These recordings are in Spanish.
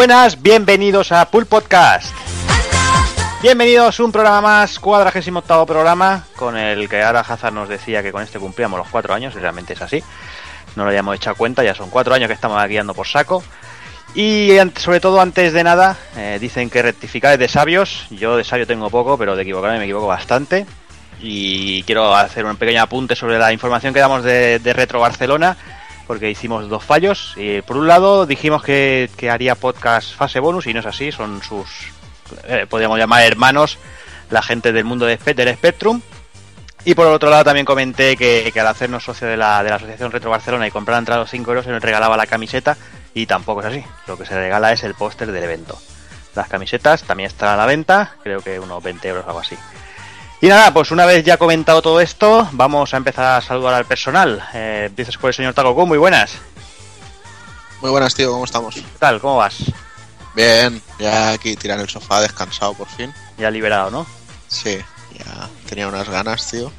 buenas, bienvenidos a Pool Podcast. Bienvenidos a un programa más, cuadragésimo octavo programa, con el que ahora Hazard nos decía que con este cumplíamos los cuatro años, y realmente es así. No lo hayamos echado cuenta, ya son cuatro años que estamos aquí por saco. Y sobre todo, antes de nada, eh, dicen que rectificar es de sabios. Yo de sabio tengo poco, pero de equivocarme me equivoco bastante. Y quiero hacer un pequeño apunte sobre la información que damos de Retro Barcelona porque hicimos dos fallos. Y por un lado dijimos que, haría podcast fase bonus y no es así, son sus, eh, podríamos llamar hermanos, la gente del mundo de, del Spectrum. Y por otro lado también comenté que, al hacernos socio de la, de la Asociación Retro Barcelona y comprar entrada 5 euros se nos regalaba la camiseta y tampoco es así. Lo que se regala es el póster del evento. Las camisetas también están a la venta, creo que unos 20 euros o algo así. Y nada, pues una vez ya comentado todo esto, vamos a empezar a saludar al personal. Eh, empiezas por el señor Tagoku, muy buenas. Muy buenas, tío, ¿cómo estamos? ¿Qué tal? ¿Cómo vas? Bien, ya aquí tirando el sofá, descansado por fin. Ya liberado, ¿no? Sí, ya tenía unas ganas, tío.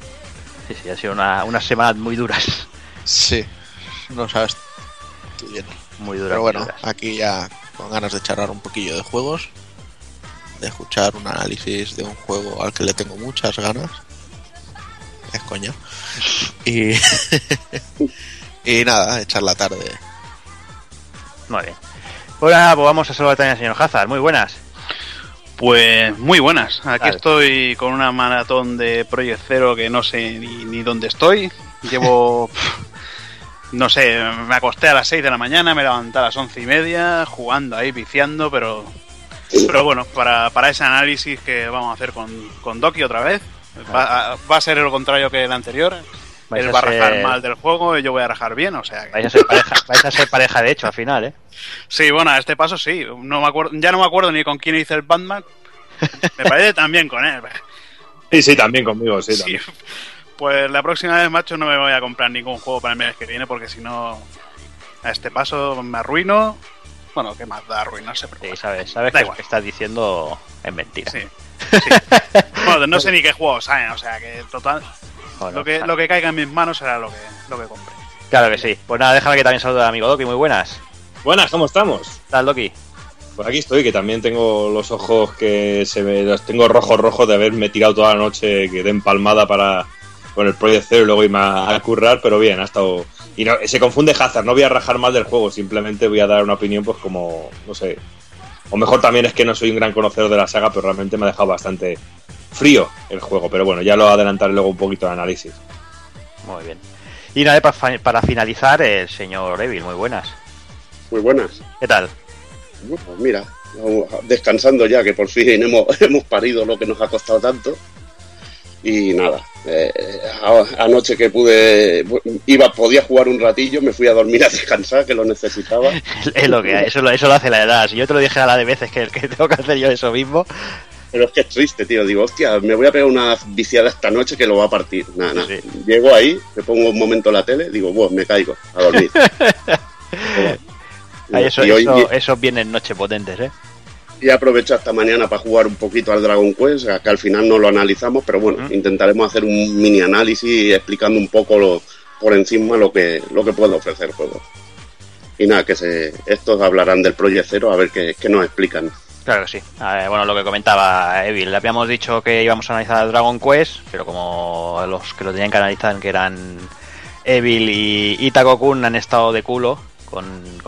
Sí, sí, ha sido una, unas semanas muy duras. Sí, no sabes bien. Muy duras. Pero bueno, aquí ya con ganas de charlar un poquillo de juegos de escuchar un análisis de un juego al que le tengo muchas ganas. Es coña. Y, y nada, echar la tarde. Muy bien. Hola, pues vamos a saludar también al señor Hazard. Muy buenas. Pues muy buenas. Aquí estoy con una maratón de Project Zero que no sé ni, ni dónde estoy. Llevo. no sé, me acosté a las 6 de la mañana, me levanté a las once y media, jugando ahí, viciando, pero pero bueno, para, para ese análisis que vamos a hacer con, con Doki otra vez, va, a ser lo contrario que el anterior. Él va a rajar mal del juego y yo voy a rajar bien, o sea Vais a ser pareja, vais a ser pareja de hecho al final, ¿eh? Sí, bueno, a este paso sí. No me acuerdo, ya no me acuerdo ni con quién hice el Batman. Me parece también con él. Sí, sí, también conmigo, sí, También. Pues la próxima vez, macho, no me voy a comprar ningún juego para el mes que viene porque si no, a este paso me arruino bueno, ¿qué más da arruinarse? Pero sí, sabes, sabes que lo que estás diciendo es mentira. Sí. bueno, no sé ni qué juego saben, o sea que total. lo, que, lo que caiga en mis manos será lo que, lo que compre. Claro que sí. Pues nada, déjame que también salude al amigo Doki, muy buenas. Buenas, ¿cómo estamos? ¿Qué tal, Doki? Pues aquí estoy, que también tengo los ojos que se me los tengo rojos rojos de haberme tirado toda la noche, que de empalmada para con el Project Zero y luego irme a, currar, pero bien, ha estado y no, se confunde Hazard, no voy a rajar mal del juego, simplemente voy a dar una opinión pues como, no sé, o mejor también es que no soy un gran conocedor de la saga, pero realmente me ha dejado bastante frío el juego, pero bueno, ya lo adelantaré luego un poquito de análisis. Muy bien. Y nada, para, para finalizar, el señor Evil, muy buenas. Muy buenas. ¿Qué tal? Bueno, pues mira, descansando ya, que por fin hemos, hemos parido lo que nos ha costado tanto. Y nada, eh, anoche que pude, iba, podía jugar un ratillo, me fui a dormir a descansar, que lo necesitaba. es lo que eso, eso lo hace la edad. Si yo te lo dije a la de veces que, que tengo que hacer yo eso mismo. Pero es que es triste, tío. Digo, hostia, me voy a pegar una viciada esta noche que lo va a partir. Nada, nada. Llego ahí, me pongo un momento la tele, digo, bueno, me caigo a dormir. eso, eso, esos vienen noche potentes, ¿eh? Y aprovecho esta mañana para jugar un poquito al Dragon Quest, que al final no lo analizamos, pero bueno, intentaremos hacer un mini análisis explicando un poco lo, por encima lo que, lo que puede ofrecer el juego. Y nada, que se, estos hablarán del Project Zero a ver qué, nos explican. Claro que sí. bueno, lo que comentaba Evil, le habíamos dicho que íbamos a analizar Dragon Quest, pero como los que lo tenían que analizar, que eran Evil y Itaco han estado de culo con,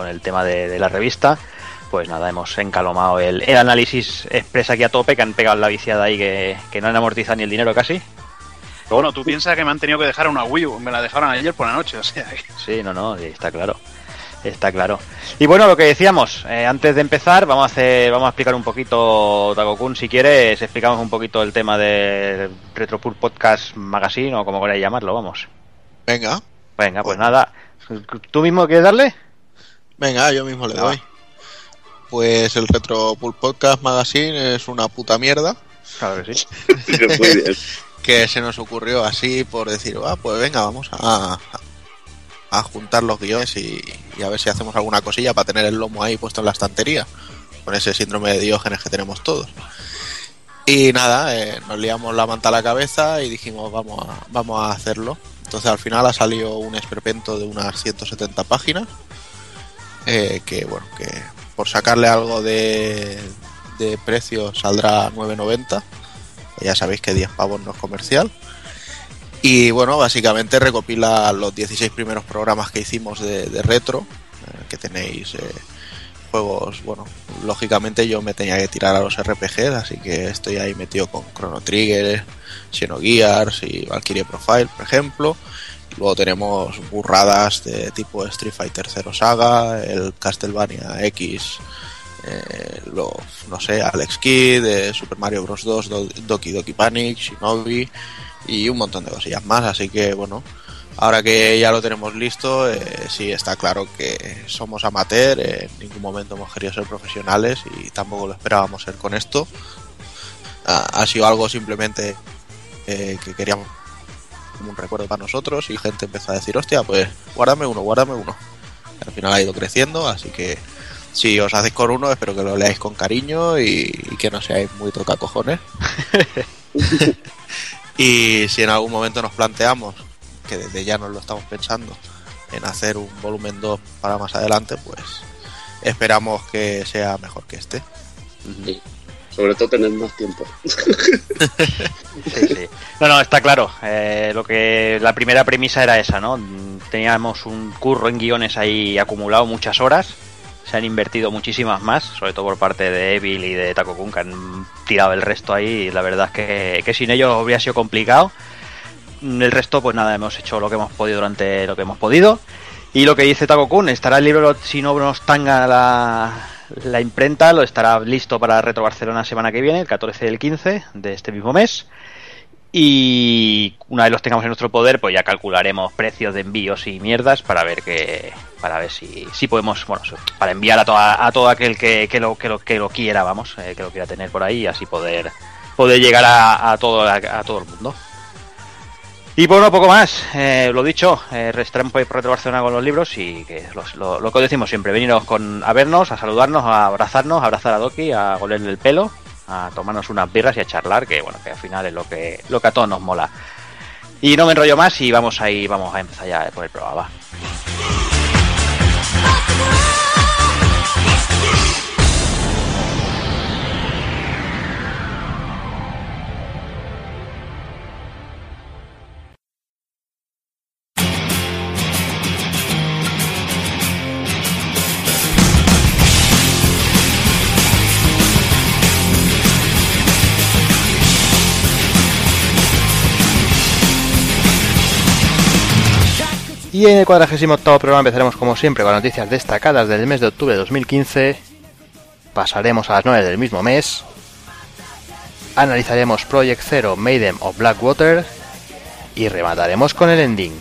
el tema de la revista pues nada, hemos encalomado el, análisis expresa aquí a tope, que han pegado la viciada ahí que, no han amortizado ni el dinero casi. Pero bueno, tú piensas que me han tenido que dejar una Wii U, me la dejaron ayer por la noche, o sea. Sí, no, no, está claro. Está claro. Y bueno, lo que decíamos, eh, antes de empezar, vamos a hacer, vamos a explicar un poquito, Dagokun, si quieres, explicamos un poquito el tema de Retropur Podcast Magazine o como queráis llamarlo, vamos. Venga. Venga, pues nada. ¿Tú mismo quieres darle? Venga, yo mismo le doy pues el Retro Podcast Magazine es una puta mierda. Claro que sí. que se nos ocurrió así por decir, ah, pues venga, vamos a, a juntar los guiones y, a ver si hacemos alguna cosilla para tener el lomo ahí puesto en la estantería, con ese síndrome de Diógenes que tenemos todos. Y nada, eh, nos liamos la manta a la cabeza y dijimos, vamos a, vamos a hacerlo. Entonces al final ha salido un esperpento de unas 170 páginas, eh, que bueno, que por sacarle algo de, de precio saldrá 9.90. Ya sabéis que 10 pavos no es comercial. Y bueno, básicamente recopila los 16 primeros programas que hicimos de, retro, eh, que tenéis eh, juegos, bueno, lógicamente yo me tenía que tirar a los RPGs, así que estoy ahí metido con Chrono Trigger, Xenogears y Valkyrie Profile, por ejemplo. Luego tenemos burradas de tipo Street Fighter 0 Saga, el Castlevania X, eh, lo, no sé, Alex Kidd, eh, Super Mario Bros. 2, Do- Doki Doki Panic, Shinobi y un montón de cosillas más. Así que bueno, ahora que ya lo tenemos listo, eh, sí está claro que somos amateur, en ningún momento hemos querido ser profesionales y tampoco lo esperábamos ser con esto. Ah, ha sido algo simplemente eh, que queríamos como un recuerdo para nosotros y gente empezó a decir, hostia, pues guárdame uno, guárdame uno. Al final ha ido creciendo, así que si os hacéis con uno, espero que lo leáis con cariño y, y que no seáis muy tocacojones. y si en algún momento nos planteamos, que desde ya nos lo estamos pensando, en hacer un volumen 2 para más adelante, pues esperamos que sea mejor que este. Sí. Sobre todo tener más tiempo. Sí, sí. No, no, está claro. Eh, lo que la primera premisa era esa, ¿no? Teníamos un curro en guiones ahí acumulado muchas horas. Se han invertido muchísimas más, sobre todo por parte de Evil y de Taco Kun, que han tirado el resto ahí. Y la verdad es que, que sin ellos habría sido complicado. El resto, pues nada, hemos hecho lo que hemos podido durante lo que hemos podido. Y lo que dice Taco Kun, estará el libro, si no nos tanga la, la imprenta, lo estará listo para Retro Barcelona semana que viene, el 14 y el 15 de este mismo mes. Y una vez los tengamos en nuestro poder, pues ya calcularemos precios de envíos y mierdas para ver que para ver si, si podemos, bueno, para enviar a, toda, a todo aquel que, que, lo, que, lo, que lo quiera, vamos, eh, que lo quiera tener por ahí así poder poder llegar a, todo a todo el mundo. Y bueno, poco más. Eh, lo dicho, eh, estaremos por Retro Barcelona con los libros y que los- lo, lo que decimos siempre, veniros con, a vernos, a saludarnos, a abrazarnos, a abrazar a Doki, a olerle el pelo, a tomarnos unas birras y a charlar, que bueno, que al final es lo que, lo que a todos nos mola. Y no me enrollo más y vamos ahí, vamos a empezar ya por el programa. Y en el 48 programa empezaremos como siempre con noticias destacadas del mes de octubre de 2015. Pasaremos a las 9 del mismo mes. Analizaremos Project Zero, Maiden of Blackwater. Y remataremos con el ending.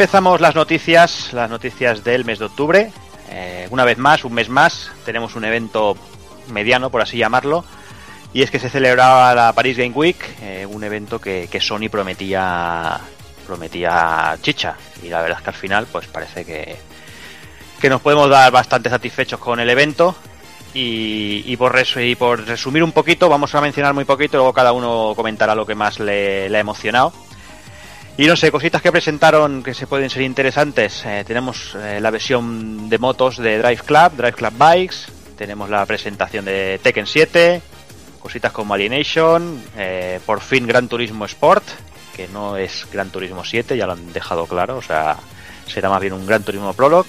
Empezamos las noticias, las noticias del mes de octubre. Eh, una vez más, un mes más, tenemos un evento mediano, por así llamarlo. Y es que se celebraba la Paris Game Week, eh, un evento que, Sony prometía prometía chicha. Y la verdad es que al final, pues parece que, que nos podemos dar bastante satisfechos con el evento. Y, y por resu- y por resumir un poquito, vamos a mencionar muy poquito, luego cada uno comentará lo que más le ha emocionado. Y no sé, cositas que presentaron que se pueden ser interesantes. Eh, tenemos eh, la versión de motos de Drive Club, Drive Club Bikes. Tenemos la presentación de Tekken 7. Cositas como Alienation. eh, por fin Gran Turismo Sport. Que no es Gran Turismo 7, ya lo han dejado claro. O sea, será más bien un Gran Turismo Prologue.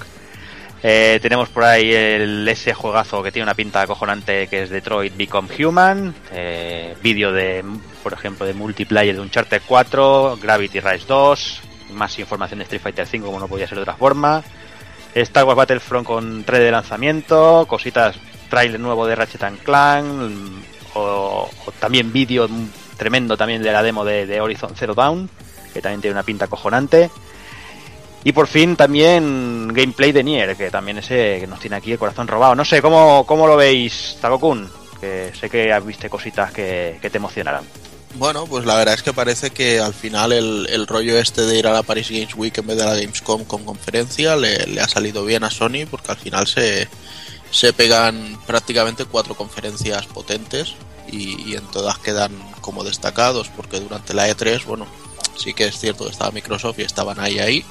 Eh, tenemos por ahí el, ese juegazo que tiene una pinta acojonante que es Detroit Become Human. Eh, vídeo de, por ejemplo, de multiplayer de Uncharted 4, Gravity Rise 2, más información de Street Fighter 5 como no podía ser de otra forma. Star Wars Battlefront con 3 de lanzamiento, cositas, trailer nuevo de Ratchet Clank, o, también vídeo tremendo también de la demo de, Horizon Zero Dawn, que también tiene una pinta cojonante. Y por fin también gameplay de Nier, que también ese que nos tiene aquí el corazón robado. No sé, ¿cómo, cómo lo veis, Takokun? Que sé que has visto cositas que, te emocionarán. Bueno, pues la verdad es que parece que al final el, rollo este de ir a la Paris Games Week en vez de la Gamescom con conferencia le, ha salido bien a Sony porque al final se, se pegan prácticamente cuatro conferencias potentes y, en todas quedan como destacados porque durante la E3, bueno, sí que es cierto que estaba Microsoft y estaban ahí ahí,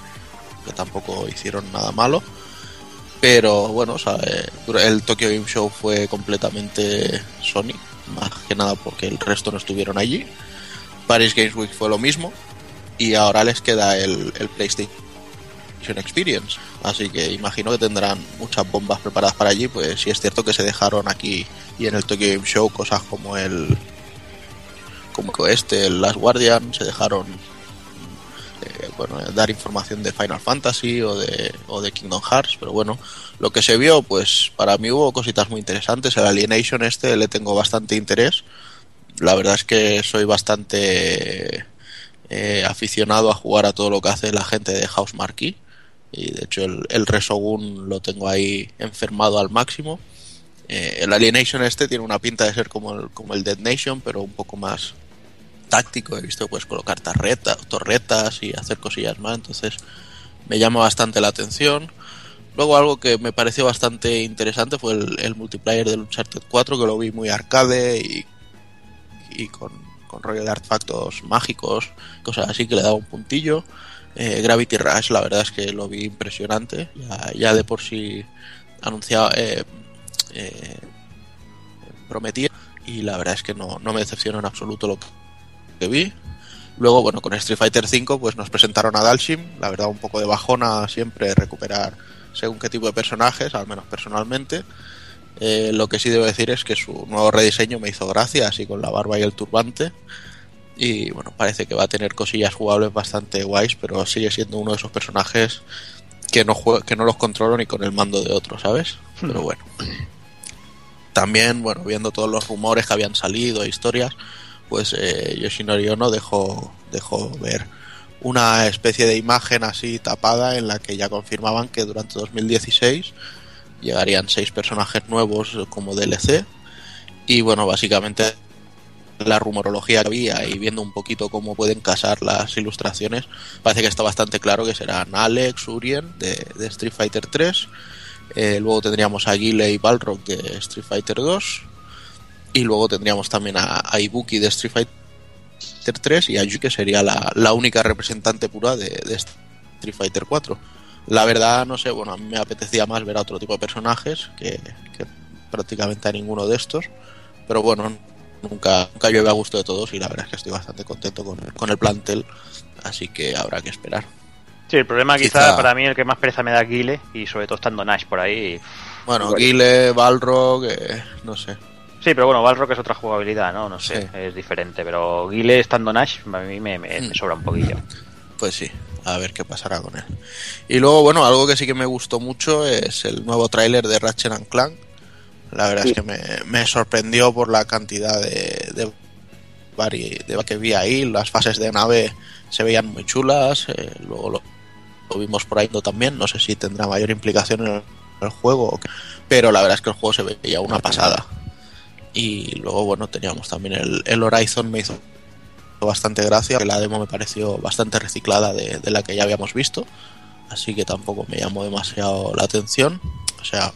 que tampoco hicieron nada malo, pero bueno, el Tokyo Game Show fue completamente Sony, más que nada porque el resto no estuvieron allí. Paris Games Week fue lo mismo y ahora les queda el, el PlayStation Experience. Así que imagino que tendrán muchas bombas preparadas para allí. Pues sí es cierto que se dejaron aquí y en el Tokyo Game Show cosas como el como este, el Last Guardian, se dejaron eh, bueno, dar información de Final Fantasy o de, o de Kingdom Hearts, pero bueno, lo que se vio, pues para mí hubo cositas muy interesantes. El Alienation este le tengo bastante interés. La verdad es que soy bastante eh, aficionado a jugar a todo lo que hace la gente de House Marquee y de hecho el, el Resogun lo tengo ahí enfermado al máximo. Eh, el Alienation este tiene una pinta de ser como el, como el Dead Nation, pero un poco más táctico. He visto pues colocar tarretas, torretas y hacer cosillas más, entonces me llama bastante la atención. Luego algo que me pareció bastante interesante fue el, multiplayer del Uncharted 4, que lo vi muy arcade y, y con, con rollo de artefactos mágicos, cosas así que le daba un puntillo. Eh, Gravity Rush, la verdad es que lo vi impresionante. Ya, de por sí anunciaba, eh, eh, prometía, y la verdad es que no, me decepcionó en absoluto lo que vi. Luego, bueno, con Street Fighter V pues nos presentaron a Dalshim, la verdad un poco de bajona siempre recuperar según qué tipo de personajes, al menos personalmente. lo que sí debo decir es que su nuevo rediseño me hizo gracia, así con la barba y el turbante. Y bueno, parece que va a tener cosillas jugables bastante guays, pero sigue siendo uno de esos personajes que no, que no los controlo ni con el mando de otro, ¿sabes? Hmm. Pero bueno. También, bueno, viendo todos los rumores que habían salido, historias, pues eh, Yoshinori Ono dejó, dejó ver una especie de imagen así tapada en la que ya confirmaban que durante 2016 llegarían seis personajes nuevos como DLC y bueno básicamente la rumorología que había y viendo un poquito cómo pueden casar las ilustraciones, parece que está bastante claro que serán Alex, Urien de, Street Fighter 3, eh, luego tendríamos a Guile y Balrog de Street Fighter 2, y luego tendríamos también a, Ibuki de Street Fighter 3 y a Yu que sería la, única representante pura de, Street Fighter 4. La verdad, no sé, bueno, a mí me apetecía más ver a otro tipo de personajes que, que prácticamente a ninguno de estos. Pero bueno, nunca, nunca llueve a gusto de todos y la verdad es que estoy bastante contento con, el plantel, así que habrá que esperar. Sí, el problema quizá, para mí el que más pereza me da Guile y sobre todo estando Nash por ahí. Bueno, Guile, Balrog, eh, no sé. Sí, pero bueno, Balrog es otra jugabilidad, ¿no? No sé, es diferente, pero Guile estando Nash a mí me, me, hmm. sobra un poquillo. Pues sí, a ver qué pasará con él. Y luego, bueno, algo que sí que me gustó mucho es el nuevo tráiler de Ratchet Clank, la verdad es que me, sorprendió por la cantidad de, de, de, que vi ahí. Las fases de nave se veían muy chulas. Eh, luego lo, vimos por ahí también. No sé si tendrá mayor implicación en el, juego. Pero la verdad es que el juego se veía una pasada. Y luego, bueno, teníamos también el, el Horizon. Me hizo bastante gracia. La demo me pareció bastante reciclada de, de la que ya habíamos visto. Así que tampoco me llamó demasiado la atención. O sea,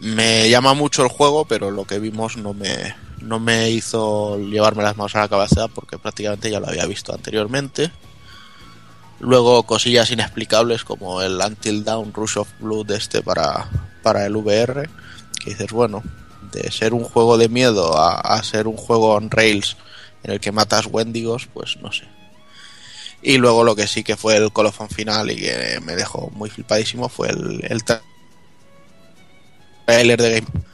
me llama mucho el juego, pero lo que vimos no me, no me hizo llevarme las manos a la cabeza porque prácticamente ya lo había visto anteriormente. Luego cosillas inexplicables como el Until Down Rush of Blood este para, para el VR, que dices, bueno, de ser un juego de miedo a, ser un juego on rails en el que matas Wendigos, pues no sé. Y luego lo que sí que fue el colofón final y que me dejó muy flipadísimo fue el, trailer de Game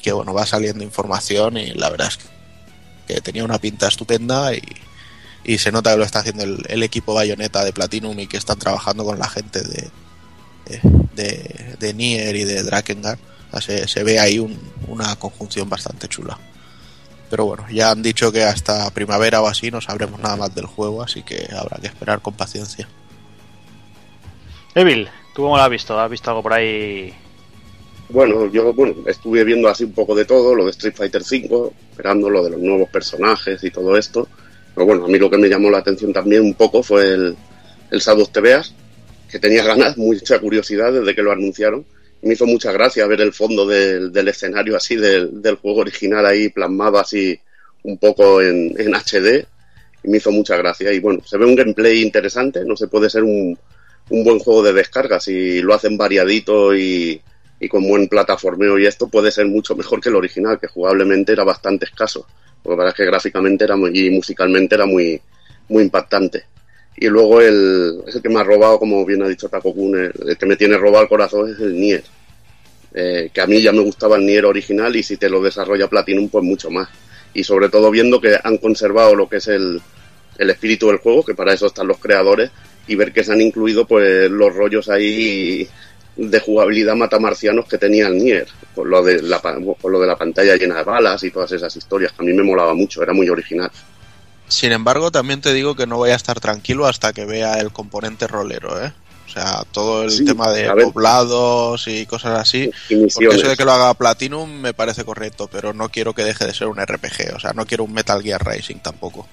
que bueno va saliendo información y la verdad es que tenía una pinta estupenda y, se nota que lo está haciendo el, equipo Bayonetta de Platinum y que están trabajando con la gente de, de, de Nier y de Drakengard. Sea, se, se ve ahí un- una conjunción bastante chula. Pero bueno, ya han dicho que hasta primavera o así no sabremos nada más del juego, así que habrá que esperar con paciencia. Evil, ¿tú cómo lo has visto? ¿Has visto algo por ahí? Bueno, yo bueno, estuve viendo así un poco de todo, lo de Street Fighter V, esperando lo de los nuevos personajes y todo esto. Pero bueno, a mí lo que me llamó la atención también un poco fue el, el Shadow TVAs, que tenía ganas, mucha curiosidad desde que lo anunciaron. Me hizo mucha gracia ver el fondo del, del escenario así del, del juego original ahí plasmado así un poco en, en HD. Y me hizo mucha gracia. Y bueno, se ve un gameplay interesante, no se puede ser un, un buen juego de descarga si lo hacen variadito y, y con buen plataformeo y esto puede ser mucho mejor que el original, que jugablemente era bastante escaso. Lo que es que gráficamente era muy, y musicalmente era muy, muy impactante. Y luego el, el que me ha robado, como bien ha dicho Taco Kun, el, el que me tiene robado el corazón es el Nier. Eh, que a mí ya me gustaba el Nier original y si te lo desarrolla Platinum, pues mucho más. Y sobre todo viendo que han conservado lo que es el, el espíritu del juego, que para eso están los creadores, y ver que se han incluido pues los rollos ahí de jugabilidad matamarcianos que tenía el Nier, con lo de la, con lo de la pantalla llena de balas y todas esas historias, que a mí me molaba mucho, era muy original. Sin embargo, también te digo que no voy a estar tranquilo hasta que vea el componente rolero, ¿eh? O sea, todo el Sí, tema de poblados y cosas así. Y Porque eso de que lo haga Platinum me parece correcto, pero no quiero que deje de ser un RPG. O sea, no quiero un Metal Gear Rising tampoco.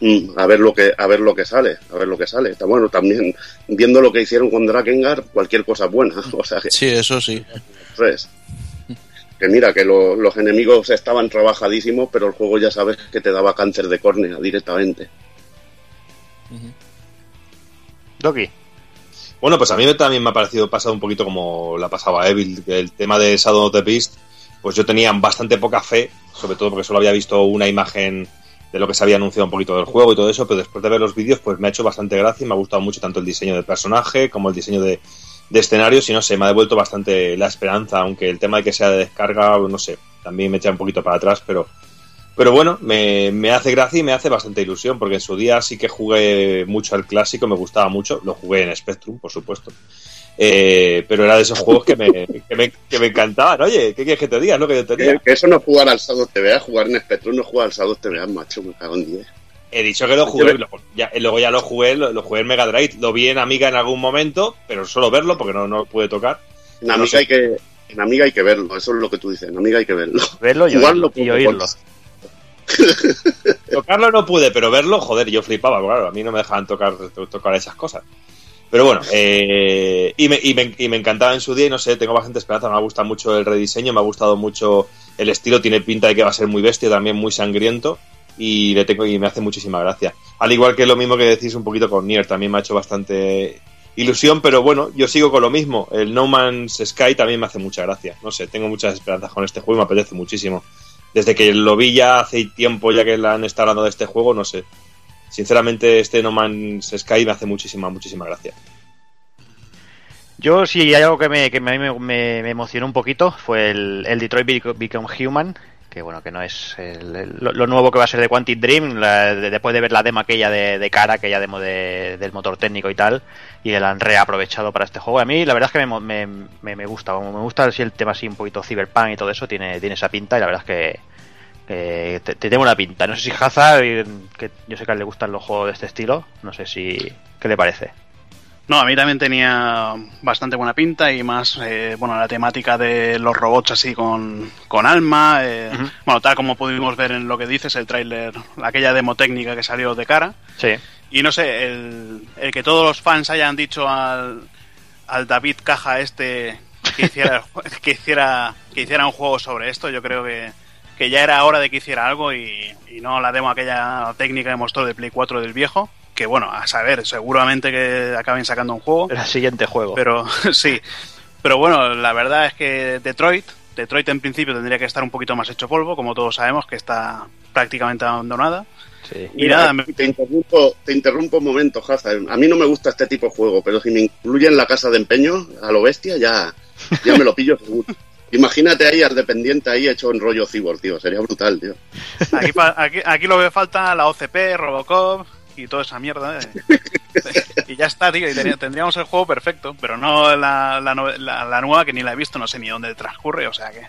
Mm, a ver lo que a ver lo que sale, a ver lo que sale. Está bueno también viendo lo que hicieron con Drakengard, cualquier cosa es buena, o sea que Sí, eso sí. pues, que mira que lo- los enemigos estaban trabajadísimos, pero el juego ya sabes que te daba cáncer de córnea directamente. Doki. Bueno, pues a mí también me ha parecido pasado un poquito como la pasaba Evil, el tema de Shadow of the Beast, pues yo tenía bastante poca fe, sobre todo porque solo había visto una imagen de lo que se había anunciado un poquito del juego y todo eso, pero después de ver los vídeos, pues me ha hecho bastante gracia y me ha gustado mucho tanto el diseño del personaje como el diseño de, de escenarios y no sé, me ha devuelto bastante la esperanza, aunque el tema de que sea de descarga, no sé, también me echa un poquito para atrás, pero pero bueno, me, me hace gracia y me hace bastante ilusión, porque en su día sí que jugué mucho al clásico, me gustaba mucho, lo jugué en Spectrum, por supuesto. Eh, pero era de esos juegos que me, que me, que me encantaban. Oye, ¿qué quieres que te diga? No, que yo te diga. que eso no es jugar al Shadow TVA, jugar en Spectrum no es jugar al Shadow TVA, macho, me cago en 10. He dicho que lo jugué, luego ya, luego ya lo jugué, lo, lo jugué en Mega Drive, lo vi en Amiga en algún momento, pero solo verlo porque no, no lo pude tocar. En No Amiga sé. hay que en Amiga hay que verlo, eso es lo que tú dices, en Amiga hay que verlo. Verlo y Jugarlo oírlo. Y oírlo. Tocarlo no pude, pero verlo, joder, yo flipaba, claro, a mí no me dejaban tocar, to- tocar esas cosas. Pero bueno, eh, y, me, encantaba en su día y no sé, tengo bastante esperanza, me ha gustado mucho el rediseño, me ha gustado mucho el estilo, tiene pinta de que va a ser muy bestia, también muy sangriento y le tengo y me hace muchísima gracia. Al igual que lo mismo que decís un poquito con Nier, también me ha hecho bastante ilusión, pero bueno, yo sigo con lo mismo. El No Man's Sky también me hace mucha gracia. No sé, tengo muchas esperanzas con este juego y me apetece muchísimo. Desde que lo vi ya hace tiempo, ya que la han estado hablando de este juego, no sé. Sinceramente, este No Man's Sky me hace muchísima, muchísima gracia. Yo, si hay algo que me, que me, me, me emocionó un poquito, fue el, el Detroit Bec- Become Human, que bueno, que no es el- lo, nuevo que va a ser de Quantic Dream, la- de- después de ver la demo aquella de, cara, aquella demo de- del motor técnico y tal, y la han reaprovechado para este juego. A mí la verdad es que me, me, me, me gusta, me gusta si el tema así un poquito cyberpunk y todo eso, tiene, tiene esa pinta y la verdad es que, te, te tengo una pinta. No sé si Haza, eh, que yo sé que a él le gustan los juegos de este estilo, no sé si... ¿Qué le parece? No, a mí también tenía bastante buena pinta y más, eh, bueno, la temática de los robots así con, con alma. eh. Bueno, tal como pudimos ver en lo que dices, el tráiler, aquella demo técnica que salió de cara. Sí. Y no sé, el, el que todos los fans hayan dicho al, al David Caja este que hiciera, que hiciera que hiciera un juego sobre esto, yo creo que, que ya era hora de que hiciera algo y, y no la demo aquella técnica que mostró de Play 4 del viejo. Que bueno, a saber, seguramente que acaben sacando un juego. El siguiente juego. Pero sí. Pero bueno, la verdad es que Detroit, Detroit en principio tendría que estar un poquito más hecho polvo, como todos sabemos, que está prácticamente abandonada. Sí. Y nada, me- te interrumpo, te interrumpo un momento, Haza. A mí no me gusta este tipo de juego, pero si me incluyen la casa de empeño a lo bestia, ya, ya me lo pillo seguro. Imagínate ahí al dependiente ahí hecho en rollo cibor, tío. Sería brutal, tío. Aquí, aquí, aquí lo que falta, la OCP, Robocop y toda esa mierda. eh. y ya está, tío. Y tendríamos el juego perfecto, pero no la, la, nueva que ni la he visto, no sé ni dónde transcurre, o sea que.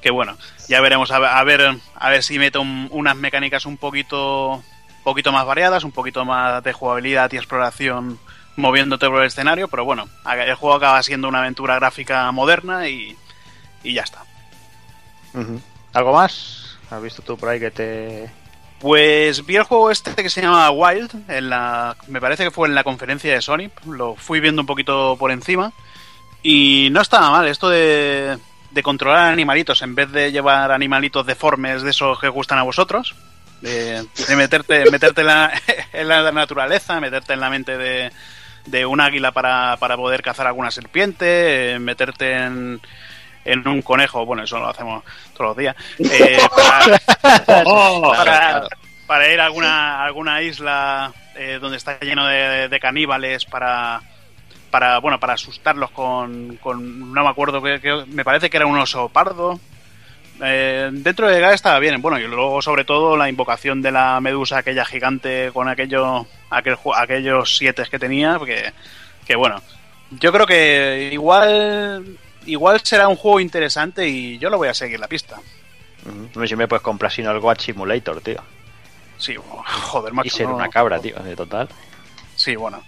Que bueno, ya veremos a ver, a ver, si meto un- unas mecánicas un poquito, poquito más variadas, un poquito más de jugabilidad y exploración moviéndote por el escenario, pero bueno, el juego acaba siendo una aventura gráfica moderna y, y ya está. ¿Algo más? ¿Has visto tú por ahí que te... Pues vi el juego este que se llama Wild, en la, me parece que fue en la conferencia de Sony, lo fui viendo un poquito por encima y no estaba mal esto de, de controlar animalitos en vez de llevar animalitos deformes de esos que gustan a vosotros, de, de meterte, meterte en, la, en la naturaleza, meterte en la mente de, un águila para, para poder cazar alguna serpiente, eh, meterte en, en un conejo, bueno, eso lo hacemos todos los días, eh, para, para, para ir a alguna, alguna isla eh, donde está lleno de, de caníbales para para bueno para asustarlos con, con no me acuerdo que, que- me parece que era un oso pardo. Eh, dentro de GA estaba bien bueno y luego sobre todo la invocación de la medusa aquella gigante con aquello aquel, ju- aquellos siete que tenía que, que bueno yo creo que igual igual será un juego interesante y yo lo voy a seguir la pista. No sé si me puedes comprar sino el Watch Simulator, tío. Sí, joder, macho. y ser no- una cabra, tío, de total. Sí, bueno.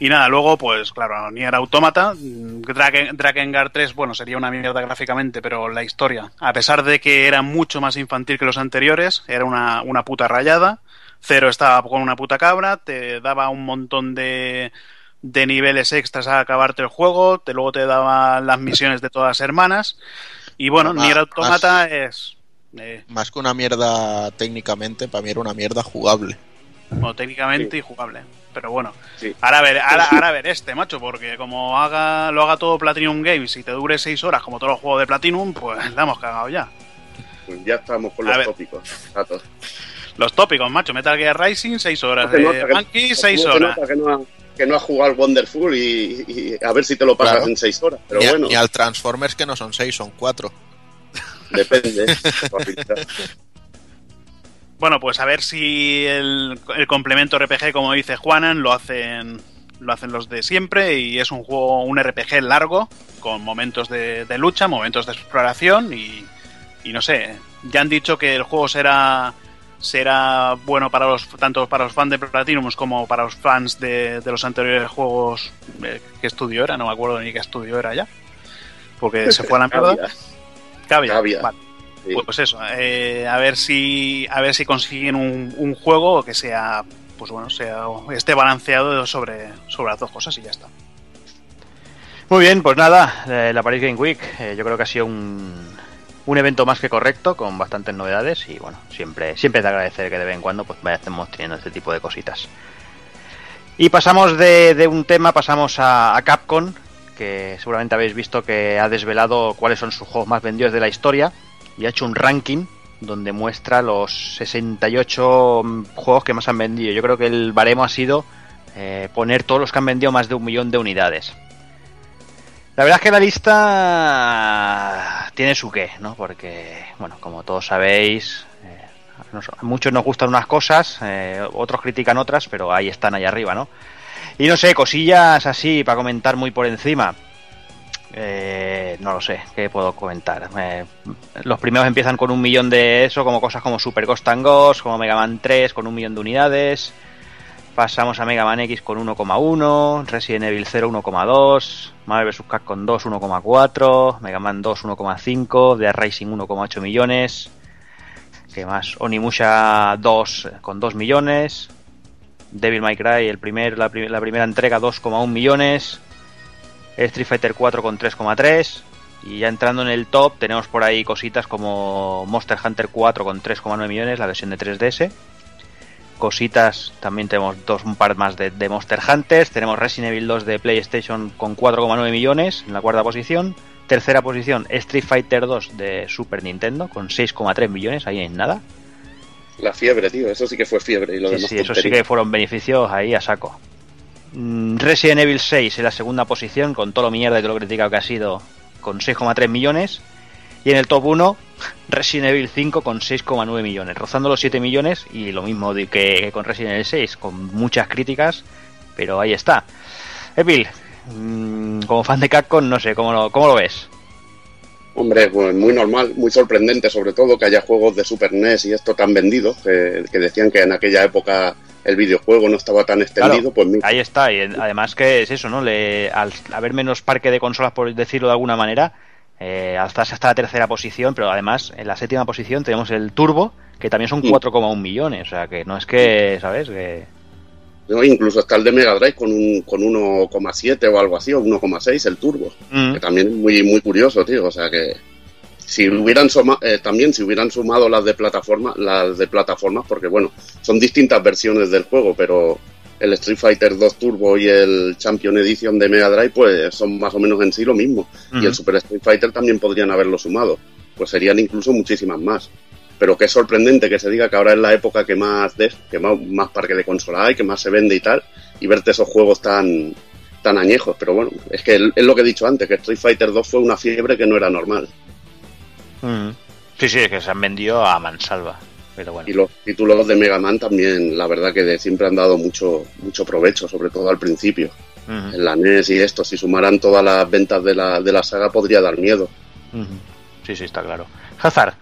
Y nada, luego, pues claro, Nier Automata, mm, Draken, Drakengard 3, bueno, sería una mierda gráficamente, pero la historia, a pesar de que era mucho más infantil que los anteriores, era una, una puta rayada. Cero estaba con una puta cabra, te daba un montón de, de niveles extras a acabarte el juego, te, luego te daba las misiones de todas las hermanas. Y bueno, Ma- Nier más- Automata es... eh, Más que una mierda técnicamente, para mí era una mierda jugable. Bueno, técnicamente Sí. y jugable. Pero bueno, Sí. ahora ver, ahora, ahora ver este, macho, porque como haga, lo haga todo Platinum Games y te dure 6 horas como todos los juegos de Platinum, pues la hemos cagado ya. Pues ya estamos con A los ver. tópicos. Los tópicos, macho, Metal Gear Rising 6 horas, nota eh, que- Monkey 6 se horas. nota que no ha, que no ha jugado al Wonderful y, y a ver si te lo pasas Claro. en seis horas. Pero ni, a- bueno, ni al Transformers que no son seis, son cuatro. depende. Bueno, pues a ver si el, el complemento RPG, como dice Juanan, lo hacen lo hacen los de siempre y es un juego, un RPG largo, con momentos de, de lucha, momentos de exploración y, y no sé, ya han dicho que el juego será será bueno para los tanto para los fans de Platinum como para los fans de, de los anteriores juegos eh, qué estudio era, no me acuerdo ni qué estudio era ya, porque se fue a la mierda. Cavia. Cavia, vale. Sí. Pues eso, eh, a ver si a ver si consiguen un, un juego que sea pues bueno, sea esté balanceado sobre, sobre las dos cosas y ya está. Muy bien, pues nada, eh, la Paris Game Week eh, yo creo que ha sido un, un evento más que correcto, con bastantes novedades y bueno, siempre, siempre es de agradecer que de vez en cuando pues vayamos teniendo este tipo de cositas. Y pasamos de, de un tema, pasamos a, Capcom, que seguramente habéis visto que ha desvelado cuáles son sus juegos más vendidos de la historia y ha hecho un ranking donde muestra los 68 juegos que más han vendido. Yo creo que el baremo ha sido eh, poner todos los que han vendido más de un millón de unidades. La verdad es que la lista tiene su qué, ¿no? Porque, bueno, como todos sabéis, eh, muchos nos gustan unas cosas, eh, otros critican otras, pero ahí están, ahí arriba, ¿no? Y no sé, cosillas así para comentar muy por encima. Eh, no lo sé, ¿qué puedo comentar? Eh, los primeros empiezan con un millón de eso, como cosas como Super Ghost and Ghost, como Mega Man 3 con un millón de unidades. Pasamos a Mega Man X con 1,1, Resident Evil 0 1,2, Marvel vs. Capcom 2 1,4, Mega Man 2 1,5, The Racing 1,8 millones. ¿Qué más? Onimusha 2 con 2 millones. Devil May Cry, el primer, la, pri- la primera entrega 2,1 millones. Street Fighter 4 con 3,3. Y ya entrando en el top tenemos por ahí cositas como Monster Hunter 4 con 3,9 millones, la versión de 3DS. Cositas, también tenemos dos, un par más de, de Monster Hunters. Tenemos Resident Evil 2 de PlayStation con 4,9 millones en la cuarta posición. Tercera posición, Street Fighter 2 de Super Nintendo con 6,3 millones, ahí en nada. La fiebre, tío, eso sí que fue fiebre. Y lo Sí, eso sí que fueron beneficios ahí a saco. Mm, Resident Evil 6 en la segunda posición, con todo lo mierda y todo lo criticado que ha sido, con 6,3 millones. Y en el top 1, Resident Evil 5 con 6,9 millones, rozando los 7 millones y lo mismo de que con Resident Evil 6, con muchas críticas, pero ahí está. Evil, mm, como fan de Capcom, no sé, ¿cómo lo, cómo lo ves? Hombre, pues muy normal, muy sorprendente sobre todo que haya juegos de Super NES y esto tan vendidos, que, que decían que en aquella época el videojuego no estaba tan extendido, Claro, pues mira, ahí está, y además que es eso, ¿no? Le, al haber menos parque de consolas, por decirlo de alguna manera, eh, hasta, hasta la tercera posición, pero además en la séptima posición tenemos el Turbo, que también son Mm. 4,1 millones, o sea que no es que, ¿sabes? Que... ¿no? incluso está el de Mega Drive con un con 1,7 o algo así, o 1,6 el turbo, Mm. que también es muy, muy curioso, tío, o sea que si hubieran suma- eh, también si hubieran sumado las de plataforma, las de plataformas, porque bueno, son distintas versiones del juego, pero el Street Fighter 2 Turbo y el Champion Edition de Mega Drive, pues son más o menos en sí lo mismo. Y el Super Street Fighter también podrían haberlo sumado. Pues serían incluso muchísimas más. Pero que es sorprendente que se diga que ahora es la época que más des, que más, más parque de consola hay, que más se vende y tal, y verte esos juegos tan tan añejos. Pero bueno, es que es lo que he dicho antes, que Street Fighter 2 fue una fiebre que no era normal. Sí, sí, es que se han vendido a mansalva. Pero bueno. Y los títulos de Mega Man también, la verdad que de- siempre han dado mucho mucho provecho, sobre todo al principio. En la NES y esto, si sumaran todas las ventas de la, de la saga podría dar miedo. Sí, sí, está claro. Hazard.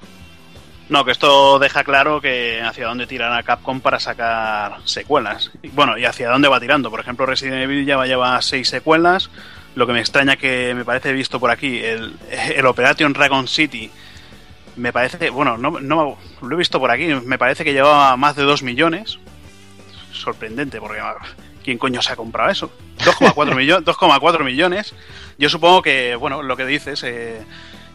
No, que esto deja claro que hacia dónde tirará Capcom para sacar secuelas. Bueno, y hacia dónde va tirando. Por ejemplo, Resident Evil ya va- lleva seis secuelas. Lo que me extraña que me parece visto por aquí, el, el Operation Dragon City, me parece, bueno, no, no lo he visto por aquí, me parece que llevaba más de 2 millones. Sorprendente, porque ah, ¿quién coño se ha comprado eso? 2,4 millones, 2,4 millones. Yo supongo que, bueno, lo que dices, eh,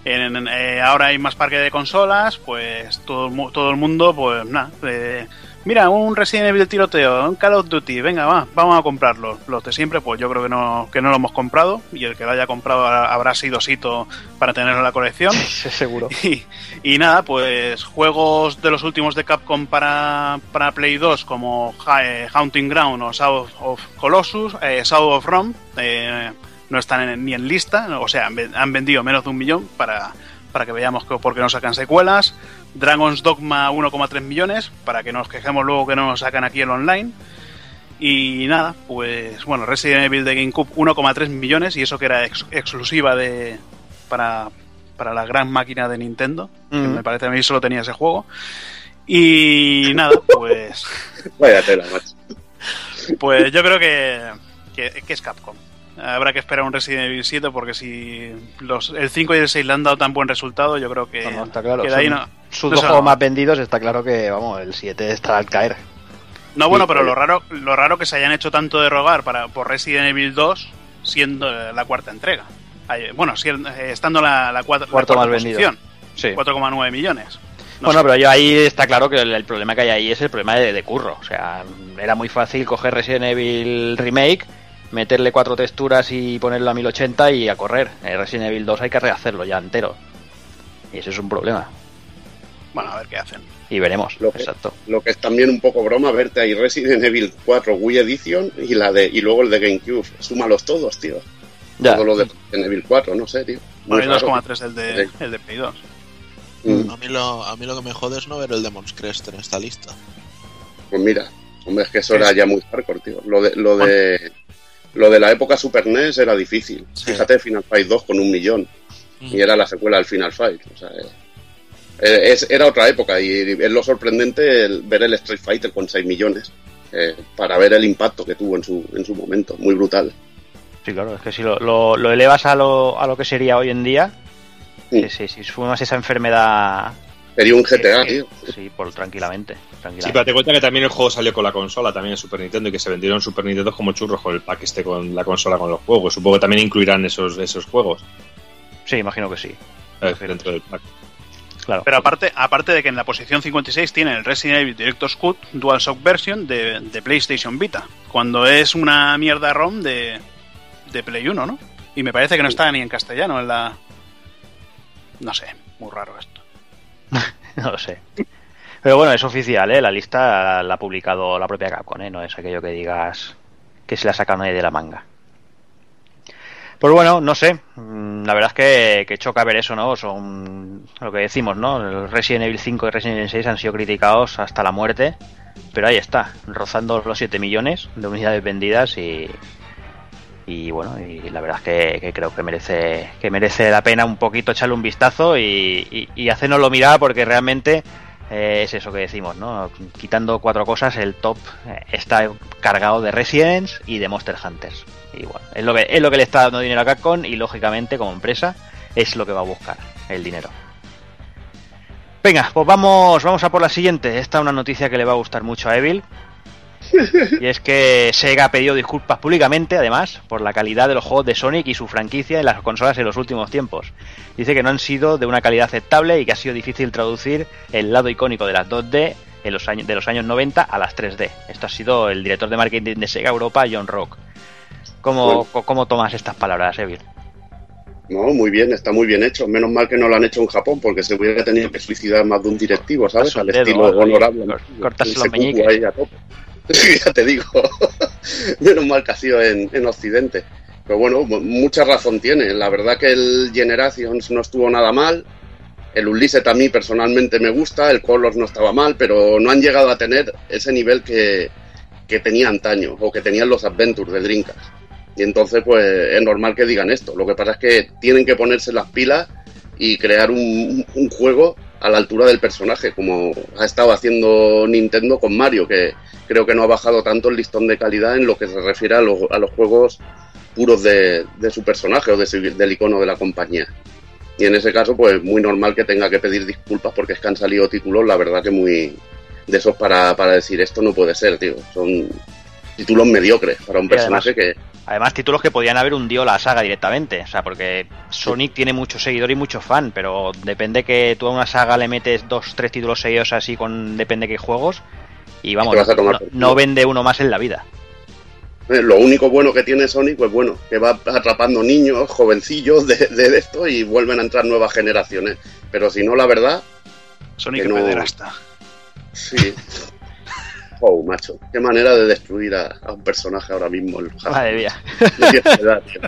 eh, ahora hay más parque de consolas, pues todo, todo el mundo, pues nada. eh, mira, un Resident Evil tiroteo, un Call of Duty, venga, va, vamos a comprarlo. Los de siempre, pues yo creo que no, que no lo hemos comprado, y el que lo haya comprado habrá- sido Sito para tenerlo en la colección. Sí, seguro. Y, y nada, pues juegos de los últimos de Capcom para, para Play 2 como eh, Haunting Ground o South of Colossus, eh, South of Rome, eh, no están en- ni en lista, o sea, han vendido menos de un millón para, para que veamos que, por qué no sacan secuelas. Dragon's Dogma 1,3 millones, para que nos quejemos luego que no nos sacan aquí el online. Y nada, pues bueno, Resident Evil de GameCube 1,3 millones y eso que era ex- exclusiva de para, para la gran máquina de Nintendo, que me parece a mí solo tenía ese juego. Y nada, pues Vaya tela, macho. pues yo creo que, que, que es Capcom. Habrá que esperar un Resident Evil 7 porque si los, el 5 y el 6 le han dado tan buen resultado, yo creo que, No, no, está claro. que de ahí Son no, Sus no dos juegos más vendidos está claro que, vamos, el 7 estará al caer. No, bueno, pero lo raro, lo raro que se hayan hecho tanto de rogar para, por Resident Evil 2 siendo eh, la cuarta entrega. Bueno, eh, estando la, la, cuat- la Cuarto cuarta más vendido. posición, Sí. 4,9 millones. No bueno, sé. pero yo ahí está claro que el, el problema que hay ahí es el problema de, de curro. O sea, era muy fácil coger Resident Evil Remake, meterle cuatro texturas y ponerlo a 1080 y a correr. El Resident Evil 2 hay que rehacerlo ya entero. Y eso es un problema. Bueno, a ver qué hacen. Y veremos, Lo que- exacto. Lo que es también un poco broma verte ahí Resident Evil 4 Wii Edition y la de y luego el de GameCube. Súmalos todos, tío. Ya. Todo lo de Resident Evil 4, no sé, tío. Muy Bueno, y raro. 2,3 el de, Sí. el de Play 2. Mm, A mí, lo, a mí lo que me jode es no ver el Demon's Crest en esta lista. Pues mira, hombre, es que eso era ya muy hardcore, tío. Lo de, lo de, lo de la época Super NES era difícil. Sí. Fíjate, Final Fight 2 con un millón. Y era la secuela del Final Fight. O sea, eh, es- era otra época y es lo sorprendente el- ver el Street Fighter con 6 millones. eh, para ver el impacto que tuvo en su, en su momento. Muy brutal. Sí, claro, es que si lo, lo- lo elevas a lo, a lo que sería hoy en día, Sí. sí, sí, si sumas esa enfermedad, Sería un GTA, eh, tío. sí, por tranquilamente, Sí, tranquilamente. pero te cuenta que también el juego salió con la consola, también en Super Nintendo, y que se vendieron Super Nintendo como churros con el pack este con la consola con los juegos. Supongo que también incluirán esos, esos juegos Sí, imagino que sí, eh, dentro del pack. Claro. Pero aparte, aparte de que en la posición 56 tiene el Resident Evil Director's Cut DualShock Version de, de PlayStation Vita, cuando es una mierda ROM de, de Play 1, ¿no? Y me parece que no está ni en castellano en la... No sé, muy raro esto. No lo sé. Pero bueno, es oficial, ¿eh? La lista la ha publicado la propia Capcom, ¿eh? No es aquello que digas que se la sacan ahí de la manga. Pues bueno, no sé. Mm, La verdad es que, que choca ver eso, ¿no? Son lo que decimos, ¿no? El Resident Evil 5 y Resident Evil 6 han sido criticados hasta la muerte. Pero ahí está, rozando los 7 millones de unidades vendidas y. Y bueno, y la verdad es que, creo que merece, que merece la pena un poquito echarle un vistazo y, y, y hacérnoslo mirar porque realmente eh, es eso que decimos, ¿no? Quitando cuatro cosas, el top eh, está cargado de Residents y de Monster Hunters. Y bueno, es lo que, es lo que le está dando dinero a Capcom y lógicamente como empresa es lo que va a buscar, el dinero. Venga, pues vamos, vamos a por la siguiente. Esta es una noticia que le va a gustar mucho a Evil. Y es que Sega ha pedido disculpas públicamente, además, por la calidad de los juegos de Sonic y su franquicia en las consolas en los últimos tiempos. Dice que no han sido de una calidad aceptable y que ha sido difícil traducir el lado icónico de las 2D en los años, de los años 90 a las 3D. Esto ha sido el director de marketing de Sega Europa, John Rock. ¿Cómo, Bueno. ¿cómo tomas estas palabras, Evil? No, muy bien, está muy bien hecho. Menos mal que no lo han hecho en Japón, porque se hubiera tenido que suicidar más de un directivo, ¿sabes? Al dedo, estilo oye, honorable. cor- cortarse los meñiques. ahí a tope. ya te digo. Menos mal que ha sido en, en Occidente. Pero bueno, mu- mucha razón tiene. La verdad que el Generations no estuvo nada mal. El Ulises a mí personalmente me gusta. El Colors no estaba mal, pero no han llegado a tener ese nivel que, que tenía antaño o que tenían los Adventures de Dreamcast. Y entonces, pues es normal que digan esto. Lo que pasa es que tienen que ponerse las pilas y crear un, un juego a la altura del personaje, como ha estado haciendo Nintendo con Mario, que creo que no ha bajado tanto el listón de calidad en lo que se refiere a, los- a los juegos puros de, de su personaje o de su- del icono de la compañía. Y en ese caso, pues muy normal que tenga que pedir disculpas porque es que han salido títulos, la verdad que muy de esos para, para decir esto no puede ser, tío. Son títulos mediocres para un además- personaje que Además, títulos que podían haber hundido la saga directamente. O sea, porque Sonic tiene mucho seguidor y mucho fan, pero depende que tú a una saga le metes dos, tres títulos seguidos así con depende qué juegos. Y vamos, Te vas a tomar no, vende uno más en la vida. Eh, Lo único bueno que tiene Sonic, pues bueno, que va atrapando niños, jovencillos de, de esto y vuelven a entrar nuevas generaciones. Pero si no, la verdad, Sonic que no- pederasta. sí. Oh, macho, qué manera de destruir a, a un personaje ahora mismo. El Madre mía. No tienes piedad, tío.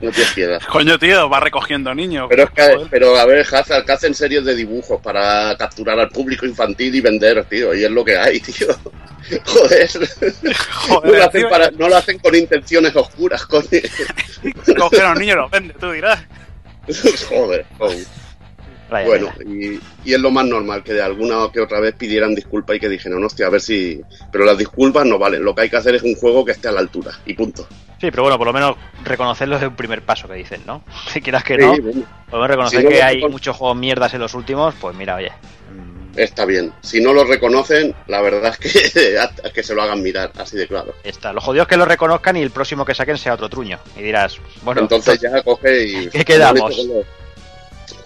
No tienes piedad. Coño, tío, va recogiendo niños. Pero es que, Joder. pero a ver, Hazard, que hacen series de dibujos para capturar al público infantil y vender, tío, y es lo que hay, tío. Joder. No Joder, lo hacen, tío, para- no lo hacen con intenciones oscuras, coño. coger a los niños y los vende, tú dirás. Joder, oh. Vaya Bueno, y, y es lo más normal que de alguna que otra vez pidieran disculpas y que dijeran, hostia, a ver si. Pero las disculpas no valen. Lo que hay que hacer es un juego que esté a la altura. Y punto. Sí, pero bueno, por lo menos reconocerlo es un primer paso que dicen, ¿no? Si quieras que no, Sí, bueno, por lo menos reconocer Si no que lo hay muchos juegos mierdas en los últimos, pues mira, oye. está bien. Si no lo reconocen, la verdad es que, a- que se lo hagan mirar, así de claro. Está. Los jodidos que lo reconozcan y el próximo que saquen sea otro truño. Y dirás, bueno, Entonces ya coge y. ¿Qué quedamos?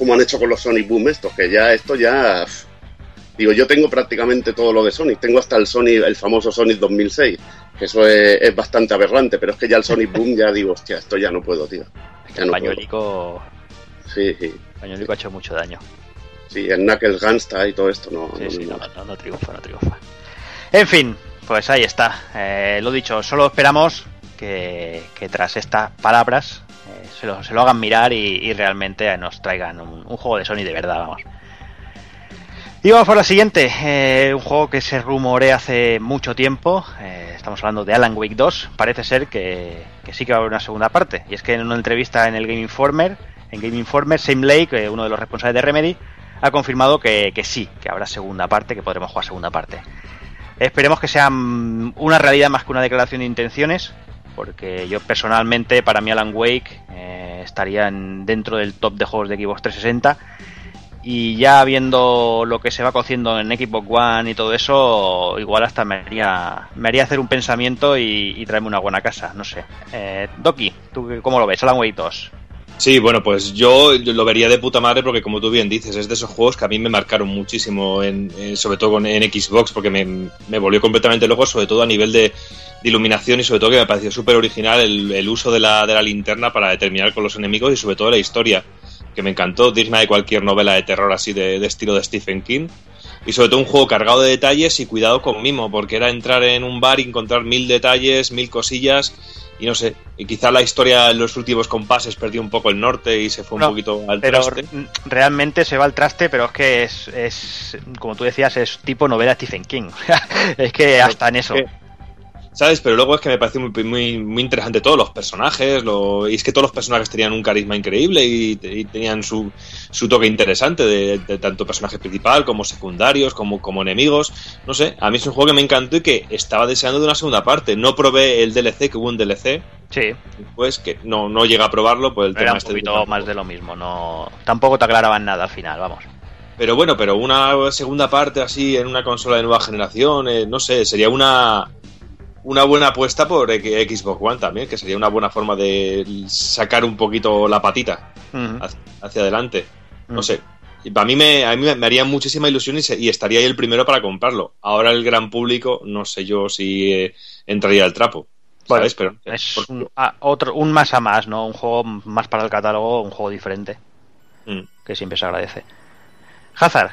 Como han hecho con los Sonic Boom estos, que ya esto ya. Digo, yo tengo prácticamente todo lo de Sonic. Tengo hasta el Sonic, el famoso Sonic 2006, que eso es, es bastante aberrante, pero es que ya el Sonic Boom ya digo, hostia, esto ya no puedo, tío. Ya el no puedo. pañuelico, Sí, sí. pañuelico ha hecho mucho daño. Sí, el Knuckles Gunsta y todo esto no. Sí, no sí, no, no, no triunfa, no triunfa. En fin, pues ahí está. Eh, lo dicho, solo esperamos que, que tras estas palabras se, lo, se lo hagan mirar y, y realmente nos traigan un, juego de Sony de verdad, vamos. Y vamos por la siguiente, eh, un juego que se rumorea hace mucho tiempo, eh, estamos hablando de Alan Wake 2, parece ser que, que sí que va a haber una segunda parte, y es que en una entrevista en el Game Informer, en Game Informer, Sam Lake, eh, uno de los responsables de Remedy, ha confirmado que, que sí, que habrá segunda parte, que podremos jugar segunda parte. Esperemos que sea mm, una realidad más que una declaración de intenciones, porque yo personalmente, para mí Alan Wake eh, estaría en- dentro del top de juegos de Xbox 360 y ya viendo lo que se va cociendo en Xbox One y todo eso, igual hasta me haría, me haría hacer un pensamiento y, y traerme una buena casa, no sé. Eh, Doki, ¿tú cómo lo ves? Alan Wake 2. Sí, bueno, pues yo lo vería de puta madre porque como tú bien dices, es de esos juegos que a mí me marcaron muchísimo, en, en- sobre todo en Xbox, porque me volvió completamente loco, sobre todo a nivel de, de iluminación y sobre todo que me pareció súper original el, el uso de la, de la linterna para determinar con los enemigos y sobre todo la historia, que me encantó, digna de cualquier novela de terror así de, de estilo de Stephen King. Y sobre todo un juego cargado de detalles y cuidado con mimo, porque era entrar en un bar y encontrar mil detalles, mil cosillas y no sé, y quizá la historia en los últimos compases perdió un poco el norte y se fue un poquito al Pero traste. realmente se va al traste, pero es que es, es como tú decías, es tipo novela Stephen King. es que hasta en eso. que- ¿Sabes? Pero luego es que me parece muy, muy, muy interesante todos los personajes, lo, y es que todos los personajes tenían un carisma increíble y, y tenían su, su toque interesante de, de tanto personaje principal como secundarios, como, como enemigos. No sé, a mí es un juego que me encantó y que estaba deseando de una segunda parte. No probé el DLC, que hubo un DLC, Sí, pues que no, no llega a probarlo por el era tema un este poquito más de lo mismo. No, tampoco te aclaraban nada al final, vamos. Pero bueno, pero una segunda parte así en una consola de nueva generación, eh, no sé, sería una una buena apuesta por Xbox One también, que sería una buena forma de sacar un poquito la patita hacia, hacia adelante. No sé. Y para mí me, a mí me- haría muchísima ilusión y, se- y estaría ahí el primero para comprarlo. Ahora el gran público, no sé yo si eh, entraría al trapo. Bueno, ¿Sabes? Pero Es un, ah, otro, un más a más, ¿no? Un juego más para el catálogo, un juego diferente, Mm. que siempre se agradece. Hazard,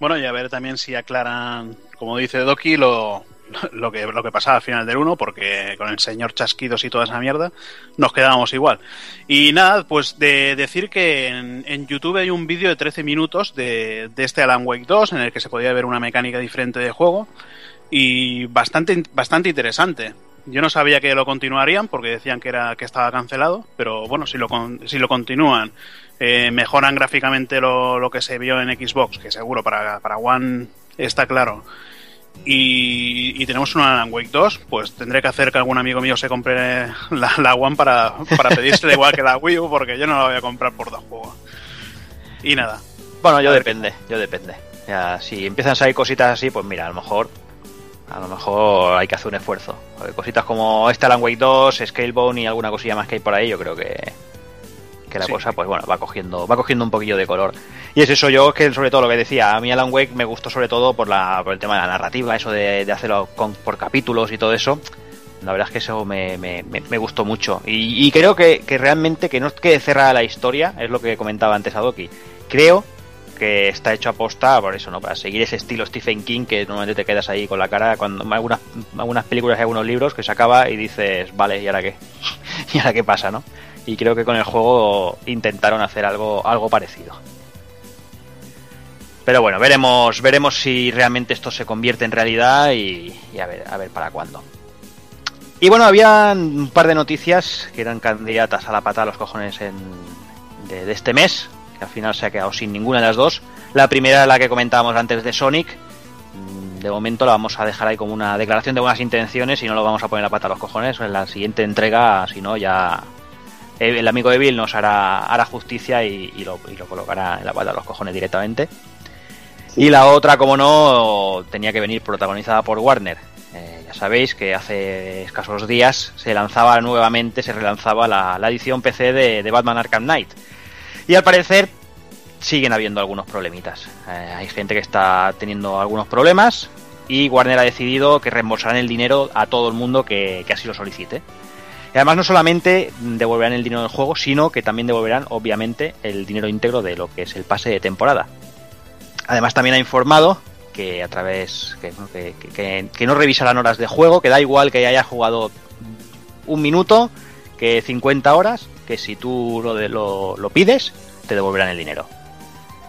Bueno, y a ver también si aclaran, como dice Doki, lo, lo, que, lo que pasaba al final del 1, porque con el señor Chasquidos y toda esa mierda nos quedábamos igual. Y nada, pues de decir que en, YouTube hay un vídeo de 13 minutos de, de este Alan Wake 2 en el que se podía ver una mecánica diferente de juego y bastante, bastante interesante. Yo no sabía que lo continuarían porque decían que era que estaba cancelado, pero bueno, si lo, si lo continúan, eh, mejoran gráficamente lo, lo que se vio en Xbox, que seguro para, para One está claro. Y, y tenemos un Alan Wake 2, pues tendré que hacer que algún amigo mío se compre la, la One para, para pedírsela igual que la Wii U, porque yo no la voy a comprar por dos juegos. Y nada, Bueno, yo depende, yo depende. Ya, si empiezan a salir cositas así, pues mira, a lo mejor a lo mejor hay que hacer un esfuerzo. Porque cositas como este Alan Wake 2, Scalebone y alguna cosilla más que hay por ahí, yo creo que que la Sí. cosa pues bueno, va cogiendo va cogiendo un poquillo de color. Y es eso yo que sobre todo lo que decía, a mí Alan Wake me gustó sobre todo por la por el tema de la narrativa, eso de, de hacerlo con- por capítulos y todo eso. La verdad es que eso me, me- me- me gustó mucho. Y, y creo que, que realmente que no es que cerrada la historia, es lo que comentaba antes Adoki. Creo que está hecho a posta por eso, ¿no? Para seguir ese estilo Stephen King que normalmente te quedas ahí con la cara cuando algunas, algunas películas y algunos libros que se acaba y dices, vale, ¿y ahora qué? ¿Y ahora qué pasa, no? Y creo que con el juego intentaron hacer algo, algo parecido. Pero bueno, veremos, veremos si realmente esto se convierte en realidad y, y a ver, a ver para cuándo. Y bueno, había un par de noticias que eran candidatas a la pata a los cojones en, de, este mes, que al final se ha quedado sin ninguna de las dos. La primera, la que comentábamos antes de Sonic, Mm, de momento la vamos a dejar ahí como una declaración de buenas intenciones y no lo vamos a poner la pata a los cojones. En la siguiente entrega, si no, ya el amigo de Bill nos hará, hará justicia y, y lo, y lo colocará en la pata a los cojones directamente. Y la otra, como no, tenía que venir protagonizada por Warner. Eh, ya sabéis que hace escasos días se lanzaba nuevamente, se relanzaba la, la edición PC de, de Batman Arkham Knight. Y al parecer siguen habiendo algunos problemitas. Eh, hay gente que está teniendo algunos problemas y Warner ha decidido que reembolsarán el dinero a todo el mundo que, que así lo solicite. Y además no solamente devolverán el dinero del juego, sino que también devolverán obviamente el dinero íntegro de lo que es el pase de temporada. Además también ha informado que a través que, no revisarán horas de juego, que da igual que haya jugado un minuto, que 50 horas, que si tú lo pides, te devolverán el dinero.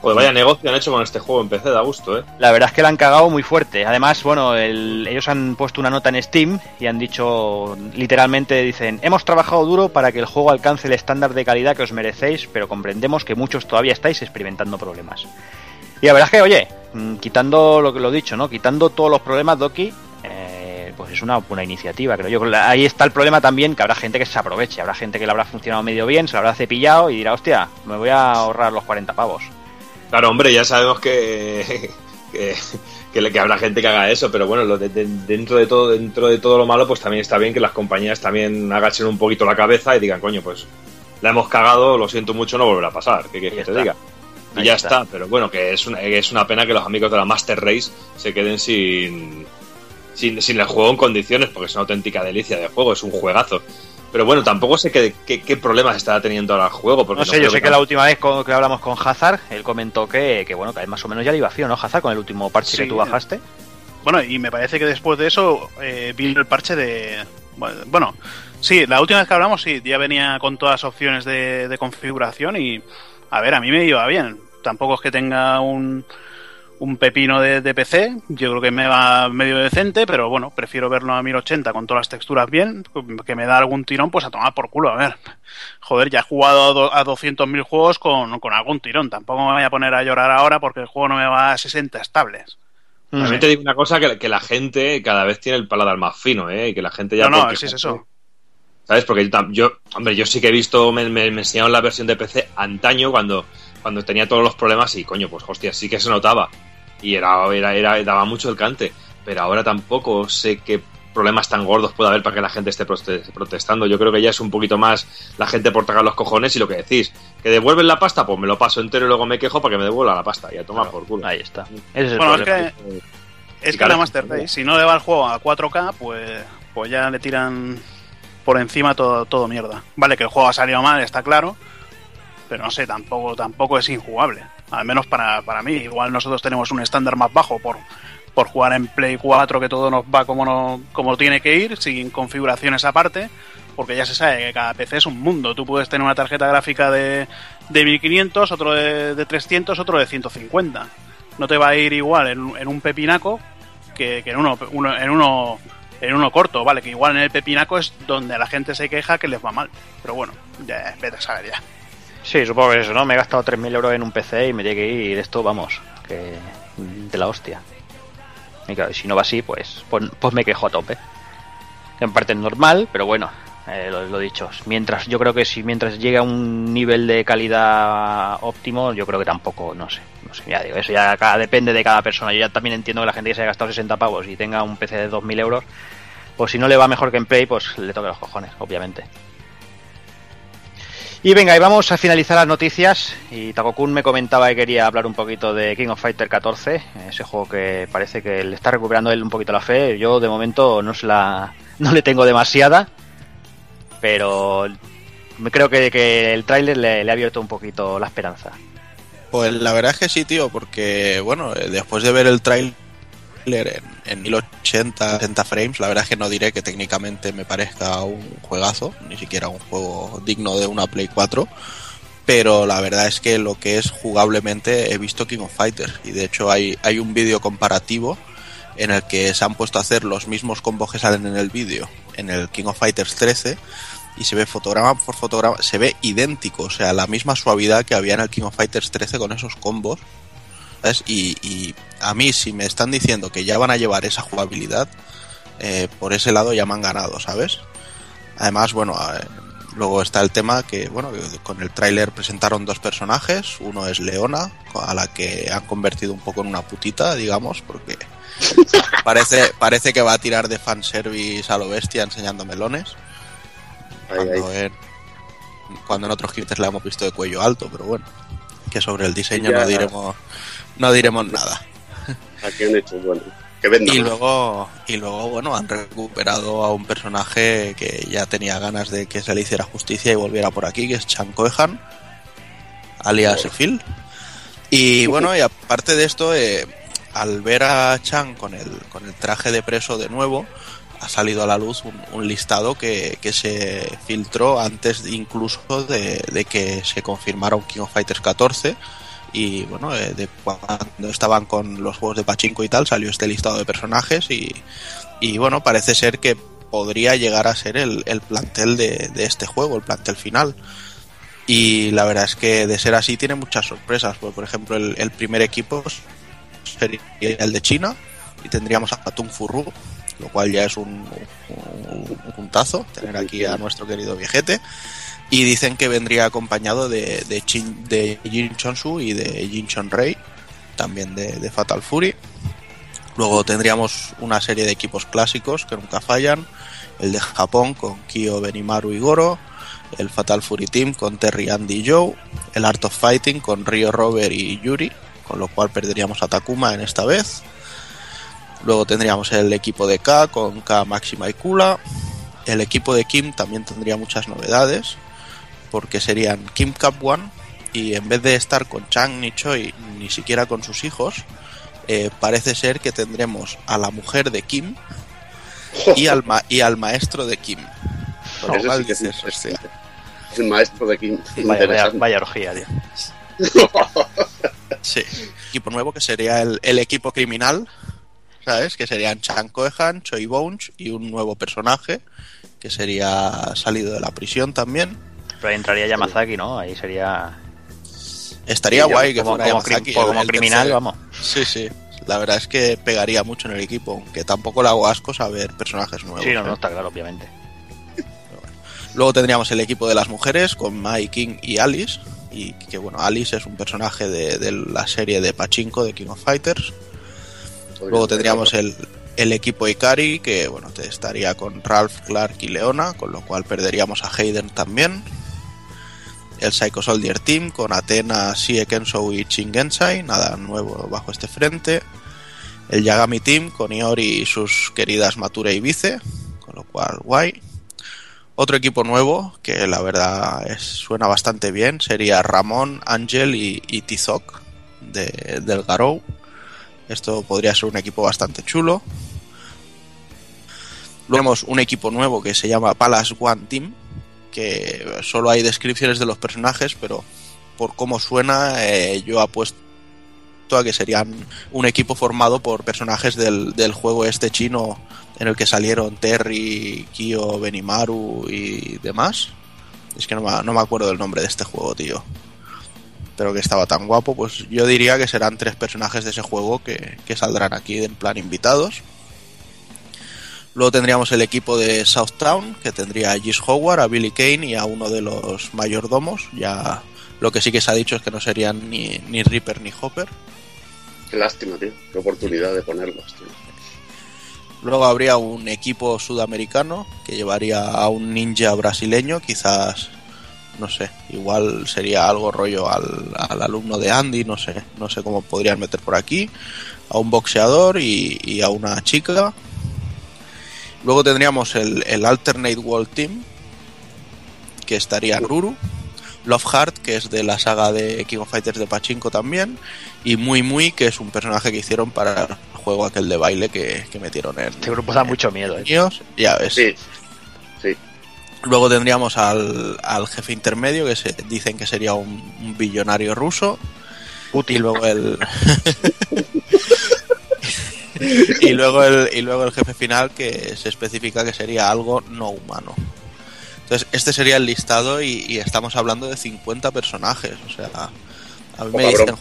Pues vaya negocio han hecho con este juego en PC, da gusto, ¿eh? La verdad es que la han cagado muy fuerte. Además, bueno, el- ellos han puesto una nota en Steam y han dicho, literalmente dicen, hemos trabajado duro para que el juego alcance el estándar de calidad que os merecéis, pero comprendemos que muchos todavía estáis experimentando problemas. Y la verdad es que, oye, mm, quitando lo que lo dicho, ¿no? Quitando todos los problemas, Doki, eh, pues es una buena iniciativa, creo yo. Ahí está el problema también, que habrá gente que se aproveche, habrá gente que le habrá funcionado medio bien, se lo habrá cepillado y dirá, hostia, me voy a ahorrar los 40 pavos. Claro, hombre, ya sabemos que, que, que habrá gente que haga eso, pero bueno, lo de- de- dentro de todo dentro de todo lo malo, pues también está bien que las compañías también agachen un poquito la cabeza y digan, coño, pues la hemos cagado, lo siento mucho, no volverá a pasar. ¿Qué quieres Ahí que te diga? Y Ahí ya está. está. pero bueno, que es una, que es una pena que los amigos de la Master Race se queden sin, sin, sin el juego en condiciones, porque es una auténtica delicia de juego, es un juegazo. Pero bueno, tampoco sé qué, qué, qué problemas estará teniendo ahora el juego. Porque No sé, yo sé que la última vez con- que hablamos con Hazard, él comentó que, que bueno, que más o menos ya le iba fío, ¿no, Hazard? Con el último parche Sí. que tú bajaste. Bueno, y me parece que después de eso eh, vino el parche de, Bueno, sí, la última vez que hablamos, sí, ya venía con todas las opciones de, de configuración y, a ver, a mí me iba bien. Tampoco es que tenga un, un pepino de, de, PC. Yo creo que me va medio decente, pero bueno, prefiero verlo a 1080 con todas las texturas bien, que me da algún tirón, pues a tomar por culo. A ver, joder, ya he jugado a, 200.000 juegos con, con, algún tirón. Tampoco me voy a poner a llorar ahora porque el juego no me va a 60 estables. También te digo una cosa, que, que, la gente cada vez tiene el paladar más fino, ¿eh? Y que la gente ya... No, no, sí es eso. ¿Sabes? Porque yo, yo, hombre, yo sí que he visto, me, me, me enseñaron la versión de PC antaño cuando, cuando tenía todos los problemas y, coño, pues hostia, sí que se notaba y era, era, era, daba mucho el cante. Pero ahora tampoco sé qué problemas tan gordos puede haber para que la gente esté protestando. Yo creo que ya es un poquito más la gente por tragar los cojones y lo que decís. Que devuelven la pasta, pues me lo paso entero y luego me quejo para que me devuelva la pasta. Y a tomar por culo. Ahí está. Ese es el bueno, problema. es que, es que la Master Race, si no le va el juego a 4K, pues, pues ya le tiran por encima todo, todo mierda. Vale, que el juego ha salido mal, está claro. Pero no sé, tampoco, tampoco es injugable al menos para, para mí. Igual nosotros tenemos un estándar más bajo por, por jugar en Play 4 que todo nos va como, no, como tiene que ir, sin configuraciones aparte, porque ya se sabe que cada PC es un mundo. Tú puedes tener una tarjeta gráfica de, de 1500, otro de, de 300, otro de 150. No te va a ir igual en, un pepinaco que, que en, uno, uno, en uno en uno corto, vale, que igual en el pepinaco es donde la gente se queja que les va mal. Pero bueno, ya vete a saber ya. Sí, supongo que eso, ¿no? Me he gastado 3.000 euros en un PC y me tiene que ir esto, vamos, que de la hostia. Y si no va así, pues, pues, pues me quejo a tope. En parte es normal, pero bueno, eh, lo, lo, dicho. Mientras, yo creo que si mientras llegue a un nivel de calidad óptimo, yo creo que tampoco, no sé, no sé, ya digo, eso ya cada, depende de cada persona. Yo ya también entiendo que la gente que se haya gastado 60 pavos y tenga un PC de 2.000 euros, pues si no le va mejor que en Play, pues le toca los cojones, obviamente. Y venga, y vamos a finalizar las noticias. Y Takokun me comentaba que quería hablar un poquito de King of Fighter 14, ese juego que parece que le está recuperando él un poquito la fe. Yo de momento no, se la, no le tengo demasiada, pero creo que, que el tráiler le, ha abierto un poquito la esperanza. Pues la verdad es que sí, tío, porque bueno, después de ver el tráiler en, en 1080, 60 frames, la verdad es que no diré que técnicamente me parezca un juegazo, ni siquiera un juego digno de una Play 4, pero la verdad es que lo que es jugablemente he visto King of Fighters y de hecho hay, hay un vídeo comparativo en el que se han puesto a hacer los mismos combos que salen en el vídeo en el King of Fighters 13 y se ve fotograma por fotograma, se ve idéntico, o sea, la misma suavidad que había en el King of Fighters 13 con esos combos y, y, a mí, si me están diciendo que ya van a llevar esa jugabilidad, eh, por ese lado ya me han ganado, ¿sabes? Además, bueno, eh, luego está el tema que, bueno, con el tráiler presentaron dos personajes. Uno es Leona, a la que han convertido un poco en una putita, digamos, porque parece, parece que va a tirar de fanservice a lo bestia enseñando melones. Cuando, ay. En, cuando en otros clientes la hemos visto de cuello alto, pero bueno, que sobre el diseño ya. no diremos no diremos nada. Aquí han hecho bueno. Que y luego, y luego, bueno, han recuperado a un personaje que ya tenía ganas de que se le hiciera justicia y volviera por aquí, que es Chan Koehan, alias oh. Phil. Y bueno, y aparte de esto, eh, al ver a Chan con el, con el traje de preso de nuevo, ha salido a la luz un, un listado que, que, se filtró antes incluso de, de, que se confirmara un King of Fighters 14 y bueno, de cuando estaban con los juegos de Pachinko y tal, salió este listado de personajes y, y bueno, parece ser que podría llegar a ser el, el plantel de, de, este juego, el plantel final. Y la verdad es que de ser así tiene muchas sorpresas, porque por ejemplo el, primer equipo sería el de China y tendríamos a Tung Furru, lo cual ya es un, un puntazo tener aquí a nuestro querido viejete. Y dicen que vendría acompañado de, de, Chin, de y de Jin Chon Rei, también de, de, Fatal Fury. Luego tendríamos una serie de equipos clásicos que nunca fallan. El de Japón con Kyo Benimaru y Goro. El Fatal Fury Team con Terry Andy y Joe. El Art of Fighting con Ryo Robert y Yuri. Con lo cual perderíamos a Takuma en esta vez. Luego tendríamos el equipo de K con K Máxima y Kula. El equipo de Kim también tendría muchas novedades porque serían Kim Cup One y en vez de estar con Chang ni Choi ni siquiera con sus hijos, eh, parece ser que tendremos a la mujer de Kim y al, ma- y al maestro de Kim. Con lo Ese cual sí que es el maestro de Kim. Vaya, vaya, vaya orgía, tío. Sí. Equipo nuevo que sería el, el equipo criminal, ¿sabes? Que serían Chan Koehan, Choi Bones y un nuevo personaje que sería salido de la prisión también. Pero ahí entraría Yamazaki, ¿no? Ahí sería. Estaría Sí, guay que como, fuera como, Yamazaki, crim- como el- el criminal, tercero. vamos. Sí, sí. La verdad es que pegaría mucho en el equipo, aunque tampoco le hago asco saber personajes nuevos. Sí, no, ¿eh? no, está claro, obviamente. Luego tendríamos el equipo de las mujeres con Mai, King y Alice. Y que bueno, Alice es un personaje de, de la serie de Pachinko de King of Fighters. Luego tendríamos el, el equipo Ikari, que bueno, te estaría con Ralph, Clark y Leona, con lo cual perderíamos a Hayden también. El Psycho Soldier Team con Athena, Sie Kenso y Chingensai, nada nuevo bajo este frente. El Yagami Team con Iori y sus queridas Mature y Vice, con lo cual guay. Otro equipo nuevo, que la verdad suena bastante bien, sería Ramón, Ángel y, y Tizok de, del Garou. Esto podría ser un equipo bastante chulo. Luego tenemos un equipo nuevo que se llama Palace One Team, que solo hay descripciones de los personajes, pero por cómo suena eh, yo apuesto a que serían un equipo formado por personajes del, del juego este chino en el que salieron Terry, Kyo, Benimaru y demás. Es que no me, no me acuerdo del nombre de este juego, tío. Pero que estaba tan guapo, pues yo diría que serán tres personajes de ese juego que, que saldrán aquí en plan invitados. Luego tendríamos el equipo de Southtown, que tendría a Gis Howard, a Billy Kane y a uno de los mayordomos. Ya lo que sí que se ha dicho es que no serían ni, ni Reaper ni Hopper. Qué lástima, tío. Qué oportunidad de ponerlos, tío. Luego habría un equipo sudamericano que llevaría a un ninja brasileño, quizás, no sé, igual sería algo rollo al, al alumno de Andy, no sé, no sé cómo podrían meter por aquí, a un boxeador y, y a una chica. Luego tendríamos el, el Alternate World Team, que estaría Ruru, Love Heart, que es de la saga de King of Fighters de Pachinko también, y Muy Muy, que es un personaje que hicieron para el juego aquel de baile que, que metieron en, Este grupo da mucho miedo, ¿eh? Niños, ya ves. Sí, sí. Luego tendríamos al, al jefe intermedio, que se, dicen que sería un, un billonario ruso. Y Útil. luego el. y, luego el, y luego el jefe final, que se especifica que sería algo no humano. Entonces, este sería el listado y, y estamos hablando de 50 personajes. O sea, a mí, me Poca dicen,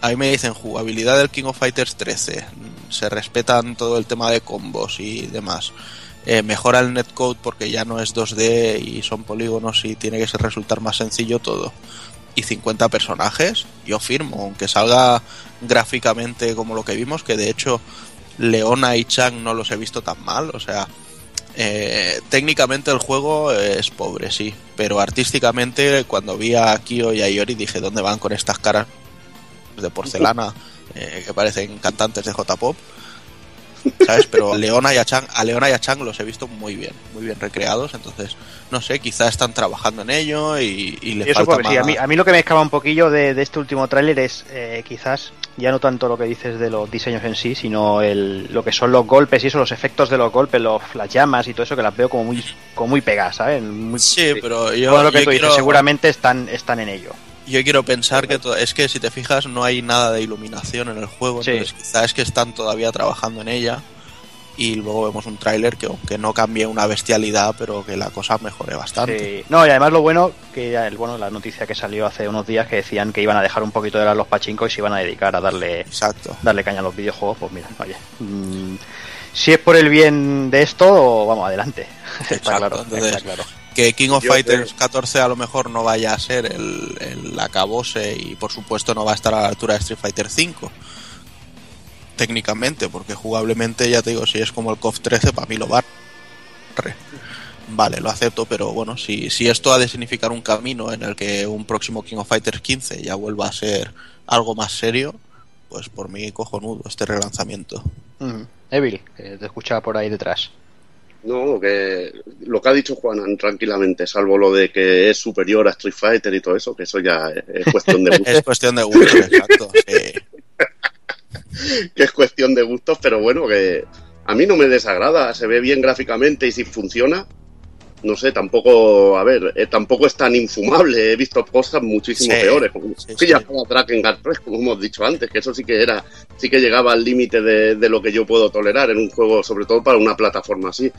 a mí me dicen jugabilidad del King of Fighters 13. Se respetan todo el tema de combos y demás. Eh, mejora el netcode porque ya no es 2D y son polígonos y tiene que ser resultar más sencillo todo. Y 50 personajes, yo firmo, aunque salga gráficamente como lo que vimos, que de hecho Leona y Chang no los he visto tan mal, o sea, eh, técnicamente el juego es pobre, sí, pero artísticamente cuando vi a Kyo y a Iori dije, ¿dónde van con estas caras de porcelana eh, que parecen cantantes de J-Pop? ¿Sabes? Pero Leona y a Chang, a Leona y a Chang los he visto muy bien, muy bien recreados, entonces, no sé, quizá están trabajando en ello y, y le Y eso falta porque sí, a mí, a mí lo que me escapa un poquillo de, de este último tráiler es eh, quizás ya no tanto lo que dices de los diseños en sí, sino el, lo que son los golpes y eso, los efectos de los golpes, los, las llamas y todo eso que las veo como muy, como muy pegadas, ¿sabes? Muy, Sí, pero yo, todo lo que yo tú dices, quiero- seguramente están, están en ello. Yo quiero pensar que es que si te fijas no hay nada de iluminación en el juego, Sí. entonces quizá es que están todavía trabajando en ella y luego vemos un tráiler que aunque no cambie una bestialidad, pero que la cosa mejore bastante. Sí. No, y además lo bueno, que ya el, bueno, la noticia que salió hace unos días que decían que iban a dejar un poquito de lado los pachincos y se iban a dedicar a darle Exacto. darle caña a los videojuegos, pues mira, oye. mm, si es por el bien de esto, vamos, adelante. está claro, entonces- está claro. Que King of Yo Fighters 14 a lo mejor no vaya a ser el, el acabose y por supuesto no va a estar a la altura de Street Fighter 5. Técnicamente, porque jugablemente, ya te digo, si es como el KOF 13, para mí lo barre. Vale, lo acepto, pero bueno, si, si esto ha de significar un camino en el que un próximo King of Fighters 15 ya vuelva a ser algo más serio, pues por mí cojonudo este relanzamiento. Mm. Evil, que te escuchaba por ahí detrás. No, que lo que ha dicho Juanan tranquilamente, salvo lo de que es superior a Street Fighter y todo eso, que eso ya es es cuestión de Es gustos, cuestión de gusto, exacto. sí. que es cuestión de gustos, pero bueno, que a mí no me desagrada, se ve bien gráficamente y si funciona, no sé, tampoco, a ver, eh, tampoco es tan infumable. He visto cosas muchísimo Sí, peores, como sí, que sí. llamaba Drakengard 3, como hemos dicho antes, que eso sí que era, sí que llegaba al límite de, de lo que yo puedo tolerar en un juego, sobre todo para una plataforma así.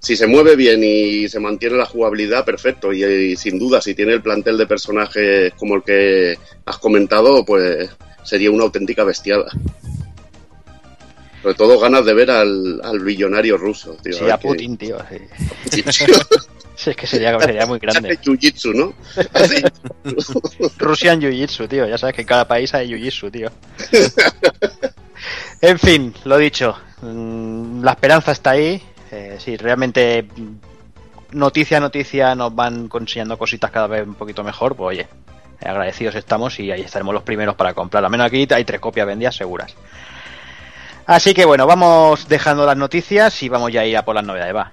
Si se mueve bien y se mantiene la jugabilidad, perfecto. Y, y sin duda, si tiene el plantel de personajes como el que has comentado, pues sería una auténtica bestiada. Sobre todo ganas de ver al, al billonario ruso, tío. Sí, a Putin, tío. Sí, es que sería, sería muy grande. Jiu-jitsu, ¿no? Así. Russian Jiu-Jitsu, tío. Ya sabes que en cada país hay Jiu-Jitsu, tío. en fin, lo dicho. mm, La esperanza está ahí. Eh, sí, realmente mm, noticia a noticia nos van consiguiendo cositas cada vez un poquito mejor. Pues oye, agradecidos estamos y ahí estaremos los primeros para comprar. Al menos aquí hay tres copias vendidas seguras. Así que bueno, vamos dejando las noticias y vamos ya a ir a por las novedades. Va.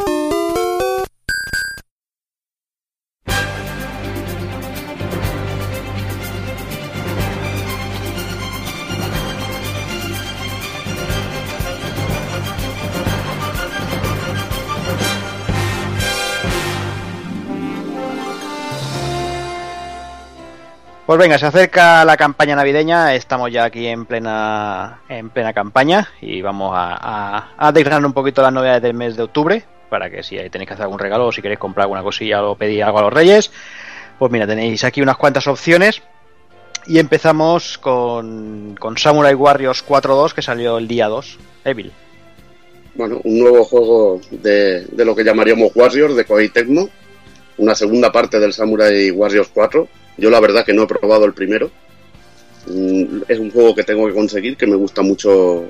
Pues venga, se acerca la campaña navideña, estamos ya aquí en plena en plena campaña y vamos a, a, a un poquito las novedades del mes de octubre para que si tenéis que hacer algún regalo o si queréis comprar alguna cosilla o pedir algo a los reyes, pues mira, tenéis aquí unas cuantas opciones y empezamos con, con Samurai Warriors 4.2 que salió el día 2, Evil. Bueno, un nuevo juego de, de lo que llamaríamos Warriors de Koei Tecmo, una segunda parte del Samurai Warriors 4. Yo la verdad que no he probado el primero. Mm, Es un juego que tengo que conseguir, que me gusta mucho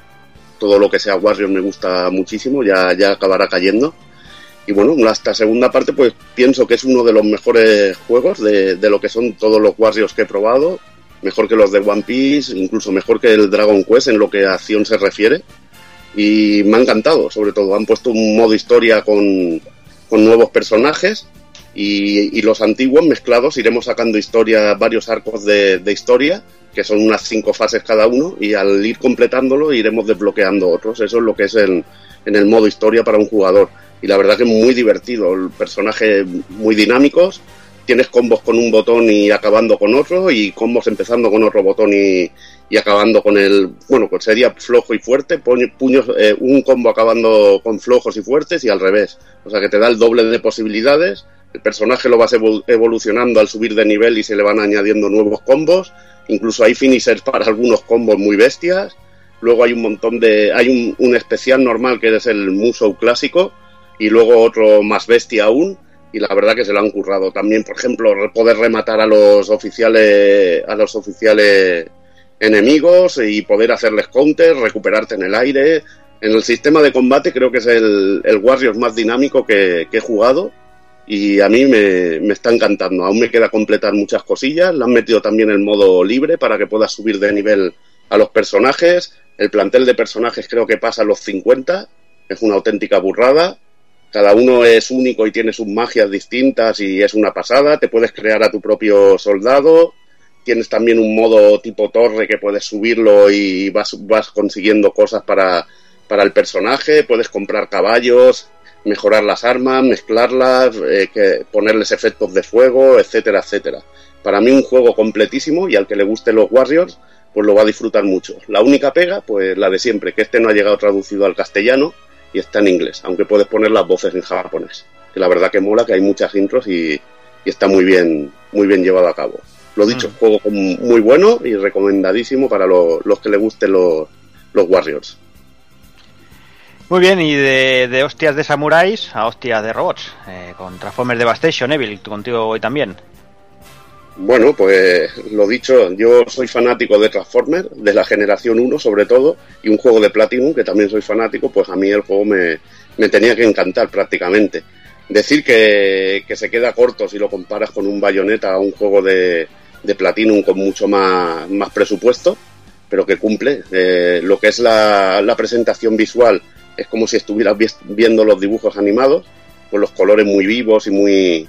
todo lo que sea Warriors, me gusta muchísimo, ya, ya acabará cayendo. Y bueno, esta segunda parte pues pienso que es uno de los mejores juegos de, de lo que son todos los Warriors que he probado, mejor que los de One Piece, incluso mejor que el Dragon Quest en lo que a acción se refiere y me ha encantado, sobre todo. Han puesto un modo historia con, con nuevos personajes y, los antiguos mezclados. Iremos sacando historia, varios arcos de, historia, que son unas cinco fases cada uno, y al ir completándolo iremos desbloqueando otros. Eso es lo que es en, en el modo historia para un jugador. Y la verdad que es muy divertido, el personaje muy dinámicos, tienes combos con un botón y acabando con otro, y combos empezando con otro botón y, y acabando con el, bueno, pues sería flojo y fuerte, puño- puños, eh, un combo acabando con flojos y fuertes y al revés. O sea que te da el doble de posibilidades, el personaje lo vas evol- evolucionando al subir de nivel y se le van añadiendo nuevos combos, incluso hay finishers para algunos combos muy bestias, luego hay un montón de, hay un, especial normal que es el Musou clásico, y luego otro más bestia aún, y la verdad que se lo han currado. También, por ejemplo, poder rematar a los oficiales, a los oficiales enemigos y poder hacerles counter, recuperarte en el aire. En el sistema de combate creo que es el, Warriors más dinámico que he jugado y a mí me, me está encantando. Aún me queda completar muchas cosillas. Le han metido también el modo libre para que puedas subir de nivel a los personajes. El plantel de personajes creo que pasa a los 50. Es una auténtica burrada. Cada uno es único y tiene sus magias distintas y es una pasada. Te puedes crear a tu propio soldado. Tienes también un modo tipo torre que puedes subirlo y vas, vas consiguiendo cosas para, para el personaje. Puedes comprar caballos, mejorar las armas, mezclarlas, eh, que, ponerles efectos de fuego, etcétera, etcétera. Para mí un juego completísimo y al que le gusten los Warriors, pues lo va a disfrutar mucho. La única pega, pues la de siempre, que este no ha llegado traducido al castellano y está en inglés, aunque puedes poner las voces en japonés. Que la verdad que mola, que hay muchas intros y, y está muy bien, muy bien llevado a cabo. Lo dicho, Mm. juego muy bueno y recomendadísimo para lo- los que le gusten los, los Warriors. Muy bien, y de, hostias de samuráis a hostias de robots, eh, con Transformers Devastation, Evil, contigo hoy también. Bueno, pues lo dicho, yo soy fanático de Transformers, de la generación 1 sobre todo, y un juego de Platinum, que también soy fanático, pues a mí el juego me, me tenía que encantar prácticamente. Decir que, que, se queda corto si lo comparas con un Bayonetta o un juego de, de Platinum con mucho más, más presupuesto, pero que cumple. Eh, lo que es la, la, presentación visual es como si estuvieras viendo los dibujos animados, con los colores muy vivos y muy,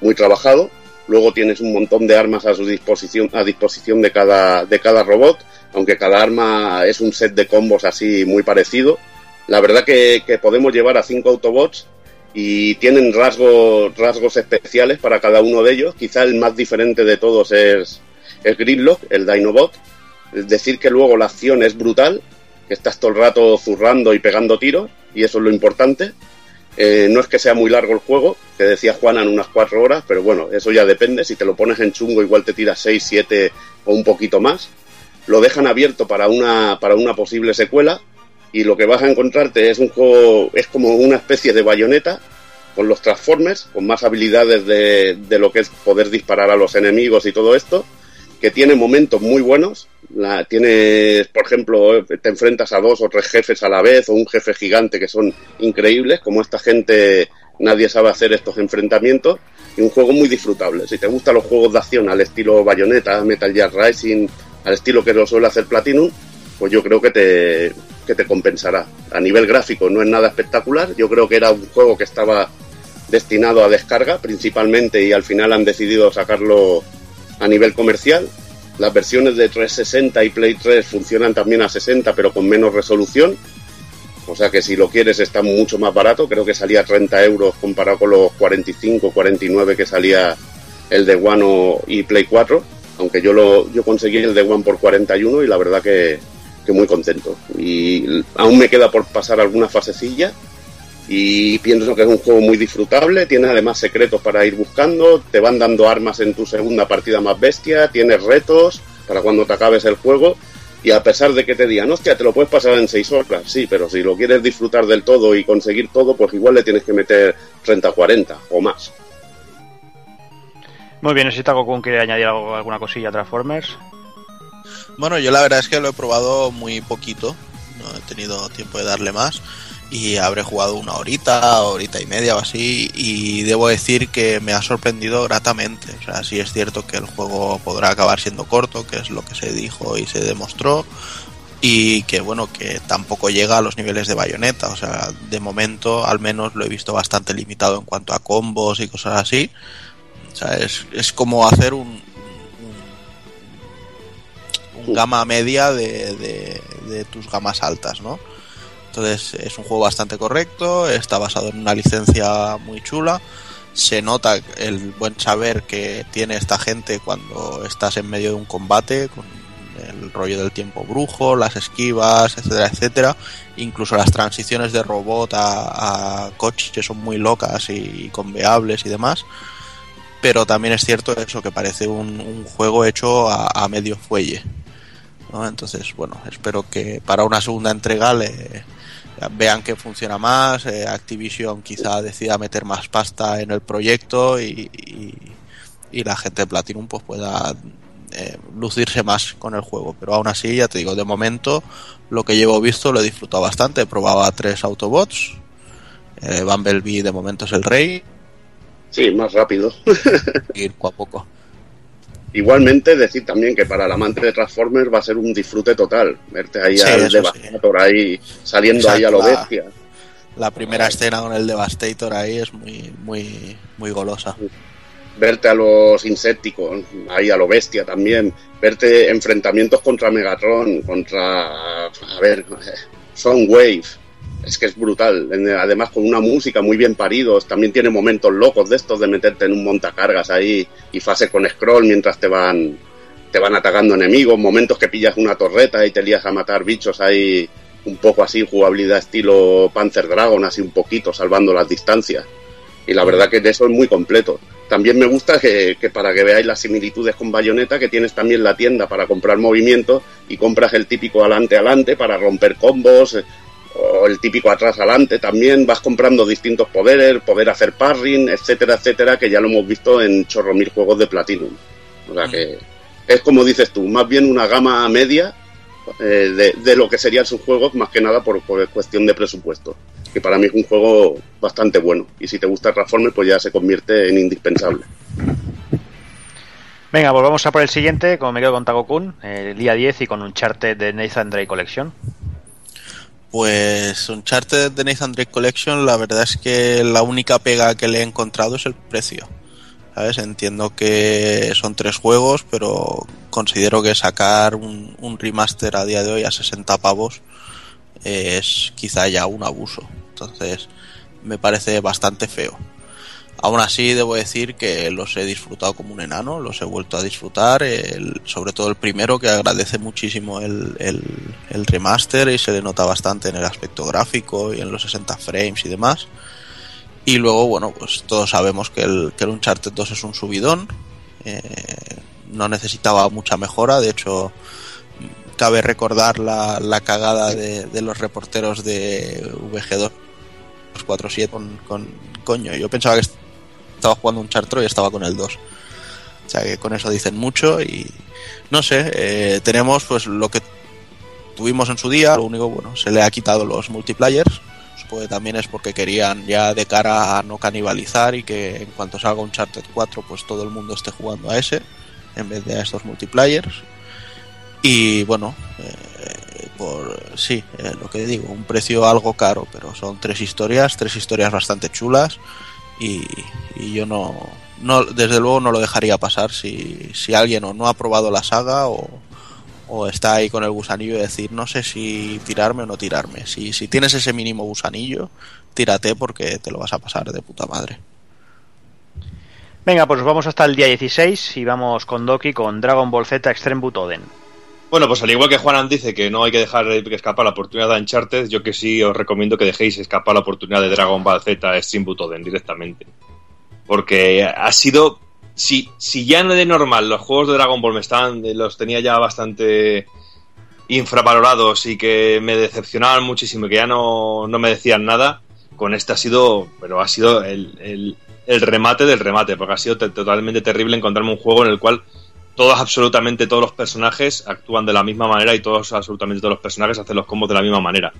muy trabajados. Luego tienes un montón de armas a su disposición, a disposición de cada, de cada robot, aunque cada arma es un set de combos así muy parecido. La verdad que, podemos llevar a cinco Autobots y tienen rasgos, rasgos especiales para cada uno de ellos. Quizá el más diferente de todos es el Gridlock, el Dinobot. Es decir, que luego la acción es brutal, que estás todo el rato zurrando y pegando tiros, y eso es lo importante. Eh, no es que sea muy largo el juego, que decía Juana en unas cuatro horas, pero bueno, eso ya depende. Si te lo pones en chungo, igual te tiras seis, siete o un poquito más. Lo dejan abierto para una, para una posible secuela y lo que vas a encontrarte es un juego, es como una especie de bayoneta con los Transformers, con más habilidades de, de, lo que es poder disparar a los enemigos y todo esto, que tiene momentos muy buenos. La, tienes, por ejemplo, te enfrentas a dos o tres jefes a la vez, o un jefe gigante que son increíbles, como esta gente nadie sabe hacer estos enfrentamientos, y un juego muy disfrutable. Si te gustan los juegos de acción al estilo Bayonetta, Metal Gear Rising, al estilo que lo suele hacer Platinum, pues yo creo que te, que te compensará. A nivel gráfico no es nada espectacular, yo creo que era un juego que estaba destinado a descarga principalmente y al final han decidido sacarlo a nivel comercial. Las versiones de 360 y Play 3 funcionan también a 60 pero con menos resolución. O sea que si lo quieres está mucho más barato, creo que salía 30 euros comparado con los 45, 49 que salía el de One y Play 4. Aunque yo lo yo conseguí el de One por 41 y la verdad que, que muy contento. Y aún me queda por pasar alguna fasecilla y pienso que es un juego muy disfrutable, tiene además secretos para ir buscando, te van dando armas en tu segunda partida más bestia, tienes retos para cuando te acabes el juego y a pesar de que te digan, hostia, te lo puedes pasar en seis horas, sí, pero si lo quieres disfrutar del todo y conseguir todo, pues igual le tienes que meter 30 40 o más. Muy bien, necesita Goku quiere añadir algo, alguna cosilla a Transformers. Bueno, yo la verdad es que lo he probado muy poquito, no he tenido tiempo de darle más y habré jugado una horita, horita y media o así y debo decir que me ha sorprendido gratamente. O sea, sí es cierto que el juego podrá acabar siendo corto, que es lo que se dijo y se demostró y que bueno, que tampoco llega a los niveles de bayoneta, o sea, de momento al menos lo he visto bastante limitado en cuanto a combos y cosas así. O sea, es, es como hacer un, un, un gama media de, de, de tus gamas altas, ¿no? Entonces es un juego bastante correcto, está basado en una licencia muy chula. Se nota el buen saber que tiene esta gente cuando estás en medio de un combate, con el rollo del tiempo brujo, las esquivas, etcétera, etcétera. Incluso las transiciones de robot a, a coche que son muy locas y conveables y demás. Pero también es cierto eso, que parece un, juego hecho a, medio fuelle. Entonces, bueno, espero que para una segunda entrega le, vean que funciona más, eh, Activision quizá decida meter más pasta en el proyecto y, y, y la gente de Platinum pues pueda eh, lucirse más con el juego. Pero aún así, ya te digo, de momento lo que llevo visto lo he disfrutado bastante. Probaba tres Autobots, eh, Bumblebee de momento es el rey. Sí, más rápido. ir poco a poco. Igualmente, decir también que para el amante de Transformers va a ser un disfrute total. Verte ahí Sí, al Devastator ahí saliendo ahí a lo la- bestia. La primera escena con el Devastator ahí es muy, muy, muy golosa. Verte a los Insecticons ahí a lo bestia también. Verte enfrentamientos contra Megatron, contra. A ver, Soundwave. Es que es brutal. Además, con una música muy bien paridos. También tiene momentos locos de estos de meterte en un montacargas ahí y fase con scroll mientras te van te van atacando enemigos. Momentos que pillas una torreta y te lías a matar bichos ahí un poco así, jugabilidad estilo Panzer Dragon, así un poquito, salvando las distancias. Y la verdad que eso es muy completo. También me gusta que, que para que veáis las similitudes con Bayonetta, que tienes también la tienda para comprar movimiento y compras el típico alante-alante para romper combos, o el típico atrás-alante también, vas comprando distintos poderes, poder hacer parring, etcétera, etcétera, que ya lo hemos visto en chorro mil juegos de Platinum. O sea que es como dices tú, más bien una gama media eh, de, lo que serían sus juegos, más que nada por, cuestión de presupuesto. Que para mí es un juego bastante bueno. Y si te gusta el Transformers, pues ya se convierte en indispensable. Venga, pues vamos a por el siguiente, como me quedo con Tagokun, el día 10 y con un charter de Nathan Drake Collection. Pues un charter de Nathan Drake Collection, la verdad es que la única pega que le he encontrado es el precio. ¿Sabes? Entiendo que son tres juegos, pero considero que sacar un, un remaster a día de hoy a 60 pavos es quizá ya un abuso. Entonces, me parece bastante feo. Aún así, debo decir que los he disfrutado como un enano, los he vuelto a disfrutar, sobre todo el primero, que agradece muchísimo el, el, remaster y se le nota bastante en el aspecto gráfico y en los 60 frames y demás. Y luego, bueno, pues todos sabemos que el, que el Uncharted 2 es un subidón, eh, no necesitaba mucha mejora, de hecho, cabe recordar la, la cagada de, de, los reporteros de VG2 47 con, con coño, yo pensaba que estaba jugando un chartro y estaba con el 2. O sea que con eso dicen mucho y no sé, eh, tenemos pues lo que tuvimos en su día, lo único bueno, se le ha quitado los multiplayers, supongo que también es porque querían ya de cara a no canibalizar y que en cuanto salga un Charter 4 pues todo el mundo esté jugando a ese en vez de a estos multiplayers. Y bueno, eh, por sí, eh, lo que digo, un precio algo caro, pero son tres historias, tres historias bastante chulas y, yo no, desde luego no lo dejaría pasar si, si alguien o no ha probado la saga o, o está ahí con el gusanillo de decir no sé si tirarme o no tirarme. Si, si tienes ese mínimo gusanillo, tírate porque te lo vas a pasar de puta madre. Venga, pues vamos hasta el día 16 y vamos con Doki con Dragon Ball Z Extreme Butoden. Bueno, pues al igual que Juanan dice que no hay que dejar escapar la oportunidad de Uncharted, yo que sí os recomiendo que dejéis escapar la oportunidad de Dragon Ball Z Stream Butoden directamente. Porque ha sido. Si, si ya de normal los juegos de Dragon Ball me estaban. los tenía ya bastante infravalorados y que me decepcionaban muchísimo y que ya no, no me decían nada, con este ha sido. Pero ha sido el, el remate del remate, porque ha sido totalmente terrible encontrarme un juego en el cual todos, absolutamente todos los personajes actúan de la misma manera y todos, absolutamente todos los personajes hacen los combos de la misma manera.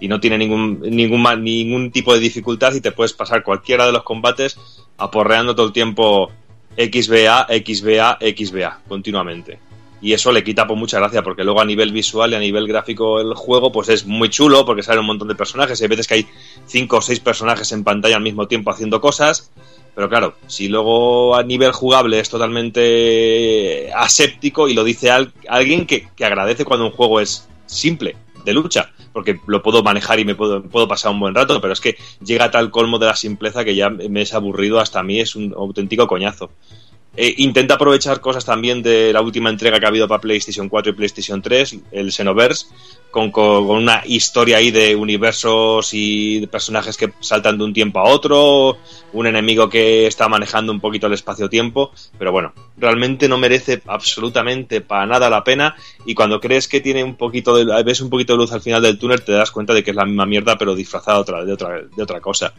Y no tiene ningún, ningún, ningún tipo de dificultad y te puedes pasar cualquiera de los combates aporreando todo el tiempo XBA, XBA, XBA, continuamente. Y eso le quita por mucha gracia, porque luego a nivel visual y a nivel gráfico el juego, pues es muy chulo, porque salen un montón de personajes. Y hay veces que hay cinco o seis personajes en pantalla al mismo tiempo haciendo cosas pero claro, si luego a nivel jugable es totalmente aséptico y lo dice alguien que, agradece cuando un juego es simple, de lucha, porque lo puedo manejar y me puedo, puedo pasar un buen rato, pero es que llega a tal colmo de la simpleza que ya me es aburrido, hasta a mí es un auténtico coñazo. Eh, intenta aprovechar cosas también de la última entrega que ha habido para PlayStation 4 y PlayStation 3, el Xenoverse, con, con, una historia ahí de universos y de personajes que saltan de un tiempo a otro, un enemigo que está manejando un poquito el espacio-tiempo, pero bueno, realmente no merece absolutamente para nada la pena y cuando crees que tiene un poquito de, ves un poquito de luz al final del túnel te das cuenta de que es la misma mierda pero disfrazada otra, de, otra, de otra cosa.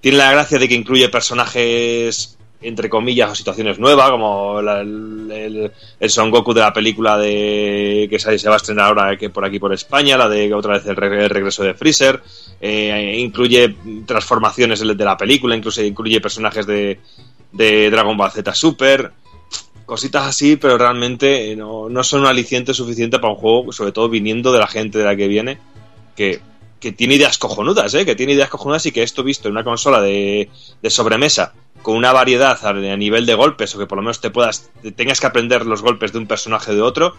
Tiene la gracia de que incluye personajes entre comillas, o situaciones nuevas, como el, el, Son Goku de la película de que se, va a estrenar ahora que por aquí por España, la de otra vez el, regreso de Freezer, eh, incluye transformaciones de la película, incluso incluye personajes de, de Dragon Ball Z Super, cositas así, pero realmente no, no son un aliciente suficiente para un juego, sobre todo viniendo de la gente de la que viene, que, que tiene ideas cojonudas, ¿eh? que tiene ideas cojonudas y que esto visto en una consola de, de sobremesa con una variedad a, nivel de golpes o que por lo menos te puedas tengas que aprender los golpes de un personaje de otro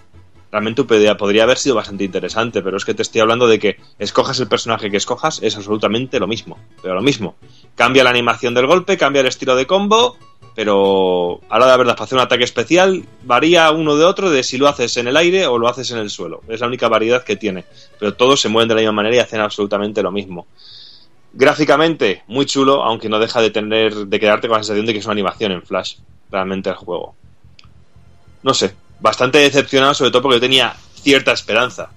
realmente podría haber sido bastante interesante pero es que te estoy hablando de que escojas el personaje que escojas es absolutamente lo mismo pero lo mismo. Cambia la animación del golpe cambia el estilo de combo pero a la verdad para hacer un ataque especial varía uno de otro de si lo haces en el aire o lo haces en el suelo. Es la única variedad que tiene pero todos se mueven de la misma manera y hacen absolutamente lo mismo Gráficamente, muy chulo, aunque no deja de tener, de quedarte con la sensación de que es una animación en Flash, realmente el juego. No sé, bastante decepcionado, sobre todo porque yo tenía cierta esperanza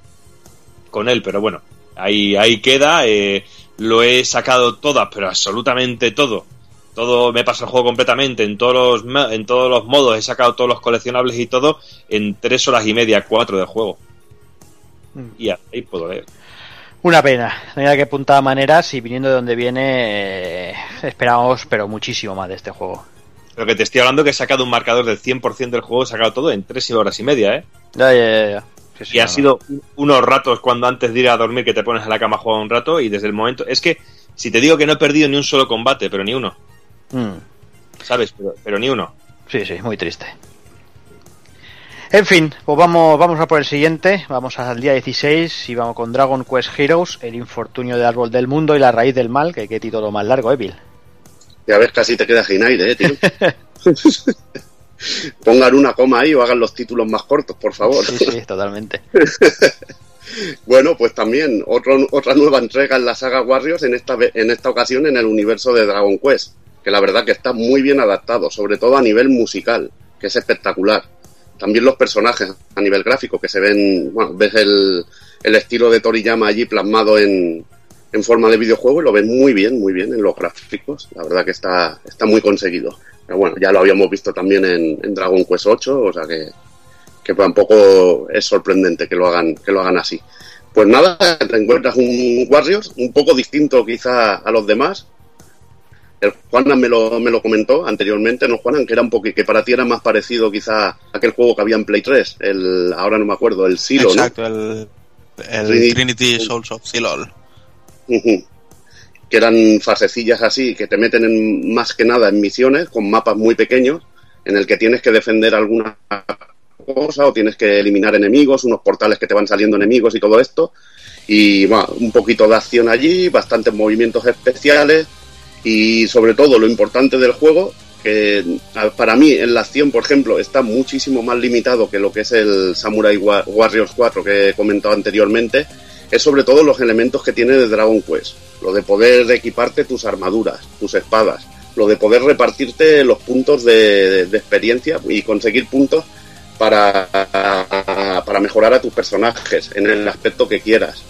con él, pero bueno, ahí, ahí queda. Eh, lo he sacado toda, pero absolutamente todo, todo me pasa el juego completamente en todos los en todos los modos he sacado todos los coleccionables y todo en tres horas y media cuatro de juego Mm. y ahí puedo leer Una pena, no hay nada que apuntar maneras y viniendo de donde viene eh, esperamos pero muchísimo más de este juego. pero que te estoy hablando que he sacado un marcador del 100% del juego he sacado todo en tres horas y media eh Ya, ya, ya, ya. Sí, sí, y ha no, sido unos ratos cuando antes de ir a dormir que te pones a la cama a jugar un rato y desde el momento es que si te digo que no he perdido ni un solo combate pero ni uno no. Mm. sabes pero, pero ni uno Sí, sí, muy triste. En fin, pues vamos, vamos a por el siguiente. Vamos al día 16 y vamos con Dragon Quest Heroes, el infortunio del árbol del mundo y la raíz del mal. Que qué título más largo, ¿eh, Bill? Ya ves, casi te queda sin aire, eh, tío. Pongan una coma ahí o hagan los títulos más cortos, por favor. Sí, sí, totalmente. Bueno, pues también otro, otra nueva entrega en la saga Warriors, en esta, en esta ocasión en el universo de Dragon Quest, que la verdad que está muy bien adaptado, sobre todo a nivel musical, que es espectacular. También los personajes a nivel gráfico, que se ven, bueno, ves el, el estilo de Toriyama allí plasmado en, en forma de videojuego y lo ves muy bien, muy bien en los gráficos. La verdad que está, está muy conseguido. Pero bueno, ya lo habíamos visto también en, Dragon Quest 8, o sea que, que tampoco es sorprendente que lo hagan, que lo hagan así. Pues nada, te encuentras un Warriors un poco distinto quizá a los demás. El Juanan me lo, me lo comentó anteriormente, ¿no, Juanan? Que era un poco, que para ti era más parecido quizá a aquel juego que había en Play 3, el, ahora no me acuerdo, el Silo, ¿no? Exacto, el, el Trinity- Trinity Souls of Zilol. Ujú. que eran fasecillas así, que te meten en, más que nada en misiones con mapas muy pequeños, en el que tienes que defender alguna cosa o tienes que eliminar enemigos, unos portales que te van saliendo enemigos y todo esto. Y bueno, un poquito de acción allí, bastantes movimientos especiales y sobre todo lo importante del juego, que para mí en la acción, por ejemplo, está muchísimo más limitado que lo que es el Samurai Wa- Warriors 4 que he comentado anteriormente, es sobre todo los elementos que tiene de Dragon Quest. Lo de poder equiparte tus armaduras, tus espadas, lo de poder repartirte los puntos de, de experiencia y conseguir puntos para, para mejorar a tus personajes en el aspecto que quieras.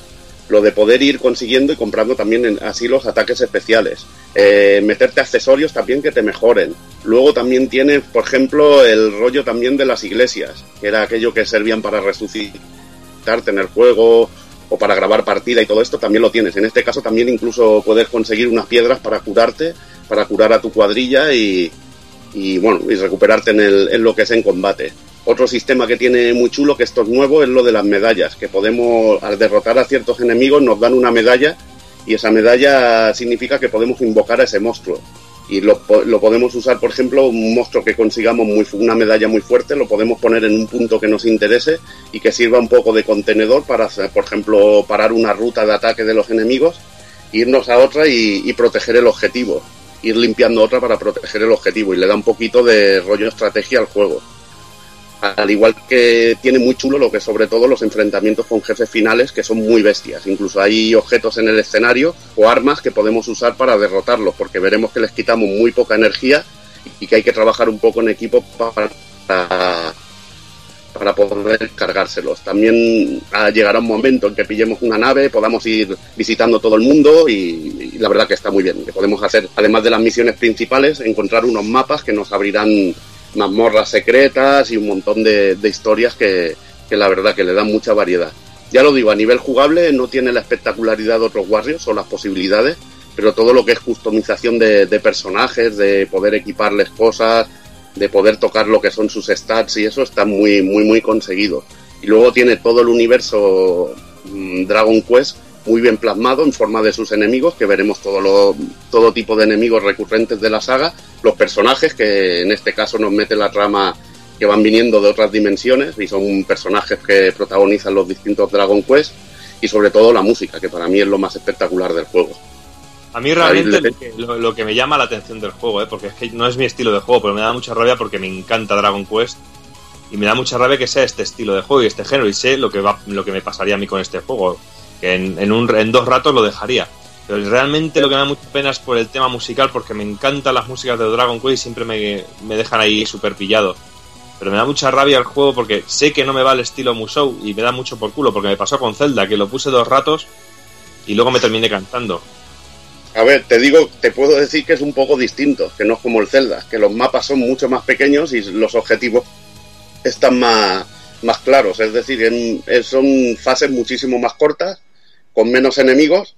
Lo de poder ir consiguiendo y comprando también en- así los ataques especiales. Eh, meterte accesorios también que te mejoren. Luego también tiene, por ejemplo, el rollo también de las iglesias, que era aquello que servían para resucitar, tener juego o para grabar partida y todo esto también lo tienes. En este caso también incluso puedes conseguir unas piedras para curarte, para curar a tu cuadrilla y, y bueno, y recuperarte en, el, en lo que es en combate. Otro sistema que tiene muy chulo, que esto es nuevo, es lo de las medallas, que podemos, al derrotar a ciertos enemigos, nos dan una medalla y esa medalla significa que podemos invocar a ese monstruo. Y lo, lo podemos usar, por ejemplo, un monstruo que consigamos muy, una medalla muy fuerte, lo podemos poner en un punto que nos interese y que sirva un poco de contenedor para, por ejemplo, parar una ruta de ataque de los enemigos, irnos a otra y, y proteger el objetivo. Ir limpiando otra para proteger el objetivo y le da un poquito de rollo estrategia al juego al igual que tiene muy chulo lo que sobre todo los enfrentamientos con jefes finales que son muy bestias. Incluso hay objetos en el escenario o armas que podemos usar para derrotarlos, porque veremos que les quitamos muy poca energía y que hay que trabajar un poco en equipo para, para poder cargárselos. También ah, llegará un momento en que pillemos una nave, podamos ir visitando todo el mundo y, y la verdad que está muy bien. Que podemos hacer, además de las misiones principales, encontrar unos mapas que nos abrirán mazmorras secretas y un montón de, historias que, que la verdad que le dan mucha variedad. Ya lo digo, a nivel jugable no tiene la espectacularidad de otros Warriors o las posibilidades, pero todo lo que es customización de, de personajes, de poder equiparles cosas, de poder tocar lo que son sus stats y eso está muy, muy, muy conseguido. Y luego tiene todo el universo mm, Dragon Quest muy bien plasmado en forma de sus enemigos, que veremos todo, lo, todo tipo de enemigos recurrentes de la saga, los personajes, que en este caso nos mete la trama que van viniendo de otras dimensiones y son personajes que protagonizan los distintos Dragon Quest, y sobre todo la música, que para mí es lo más espectacular del juego. A mí realmente lo que, lo- lo que me llama la atención del juego, ¿eh? porque es que no es mi estilo de juego, pero me da mucha rabia porque me encanta Dragon Quest y me da mucha rabia que sea este estilo de juego y este género y sé lo que va, lo que me pasaría a mí con este juego, que en, en, un, en dos ratos lo dejaría. Pero realmente lo que me da mucha pena es por el tema musical, porque me encantan las músicas de Dragon Quest y siempre me, me dejan ahí súper pillado. Pero me da mucha rabia el juego porque sé que no me va el estilo Musou y me da mucho por culo, porque me pasó con Zelda, que lo puse dos ratos y luego me terminé cantando. A ver, te digo, te puedo decir que es un poco distinto, que no es como el Zelda, que los mapas son mucho más pequeños y los objetivos están más, más claros, es decir, en- eh, son fases muchísimo más cortas, con menos enemigos,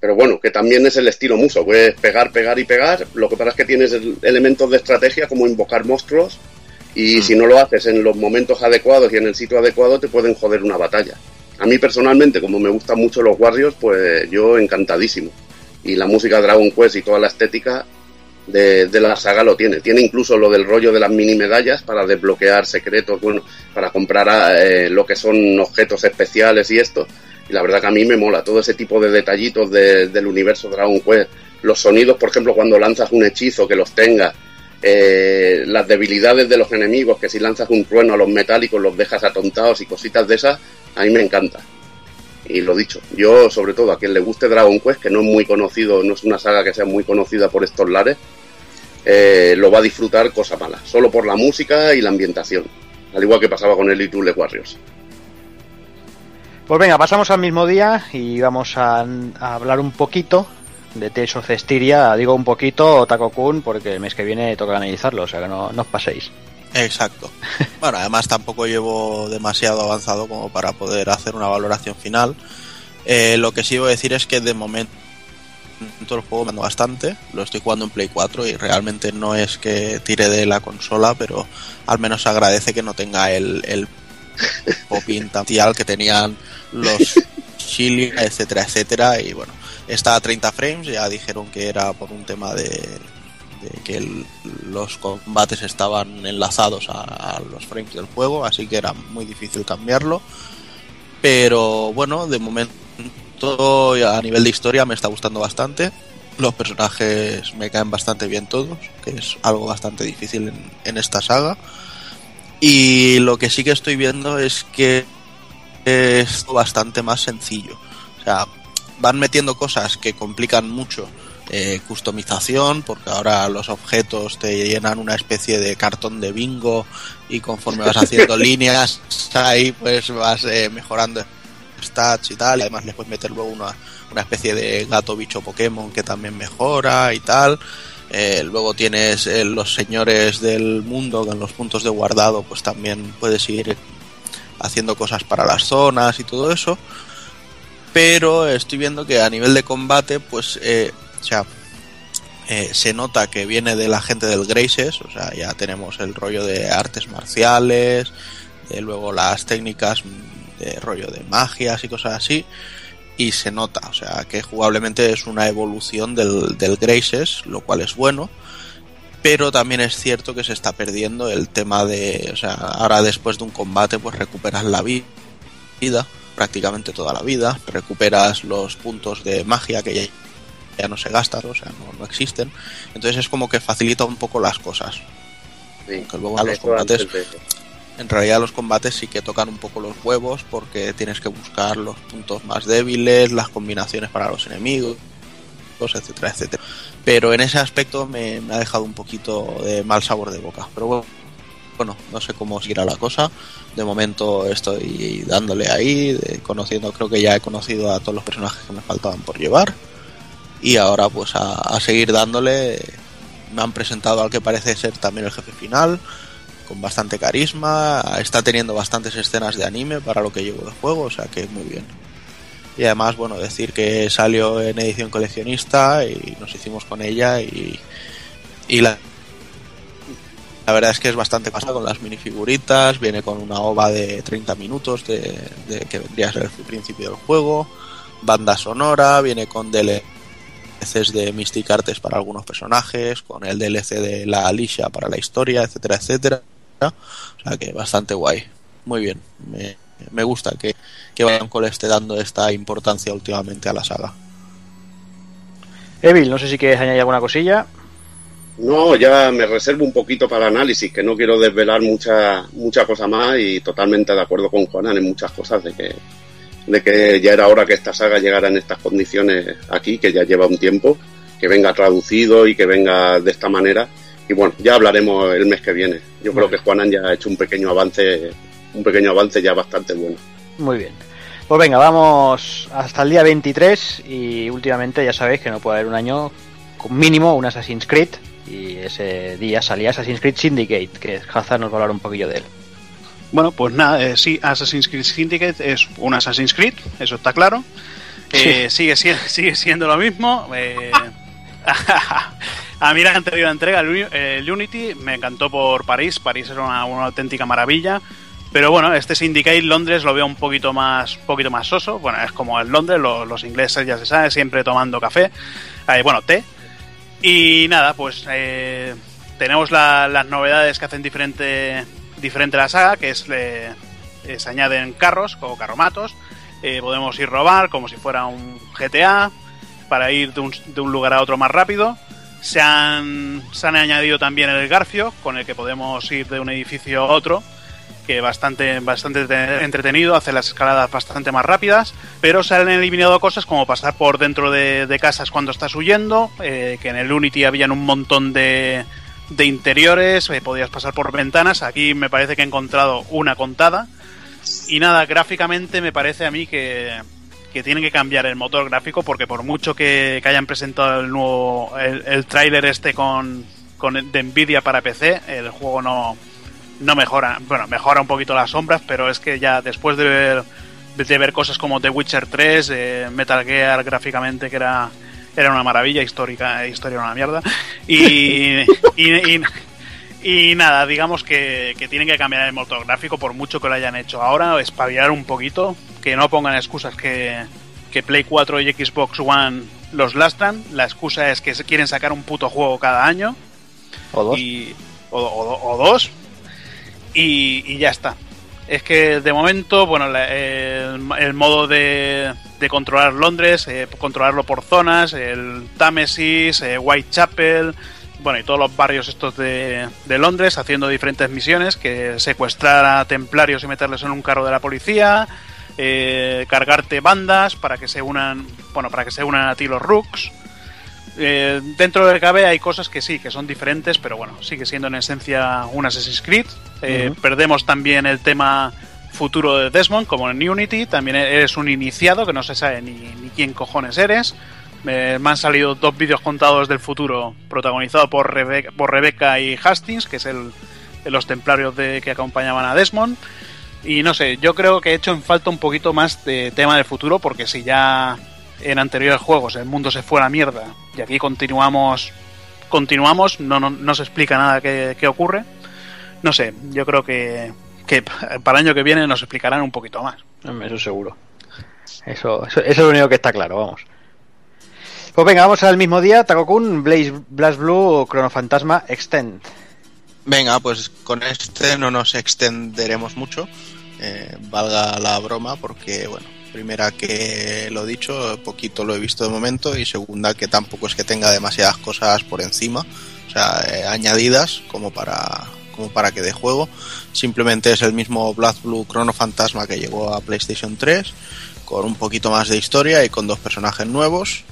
pero bueno, que también es el estilo muso, puedes pegar, pegar y pegar, lo que pasa es que tienes el- elementos de estrategia como invocar monstruos y si no lo haces en los momentos adecuados y en el sitio adecuado te pueden joder una batalla. A mí personalmente, como me gustan mucho los Warriors, pues yo encantadísimo. Y la música Dragon Quest y toda la estética de, de la saga lo tiene. Tiene incluso lo del rollo de las mini medallas para desbloquear secretos, bueno, para comprar eh, lo que son objetos especiales y esto. Y la verdad que a mí me mola todo ese tipo de detallitos de- del universo Dragon Quest. Los sonidos, por ejemplo, cuando lanzas un hechizo que los tenga. eh, las debilidades de los enemigos, que si lanzas un trueno a los metálicos los dejas atontados y cositas de esas, a mí me encanta. Y lo dicho, yo sobre todo a quien le guste Dragon Quest, que no es muy conocido, no es una saga que sea muy conocida por estos lares, eh, lo va a disfrutar cosa mala, solo por la música y la ambientación, al igual que pasaba con el Little Warriors. Pues venga, pasamos al mismo día y vamos a, a hablar un poquito de Tales of Cestiria. Digo un poquito, Taco-kun, porque el mes que viene toca analizarlo, o sea que no, no os paséis. Exacto. Bueno, además tampoco llevo demasiado avanzado como para poder hacer una valoración final. Eh, lo que sí voy a decir es que de momento el juego me anda bastante. Lo estoy jugando en Play 4 y realmente no es que tire de la consola, pero al menos agradece que no tenga el, el popping tantial que tenían los Chili, etcétera, etcétera. Y bueno, está a 30 frames. Ya dijeron que era por un tema de, que los combates estaban enlazados a, los frames del juego, así que era muy difícil cambiarlo. Pero bueno, de momento a nivel de historia me está gustando bastante. Los personajes me caen bastante bien todos, que es algo bastante difícil en esta saga. Y lo que sí que estoy viendo es que es bastante más sencillo. O sea, van metiendo cosas que complican mucho eh, customización, porque ahora los objetos te llenan una especie de cartón de bingo y conforme vas haciendo líneas ahí pues vas eh, mejorando stats y tal, y además le puedes meter luego una, una especie de gato bicho Pokémon que también mejora y tal. Eh, luego tienes eh, los señores del mundo que en los puntos de guardado pues también puedes ir haciendo cosas para las zonas y todo eso. Pero estoy viendo que a nivel de combate, pues, eh, o sea, se nota que viene de la gente del Graces, o sea, ya tenemos el rollo de artes marciales, luego las técnicas de rollo de magias y cosas así, y se nota, o sea, que jugablemente es una evolución del, del Graces, lo cual es bueno, pero también es cierto que se está perdiendo el tema de, o sea, ahora después de un combate pues recuperas la vi- vida, prácticamente toda la vida, recuperas los puntos de magia que ya, ya no se gastan, o sea, no, no existen, entonces es como que facilita un poco las cosas. Sí. Aunque luego a los Eso combates antes de- en realidad los combates sí que tocan un poco los huevos porque tienes que buscar los puntos más débiles, las combinaciones para los enemigos, etcétera, etcétera. Pero en ese aspecto me, ha dejado un poquito de mal sabor de boca. Pero bueno, bueno, no sé cómo seguirá la cosa. De momento estoy dándole ahí, conociendo, creo que ya he conocido a todos los personajes que me faltaban por llevar. Y ahora pues a, a seguir dándole. Me han presentado al que parece ser también el jefe final con bastante carisma, está teniendo bastantes escenas de anime para lo que llevo de juego, o sea que muy bien. Y además, bueno, decir que salió en edición coleccionista y nos hicimos con ella y, y la, la verdad es que es bastante pasada con las minifiguritas, viene con una ova de 30 minutos de, que vendría a ser el principio del juego, banda sonora, viene con DLCs de Mystic Artes para algunos personajes, con el DLC de la Alicia para la historia, etcétera, etcétera. O sea que bastante guay. Muy bien. Me, me gusta que, que Banco le esté dando esta importancia últimamente a la saga. Evil, no sé si quieres añadir alguna cosilla. No, ya me reservo un poquito para el análisis, que no quiero desvelar mucha, mucha cosa más y totalmente de acuerdo con Juanan en muchas cosas de que, de que ya era hora que esta saga llegara en estas condiciones aquí, que ya lleva un tiempo, que venga traducido y que venga de esta manera. Y bueno, ya hablaremos el mes que viene. Yo creo que Juanan ya ha hecho un pequeño avance, un pequeño avance ya bastante bueno. Muy bien. Pues venga, vamos hasta el día 23 y últimamente ya sabéis que no puede haber un año con mínimo un Assassin's Creed y ese día salía Assassin's Creed Syndicate, que Hazard nos va a hablar un poquillo de él. Bueno, pues nada, eh, sí, Assassin's Creed Syndicate es un Assassin's Creed, eso está claro. Eh, sigue, sigue siendo lo mismo. Eh, a mí la anterior entrega, el Unity, me encantó por París. París era una, auténtica maravilla. Pero bueno, este Syndicate Londres lo veo un poquito más, poquito más soso. Bueno, es como en Londres, los, ingleses ya se sabe, siempre tomando café. Eh, bueno, té. Y nada, pues eh, tenemos las novedades que hacen diferente, diferente la saga, que es eh, se añaden carros o carromatos. podemos ir robar como si fuera un GTA para ir de un, de un lugar a otro más rápido. Se han, se han añadido también el Garfio, con el que podemos ir de un edificio a otro que bastante, bastante entretenido, hace las escaladas bastante más rápidas, pero se han eliminado cosas como pasar por dentro de, casas cuando estás huyendo, eh, que en el Unity habían un montón de, de interiores, eh, podías pasar por ventanas, aquí me parece que he encontrado una contada, y nada, gráficamente me parece a mí que, que tienen que cambiar el motor gráfico porque por mucho que, hayan presentado el nuevo el, el tráiler este con, con de Nvidia para PC, el juego no no mejora, bueno, mejora un poquito las sombras, pero es que ya después de ver, de ver cosas como The Witcher 3, eh, Metal Gear gráficamente, que era, era una maravilla, histórica, historia una mierda, y, nada, digamos que, que, tienen que cambiar el motor gráfico por mucho que lo hayan hecho ahora, espabilar un poquito, que no pongan excusas que, que Play 4 y Xbox One los lastran, la excusa es que quieren sacar un puto juego cada año. O dos. o, dos, y, ya está. Es que de momento, bueno, el, modo de, controlar Londres, eh, controlarlo por zonas, el Támesis, eh, Whitechapel, bueno, y todos los barrios estos de, Londres haciendo diferentes misiones, que secuestrar a templarios y meterles en un carro de la policía, eh, cargarte bandas para que se unan, bueno, para que se unan a ti los Rooks, eh, dentro del KB hay cosas que sí, que son diferentes, pero bueno, sigue siendo en esencia un Assassin's Creed. Eh, perdemos también el tema futuro de Desmond, como en Unity. También eres un iniciado, que no se sabe ni, quién cojones eres. Me han salido dos vídeos contados del futuro, protagonizado por, Rebeca, por Rebecca y Hastings, que es el, de los templarios de, que acompañaban a Desmond. Y no sé, yo creo que he hecho en falta un poquito más de tema del futuro, porque si ya en anteriores juegos el mundo se fue a la mierda y aquí continuamos continuamos no, no, se explica nada qué, ocurre. No sé yo creo que, que para el año que viene nos explicarán un poquito más. Eso seguro. Eso, eso, es lo único que está claro vamos pues venga vamos al mismo día Takokun Blaze Blast Blue Chrono Fantasma Extend venga pues con este no nos extenderemos mucho eh, valga la broma porque bueno Primera que lo dicho, poquito lo he visto de momento y segunda que tampoco es que tenga demasiadas cosas por encima, o sea, eh, añadidas como para como para que de juego. Simplemente es el mismo Black Blue Chrono Fantasma que llegó a PlayStation 3 con un poquito más de historia y con dos personajes nuevos.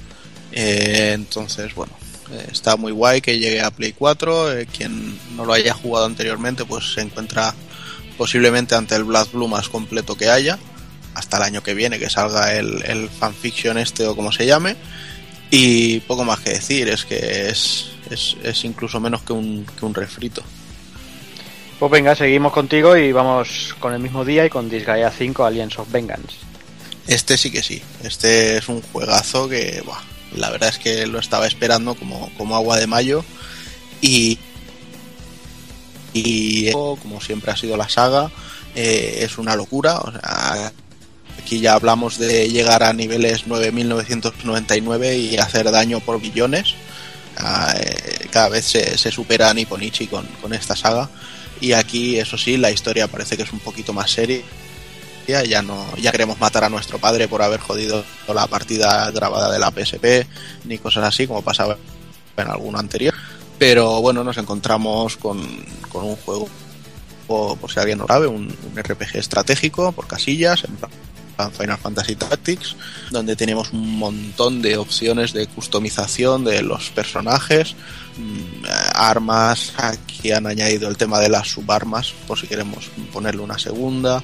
Eh, entonces, bueno, eh, está muy guay que llegue a Play 4. quien no lo haya jugado anteriormente, pues se encuentra posiblemente ante el Black Blue más completo que haya hasta el año que viene que salga el, el fanfiction este o como se llame. Y poco más que decir, es que es, es, incluso menos que un, que un refrito. Pues venga, seguimos contigo y vamos con el mismo día y con Disgaea 5 Aliens of Vengeance. Este sí que sí, este es un juegazo que la verdad es que lo estaba esperando como, como agua de mayo y, y como siempre ha sido la saga, eh, es una locura. Aquí ya hablamos de llegar a niveles 9.999 y hacer daño por billones. Ah, eh, cada vez se, supera a Nipponichi con, con esta saga. Y aquí, eso sí, la historia parece que es un poquito más seria. Ya no, ya queremos matar a nuestro padre por haber jodido la partida grabada de la PSP, ni cosas así, como pasaba en alguno anterior. Pero bueno, nos encontramos con, con un juego, por si alguien no sabe, un, un RPG estratégico por casillas, en Final Fantasy Tactics, donde tenemos un montón de opciones de customización de los personajes, mm, armas, aquí han añadido el tema de las subarmas, por si queremos ponerle una segunda,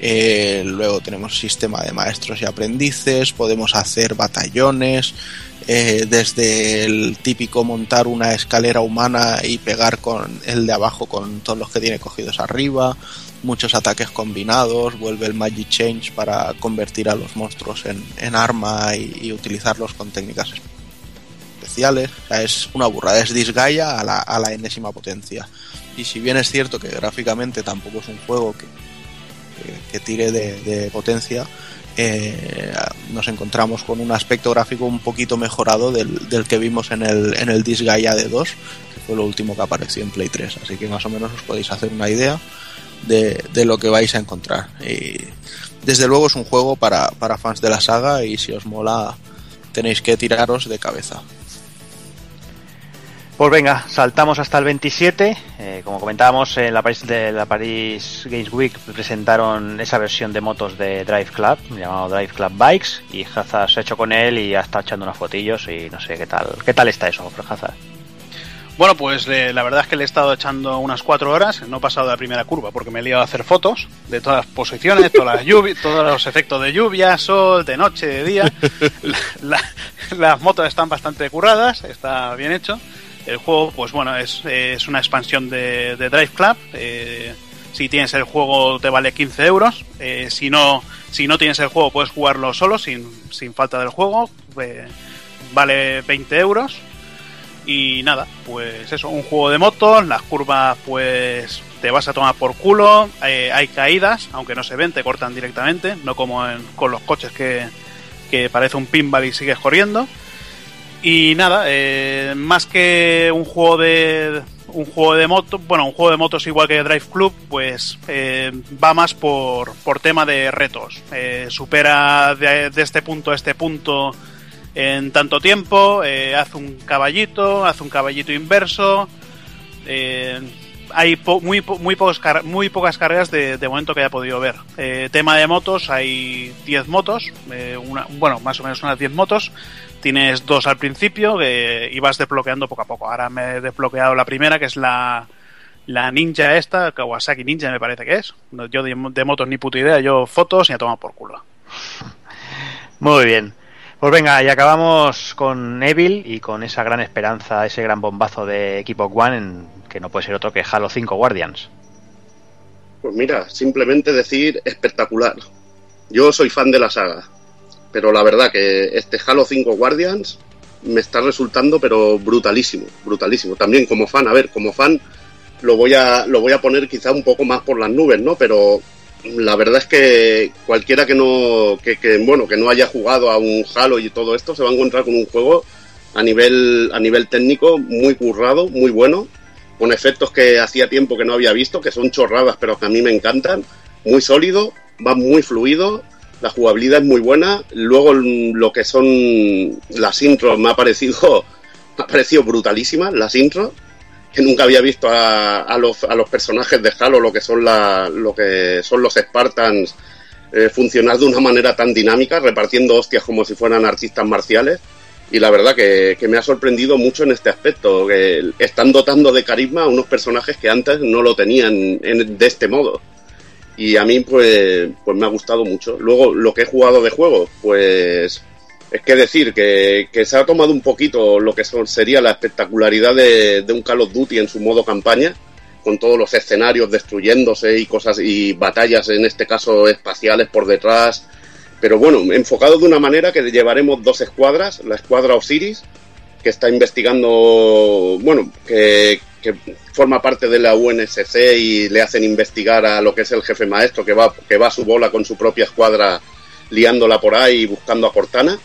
Eh, luego tenemos sistema de maestros y aprendices, podemos hacer batallones, eh, desde el típico montar una escalera humana y pegar con el de abajo con todos los que tiene cogidos arriba, muchos ataques combinados, vuelve el Magic Change para convertir a los monstruos en, arma y, utilizarlos con técnicas especiales. es una burrada, es Disgaea a la, a la enésima potencia. Y si bien es cierto que gráficamente tampoco es un juego que, que, tire de potencia, eh, nos encontramos con un aspecto gráfico un poquito mejorado del, que vimos en el, en el Disgaea de 2, que fue lo último que apareció en Play 3. Así que más o menos os podéis hacer una idea de, lo que vais a encontrar. Y desde luego es un juego para fans de la saga y si os mola tenéis que tiraros de cabeza. Pues venga, saltamos hasta el 27. Eh, como comentábamos, en la Paris, de la Paris Games Week presentaron esa versión de motos de Drive Club, llamado Drive Club Bikes, y Hazard se ha hecho con él y ha estado echando unos fotillos y no sé qué tal. ¿Qué tal está eso, Hazard? Bueno, pues la verdad es que le he estado echando unas cuatro horas, no he pasado de la primera curva porque me he liado a hacer fotos de todas las posiciones, todas las todos los efectos de lluvia, sol, de noche, de día. las motos están bastante curradas, está bien hecho. El juego, pues bueno, es, es una expansión de, Drive Club. Eh, si tienes el juego te vale 15 euros. Eh, si, no, si no tienes el juego puedes jugarlo solo, sin, sin falta del juego. Eh, vale 20 euros. Y nada, pues eso, un juego de motos. Las curvas pues te vas a tomar por culo. hay caídas, aunque no se ven, te cortan directamente. No como con los coches que, que parece un pinball y sigues corriendo. Y nada, eh, más que un juego de un juego de motos, bueno, un juego de motos igual que Drive Club, pues eh, va más por, por tema de retos. Eh, supera de, este punto a este punto en tanto tiempo, hace un caballito, hace un caballito inverso. hay muy, muy, pocos muy pocas carreras de, de, momento que haya podido ver. tema de motos, hay 10 motos, bueno, más o menos unas 10 motos Tienes dos al principio que ibas desbloqueando poco a poco. Ahora me he desbloqueado la primera, que es la, la ninja esta, Kawasaki Ninja me parece que es. Yo de, motos ni puta idea, yo fotos y a tomar por culo. Muy bien. Pues venga, y acabamos con Evil y con esa gran esperanza, ese gran bombazo de Equipo One, en, que no puede ser otro que Halo 5 Guardians. Pues mira, simplemente decir espectacular. Yo soy fan de la saga pero la verdad que este Halo 5 Guardians me está resultando pero brutalísimo, brutalísimo. También como fan, a ver, como fan lo voy a lo voy a poner quizá un poco más por las nubes, ¿no? Pero la verdad es que cualquiera que no que, bueno, que no haya jugado a un Halo y todo esto se va a encontrar con un juego a nivel a nivel técnico muy currado, muy bueno, con efectos que hacía tiempo que no había visto, que son chorradas, pero que a mí me encantan, muy sólido, va muy fluido la jugabilidad es muy buena. Luego lo que son las intros me ha parecido, me ha parecido brutalísimas, las intros, que nunca había visto a, los, a los personajes de Halo, lo que son, lo que son los Spartans, eh, funcionar de una manera tan dinámica, repartiendo hostias como si fueran artistas marciales. Y la verdad que, me ha sorprendido mucho en este aspecto, que están dotando de carisma a unos personajes que antes no lo tenían de este modo y a mí pues, pues me ha gustado mucho. Luego, lo que he jugado de juego, pues es que decir que, se ha tomado un poquito lo que son, sería la espectacularidad de, un Call of Duty en su modo campaña, con todos los escenarios destruyéndose y cosas y batallas, en este caso espaciales por detrás. Pero bueno, enfocado de una manera que llevaremos dos escuadras, la escuadra Osiris, que está investigando, bueno, que, que forma parte de la UNSC y le hacen investigar a lo que es el jefe maestro que va, que va a su bola con su propia escuadra liándola por ahí y buscando a Cortana.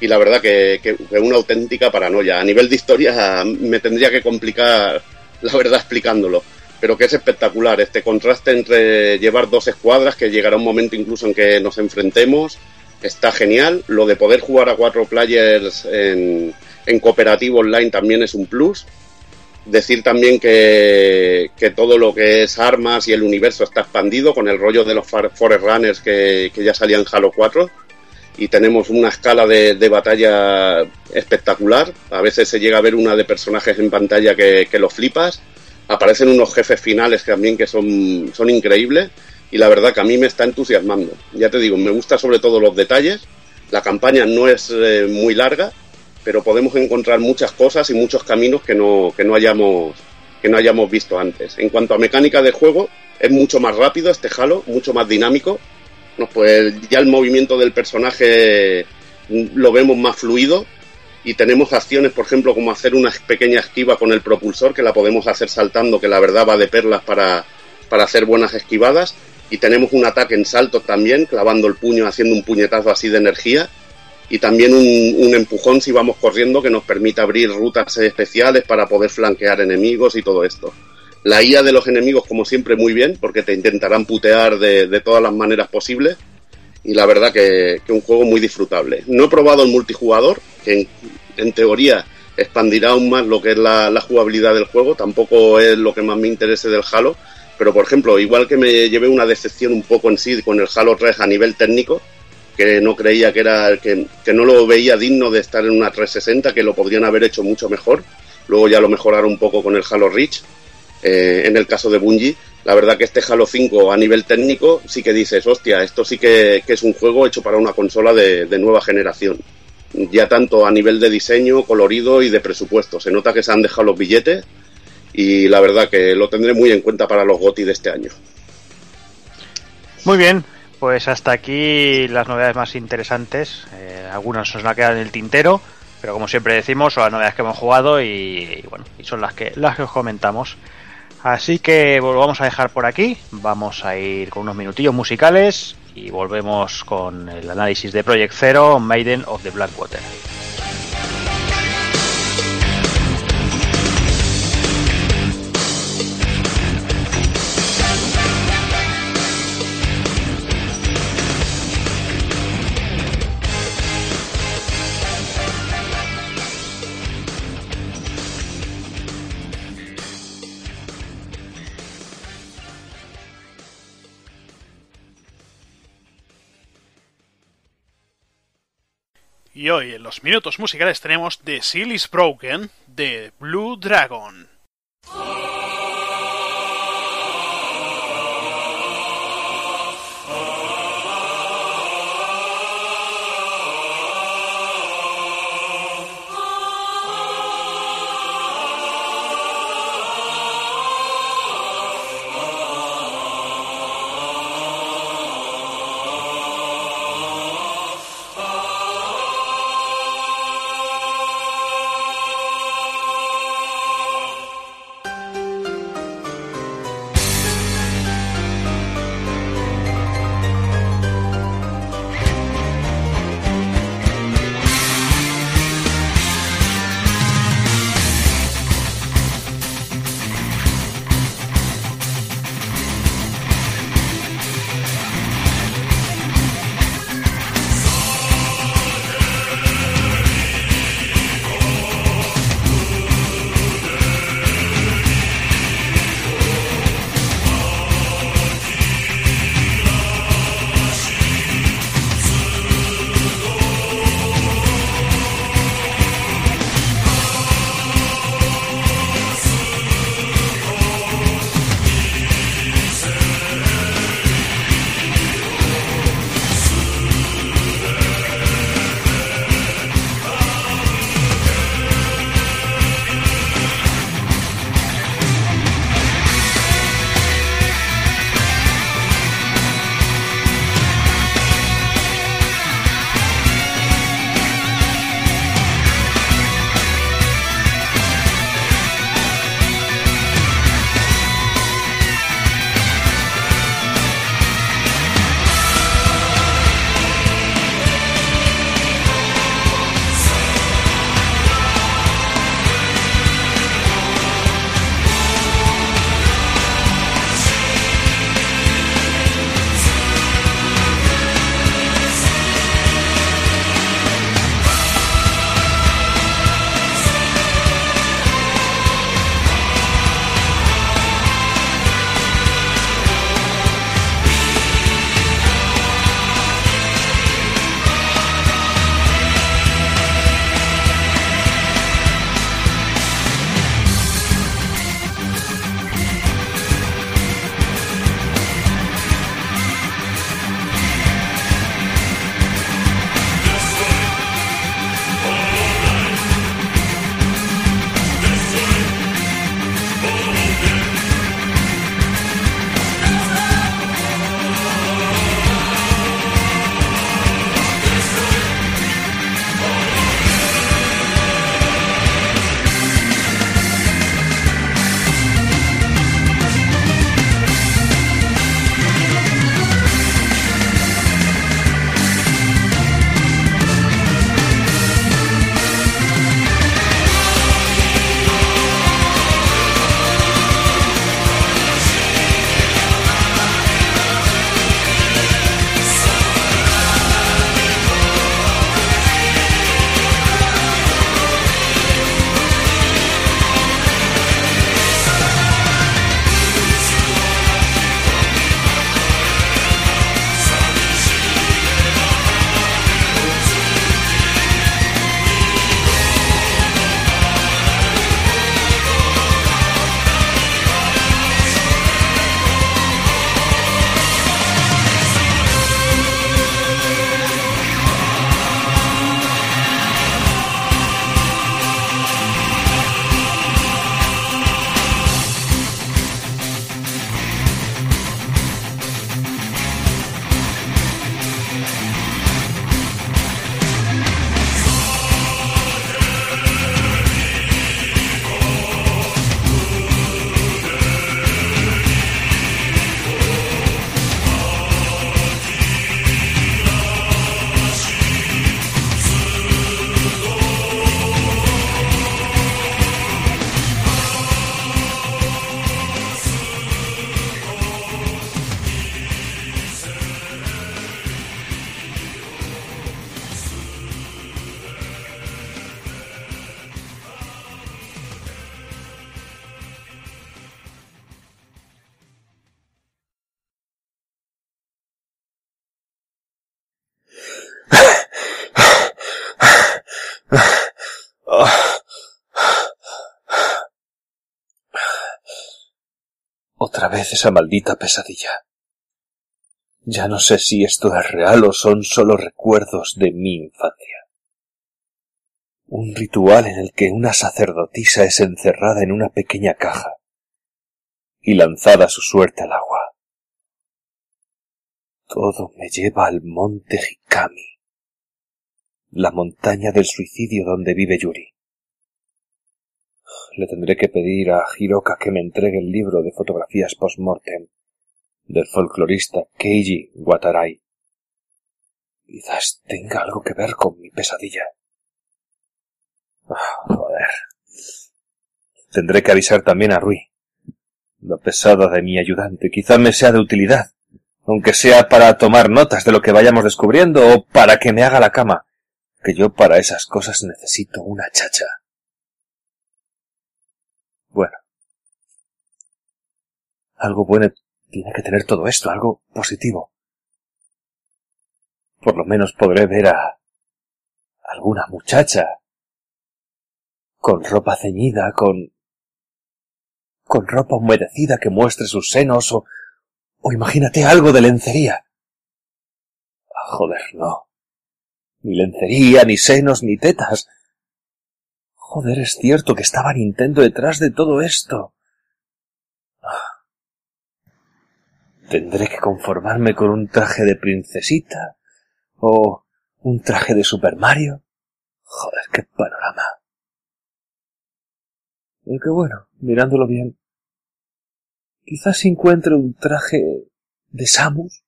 Y la verdad que, que, una auténtica paranoia. A nivel de historia me tendría que complicar, la verdad, explicándolo. Pero que es espectacular este contraste entre llevar dos escuadras, que llegará un momento incluso en que nos enfrentemos. Está genial. Lo de poder jugar a cuatro players en cooperativo online también es un plus Decir también que, todo lo que es armas y el universo está expandido con el rollo de los Forest Runners que, ya salían en Halo 4 y tenemos una escala de, batalla espectacular. A veces se llega a ver una de personajes en pantalla que, que lo flipas. Aparecen unos jefes finales también que son, son increíbles. y la verdad que a mí me está entusiasmando. Ya te digo, me gusta sobre todo los detalles, la campaña no es eh, muy larga, pero podemos encontrar muchas cosas y muchos caminos que no, que no hayamos que no hayamos visto antes. En cuanto a mecánica de juego, es mucho más rápido este Halo, mucho más dinámico. Pues ya el movimiento del personaje lo vemos más fluido y tenemos acciones, por ejemplo, como hacer una pequeña esquiva con el propulsor, que la podemos hacer saltando, que la verdad va de perlas para, para hacer buenas esquivadas. Y tenemos un ataque en salto también, clavando el puño, haciendo un puñetazo así de energía. Y también un, empujón si vamos corriendo que nos permite abrir rutas especiales para poder flanquear enemigos y todo esto. La IA de los enemigos, como siempre, muy bien, porque te intentarán putear de, todas las maneras posibles y la verdad que, un juego muy disfrutable. No he probado el multijugador, que en, en teoría expandirá aún más lo que es la, la, jugabilidad del juego, tampoco es lo que más me interese del Halo, pero por ejemplo, igual que me llevé una decepción un poco en sí con el Halo 3 a nivel técnico, que no creía que era, que, que no lo veía digno de estar en una 360, que lo podrían haber hecho mucho mejor, luego ya lo mejoraron un poco con el Halo Reach, eh, en el caso de Bungie, la verdad que este Halo 5 a nivel técnico sí que dices, hostia, esto sí que, que es un juego hecho para una consola de, de, nueva generación. Ya tanto a nivel de diseño, colorido y de presupuesto. Se nota que se han dejado los billetes y la verdad que lo tendré muy en cuenta para los GOTI de este año. Muy bien, pues hasta aquí las novedades más interesantes. Eh, algunas nos van a quedar en el tintero, pero como siempre decimos, son las novedades que hemos jugado y, bueno, y son las que, las que os comentamos. Así que volvamos a dejar por aquí, vamos a ir con unos minutillos musicales y volvemos con el análisis de Project Zero, Maiden of the Blackwater. Y hoy en los minutos musicales tenemos The Seal is Broken de Blue Dragon. Otra vez esa maldita pesadilla. Ya no sé si esto es real o son solo recuerdos de mi infancia. Un ritual en el que una sacerdotisa es encerrada en una pequeña caja y lanzada su suerte al agua. Todo me lleva al monte Hikami, la montaña del suicidio donde vive Yuri. Le tendré que pedir a Hiroka que me entregue el libro de fotografías post-mortem del folclorista Keiji Watarai. Quizás tenga algo que ver con mi pesadilla. Ah, joder. Tendré que avisar también a Rui. Lo pesada de mi ayudante quizá me sea de utilidad, aunque sea para tomar notas de lo que vayamos descubriendo o para que me haga la cama, que yo para esas cosas necesito una chacha. Bueno. Algo bueno tiene que tener todo esto, algo positivo. Por lo menos podré ver a alguna muchacha con ropa ceñida, con con ropa humedecida que muestre sus senos o o imagínate algo de lencería. Ah, joder, no. Ni lencería, ni senos, ni tetas. Joder, es cierto que estaba Nintendo detrás de todo esto. Ah. Tendré que conformarme con un traje de princesita o un traje de Super Mario. Joder, qué panorama. Y que bueno, mirándolo bien, quizás encuentre un traje de Samus.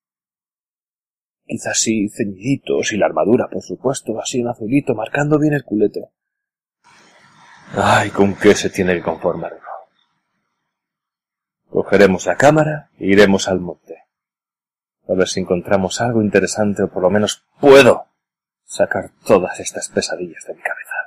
Quizás sí ceñiditos y la armadura, por supuesto, así en azulito, marcando bien el culete. Ay, ¿con qué se tiene que conformar? Cogeremos la cámara e iremos al monte. A ver si encontramos algo interesante o por lo menos puedo sacar todas estas pesadillas de mi cabeza.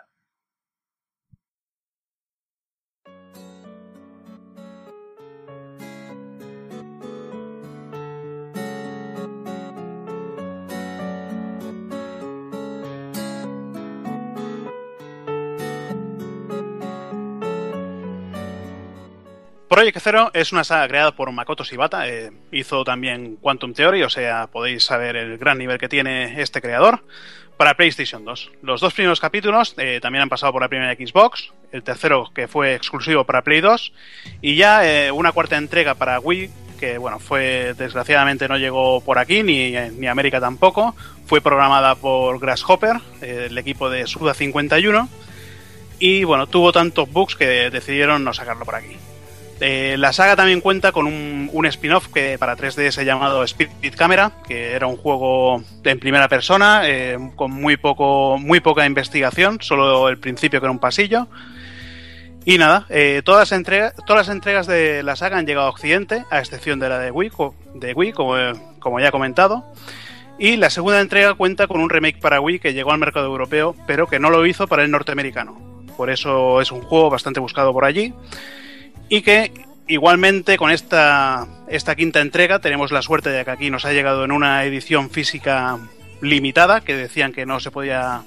Project Zero es una saga creada por Makoto Shibata. Eh, hizo también Quantum Theory, o sea, podéis saber el gran nivel que tiene este creador para PlayStation 2. Los dos primeros capítulos eh, también han pasado por la primera Xbox, el tercero que fue exclusivo para Play 2 y ya eh, una cuarta entrega para Wii que bueno, fue desgraciadamente no llegó por aquí ni, ni América tampoco. Fue programada por Grasshopper, el equipo de Suda 51 y bueno, tuvo tantos bugs que decidieron no sacarlo por aquí. Eh, la saga también cuenta con un, spin-off que para 3DS llamado Spirit Camera, que era un juego en primera persona, eh, con muy poco, muy poca investigación, solo el principio que era un pasillo. Y nada, eh, todas, las entregas, de la saga han llegado a Occidente, a excepción de la de Wii, de Wii como, como ya he comentado. Y la segunda entrega cuenta con un remake para Wii que llegó al mercado europeo, pero que no lo hizo para el norteamericano. Por eso es un juego bastante buscado por allí y que igualmente con esta, esta quinta entrega tenemos la suerte de que aquí nos ha llegado en una edición física limitada, que decían que no se podía...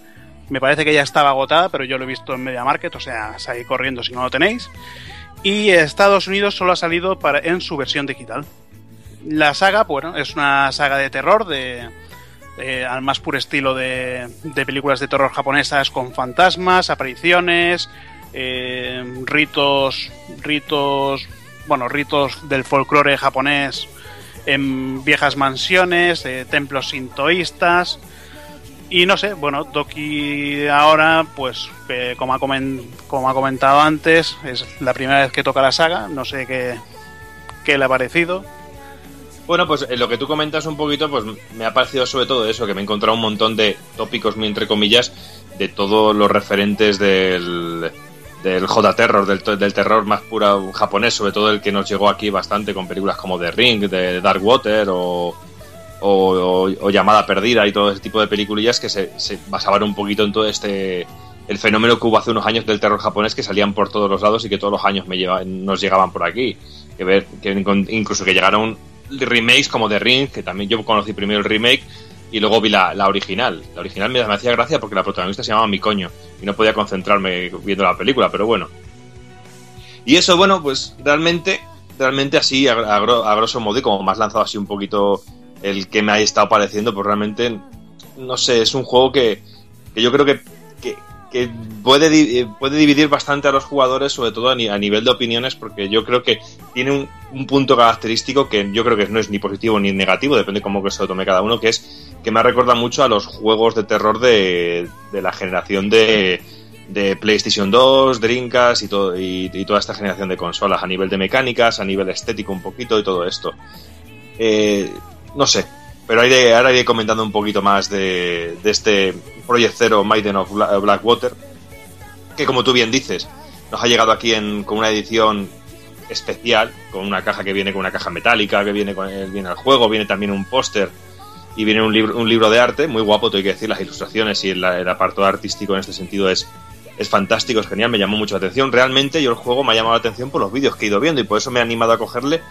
Me parece que ya estaba agotada, pero yo lo he visto en Media Market, o sea, salid corriendo si no lo tenéis. Y Estados Unidos solo ha salido para, en su versión digital. La saga, bueno, es una saga de terror, de, al más puro estilo de, de películas de terror japonesas con fantasmas, apariciones, eh, ritos, ritos, bueno, ritos del folclore japonés en viejas mansiones, eh, templos sintoístas. Y no sé, bueno, Doki ahora, pues eh, como, ha comentado antes, es la primera vez que toca la saga, no sé qué, qué le ha parecido. Bueno, pues lo que tú comentas un poquito, pues me ha parecido sobre todo eso, que me he encontrado un montón de tópicos, entre comillas, de todos los referentes del, del J-Terror, del, terror más puro japonés, sobre todo el que nos llegó aquí bastante con películas como The Ring, de Dark Water o, o, Llamada Perdida y todo ese tipo de peliculillas que se, basaban un poquito en todo este el fenómeno que hubo hace unos años del terror japonés que salían por todos los lados y que todos los años nos llegaban por aquí. Que ver, que incluso que llegaron remakes como The Ring, que también yo conocí primero el remake y luego vi la, original. La original me, hacía gracia porque la protagonista se llamaba Mi Coño y no podía concentrarme viendo la película, pero bueno. Y eso, bueno, pues realmente realmente así, a grosso modo, y como más lanzado así un poquito el que me ha estado pareciendo, pues realmente, no sé, es un juego que, que yo creo que, que, puede, eh, puede dividir bastante a los jugadores, sobre todo a, ni- a nivel de opiniones, porque yo creo que tiene un, un punto característico que yo creo que no es ni positivo ni negativo, depende cómo que se lo tome cada uno, que es que me recuerda mucho a los juegos de terror de, de la generación de, de PlayStation 2, Dreamcast y, todo, y, y toda esta generación de consolas, a nivel de mecánicas, a nivel estético un poquito y todo esto. Eh, no sé, pero ahora iré, comentando un poquito más de, este Project Zero Maiden of Bla- Blackwater, que como tú bien dices, nos ha llegado aquí en, con una edición especial, con una caja que viene con una caja metálica, que viene con el, viene al juego, viene también un póster y viene un libro, un libro de arte, muy guapo, te hay que decir, las ilustraciones y el, el apartado artístico en este sentido es, es fantástico, es genial, me llamó mucho la atención. Realmente yo el juego me ha llamado la atención por los vídeos que he ido viendo y por eso me he animado a cogerle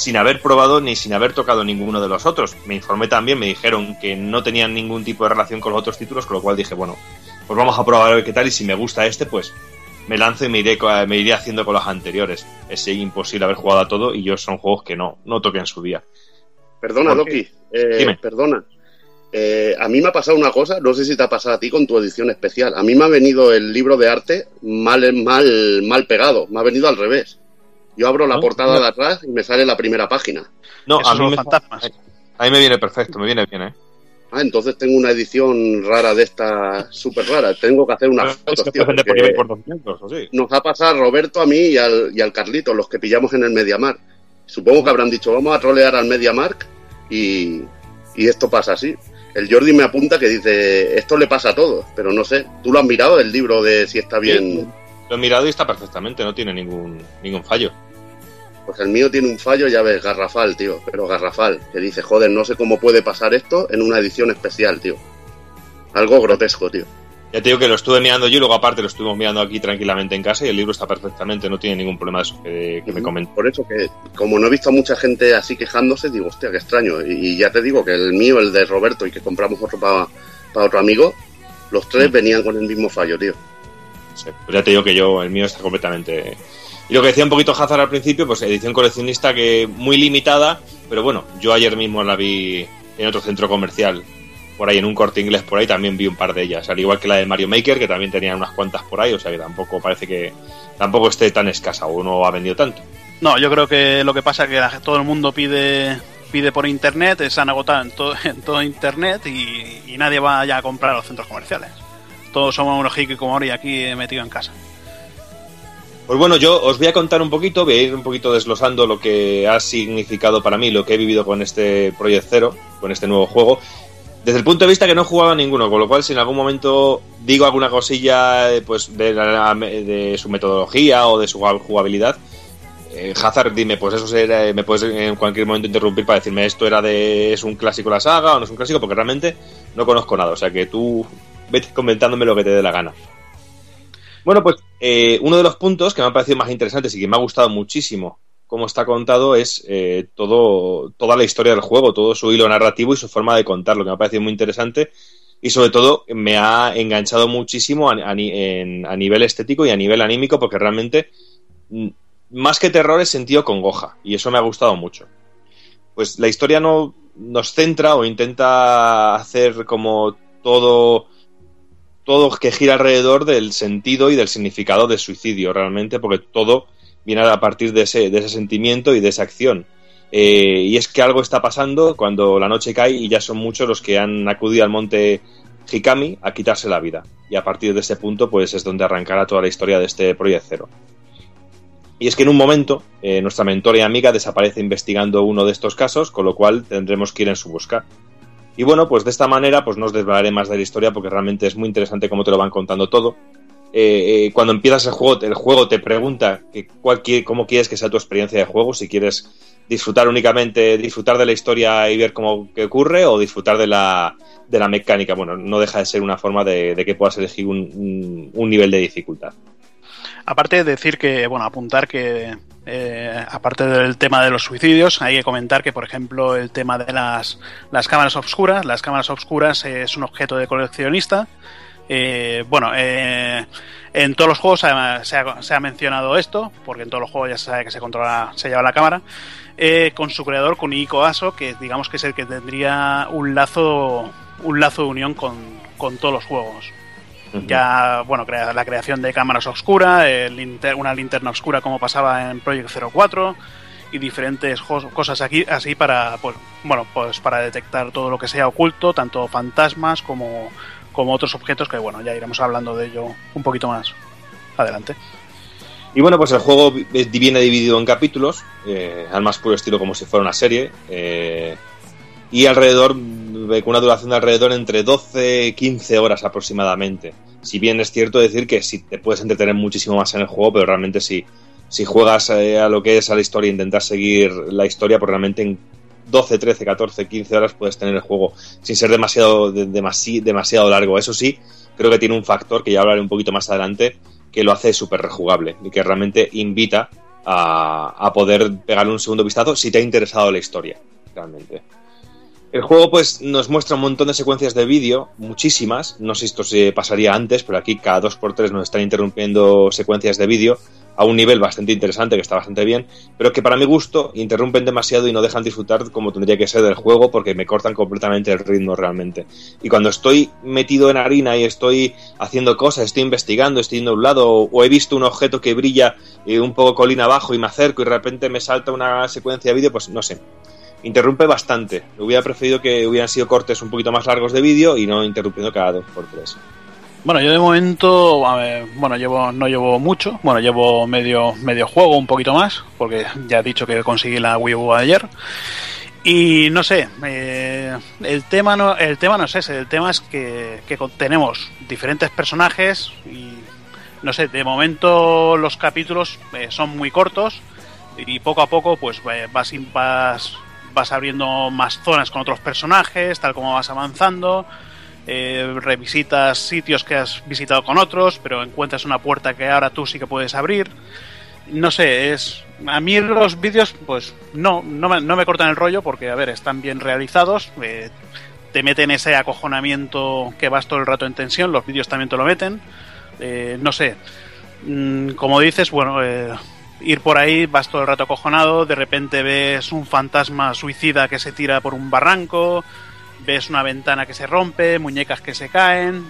sin haber probado ni sin haber tocado ninguno de los otros. Me informé también, me dijeron que no tenían ningún tipo de relación con los otros títulos, con lo cual dije, bueno, pues vamos a probar a ver qué tal y si me gusta este, pues me lanzo y me iré, co- me iré haciendo con los anteriores. Es imposible haber jugado a todo y yo son juegos que no, no toqué en su día. Perdona. Doki. eh, perdona. Eh, a mí me ha pasado una cosa, no sé si te ha pasado a ti con tu edición especial. A mí me ha venido el libro de arte mal, mal, mal pegado, me ha venido al revés. Yo abro la portada No. de atrás y me sale la primera página. No, Esos a mí, me, fantasmas. a mí me viene perfecto, me viene bien, ¿eh? Ah, entonces tengo una edición rara de esta, súper rara. Tengo que hacer unas fotos, tío. pueden vender por porque eBay por 200, o sí. Nos ha pasado a Roberto, a mí y al, y al Carlito, los que pillamos en el Mediamar. Supongo que habrán dicho, vamos a trolear al Mediamark y, y esto pasa así. El Jordi me apunta que dice, esto le pasa a todos, pero no sé. ¿Tú lo has mirado, el libro de si está bien? Lo he mirado y está perfectamente, no tiene ningún, ningún fallo. Pues el mío tiene un fallo, ya ves, garrafal, tío, pero garrafal. Que dice, joder, no sé cómo puede pasar esto en una edición especial, tío. Algo grotesco, tío. Ya te digo que lo estuve mirando yo y luego aparte lo estuvimos mirando aquí tranquilamente en casa y el libro está perfectamente, no tiene ningún problema de eso que, que me comentó. Por eso que, como no he visto a mucha gente así quejándose, digo, hostia, qué extraño. Y, y ya te digo que el mío, el de Roberto y que compramos otro para otro amigo, los tres Mm. venían con el mismo fallo, tío. Sí, pues ya te digo que yo, el mío está completamente... Y lo que decía un poquito Hazard al principio, pues edición coleccionista que muy limitada, pero bueno, yo ayer mismo la vi en otro centro comercial, por ahí en un corte inglés por ahí, también vi un par de ellas, al igual que la de Mario Maker, que también tenía unas cuantas por ahí, o sea que tampoco parece que tampoco esté tan escasa o no ha vendido tanto. No, yo creo que lo que pasa es que todo el mundo pide pide por internet, se han agotado en todo, internet y, nadie va ya a comprar a los centros comerciales. Todos somos unos y aquí eh, metido en casa. Pues bueno, yo os voy a contar un poquito, voy a ir un poquito desglosando lo que ha significado para mí, lo que he vivido con este Project Zero, con este nuevo juego. Desde el punto de vista que no he jugado a ninguno, con lo cual si en algún momento digo alguna cosilla eh, pues de, la- de su metodología o de su jugabilidad, eh, Hazard, dime, pues eso será, me puedes en cualquier momento interrumpir para decirme esto era de es un clásico la saga o no es un clásico, porque realmente no conozco nada, o sea que tú vete comentándome lo que te dé la gana. Bueno, pues eh, uno de los puntos que me ha parecido más interesantes y que me ha gustado muchísimo cómo está contado es eh, todo, toda la historia del juego, todo su hilo narrativo y su forma de contarlo, que me ha parecido muy interesante y sobre todo me ha enganchado muchísimo a, nivel estético y a nivel anímico porque realmente mm, más que terror he sentido congoja y eso me ha gustado mucho. Pues la historia no nos centra o intenta hacer como todo todo que gira alrededor del sentido y del significado del suicidio realmente, porque todo viene a partir de ese, de ese sentimiento y de esa acción. Eh, y es que algo está pasando cuando la noche cae y ya son muchos los que han acudido al monte Hikami a quitarse la vida. Y a partir de ese punto, pues es donde arrancará toda la historia de este Project Zero. Y es que en un momento, eh, nuestra mentora y amiga desaparece investigando uno de estos casos, con lo cual tendremos que ir en su busca. Y bueno, pues de esta manera pues no os desvelaré más de la historia porque realmente es muy interesante cómo te lo van contando todo. Eh, eh, cuando empiezas el juego, el juego te pregunta que cuál cómo quieres que sea tu experiencia de juego, si quieres disfrutar únicamente, disfrutar de la historia y ver cómo que ocurre o disfrutar de la, de la mecánica. Bueno, no deja de ser una forma de, que puedas elegir un- un nivel de dificultad. Aparte de decir que, bueno, apuntar que, eh, aparte del tema de los suicidios, hay que comentar que, por ejemplo, el tema de las, las cámaras oscuras, las cámaras oscuras es un objeto de coleccionista Eh, bueno, eh, en todos los juegos se ha, mencionado esto, porque en todos los juegos ya se sabe que se controla, se lleva la cámara, eh, con su creador, Ico Aso, que digamos que es el que tendría un lazo, un lazo de unión con, con todos los juegos. Ya, bueno, crea, la creación de cámaras oscuras, una linterna oscura como pasaba en Project 04 y diferentes cosas aquí así para pues bueno pues para detectar todo lo que sea oculto tanto fantasmas como como otros objetos que bueno ya iremos hablando de ello un poquito más adelante. Y bueno pues el juego viene dividido en capítulos eh, al más puro estilo como si fuera una serie eh, y alrededor con una duración de alrededor entre 12 y 15 horas aproximadamente si bien es cierto decir que si te puedes entretener muchísimo más en el juego pero realmente sí si juegas eh, a lo que es a la historia e intentas seguir la historia, pues realmente en 12, 13, 14, 15 horas puedes tener el juego sin ser demasiado, demasiado largo. Eso sí, creo que tiene un factor que ya hablaré un poquito más adelante que lo hace súper rejugable y que realmente invita a, a, poder pegarle un segundo vistazo si te ha interesado la historia, realmente. El juego pues nos muestra un montón de secuencias de vídeo, muchísimas, no sé si esto se pasaría antes, pero aquí cada dos por tres nos están interrumpiendo secuencias de vídeo a un nivel bastante interesante, que está bastante bien, pero que para mi gusto interrumpen demasiado y no dejan disfrutar como tendría que ser del juego porque me cortan completamente el ritmo realmente. Y cuando estoy metido en harina y estoy haciendo cosas, estoy investigando, estoy yendo a un lado o, he visto un objeto que brilla eh, un poco colina abajo y me acerco y de repente me salta una secuencia de vídeo, pues no sé. Interrumpe bastante. Hubiera preferido que hubieran sido cortes un poquito más largos de vídeo y no interrumpiendo cada dos por tres. Bueno, yo de momento, bueno, llevo, no llevo mucho, bueno, llevo medio, medio juego, un poquito más, porque ya he dicho que conseguí la Wii U ayer. Y no sé, eh, el tema no, el tema no es ese, el tema es que, tenemos diferentes personajes y no sé, de momento los capítulos eh, son muy cortos y poco a poco pues eh, vas, vas, vas abriendo más zonas con otros personajes, tal como vas avanzando eh, revisitas sitios que has visitado con otros, pero encuentras una puerta que ahora tú sí que puedes abrir. No sé, es. A mí los vídeos, pues no, no me, no me cortan el rollo porque, a ver, están bien realizados. Eh, te meten ese acojonamiento que vas todo el rato en tensión. Los vídeos también te lo meten. Eh, no sé. Mm, como dices, bueno, ir por ahí, vas todo el rato acojonado. De repente ves un fantasma suicida que se tira por un barranco ves una ventana que se rompe, muñecas que se caen,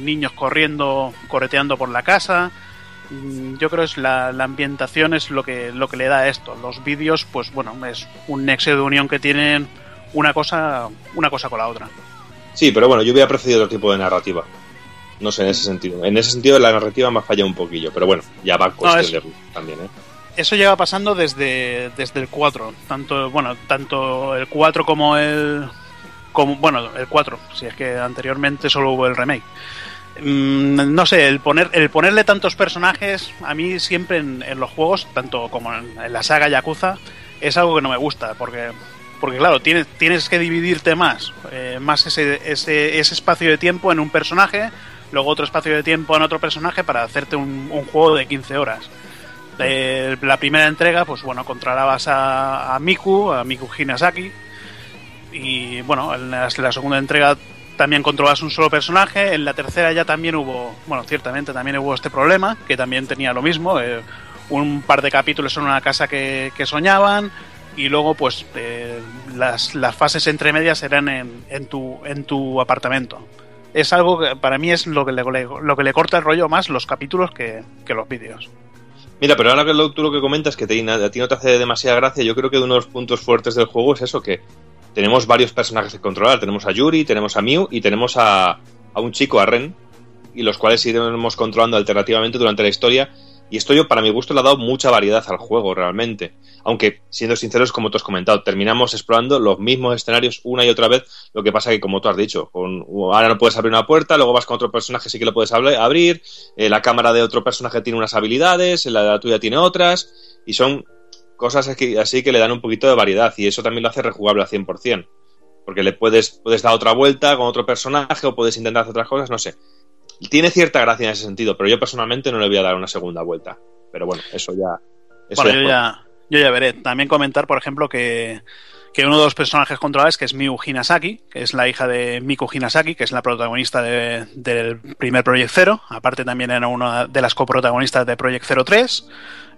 niños corriendo, correteando por la casa. Mm, yo creo que la, ambientación es lo que, lo que le da a esto. Los vídeos, pues bueno, es un nexo de unión que tienen una cosa, una cosa con la otra. Sí, pero bueno, yo hubiera preferido otro tipo de narrativa. No sé, en ese sentido. En ese sentido la narrativa me ha fallado un poquillo, pero bueno, ya va cuestión de también, ¿eh? Eso lleva pasando desde, desde el 4. Tanto, bueno, tanto el 4 como el, como bueno, el 4, si es que anteriormente solo hubo el remake. Mm, no sé, el, poner, el ponerle tantos personajes, a mí siempre en, los juegos, tanto como en, la saga Yakuza, es algo que no me gusta, porque, porque claro, tienes, tienes que dividirte más, eh, más ese, ese, ese espacio de tiempo en un personaje, luego otro espacio de tiempo en otro personaje para hacerte un, juego de 15 horas. Eh, la primera entrega, pues bueno, controlabas a, a Miku, a Miku Hinasaki, y bueno, en la, segunda entrega también controlas un solo personaje. En la tercera ya también hubo, bueno, ciertamente también hubo este problema, que también tenía lo mismo. Eh, un par de capítulos en una casa que, soñaban y luego pues eh, las, las, fases entre medias eran en, en, tu, en tu apartamento. Es algo que para mí es lo que le, lo que le corta el rollo más los capítulos que, los vídeos. Mira, pero ahora que tú lo que comentas que a ti no te hace demasiada gracia, yo creo que uno de los puntos fuertes del juego es eso, que tenemos varios personajes que controlar. Tenemos a Yuri, tenemos a Mew y tenemos a, un chico, a Ren, y los cuales iremos controlando alternativamente durante la historia. Y esto yo, para mi gusto, le ha dado mucha variedad al juego, realmente. Aunque, siendo sinceros, como tú has comentado, terminamos explorando los mismos escenarios una y otra vez. Lo que pasa que, como tú has dicho, ahora no puedes abrir una puerta, luego vas con otro personaje, sí que lo puedes abrir. Eh, la cámara de otro personaje tiene unas habilidades, la tuya tiene otras. Y son cosas así que le dan un poquito de variedad y eso también lo hace rejugable al 100%. Porque le puedes, puedes dar otra vuelta con otro personaje o puedes intentar hacer otras cosas, no sé. Tiene cierta gracia en ese sentido, pero yo personalmente no le voy a dar una segunda vuelta. Pero bueno, eso ya... bueno, yo ya, Yo ya veré. También comentar, por ejemplo, que, que uno de los personajes controlables, que es Miu Hinasaki, que es la hija de Miku Hinasaki, que es la protagonista de- del primer Project Zero. Aparte también era una de las coprotagonistas de Project Zero 3.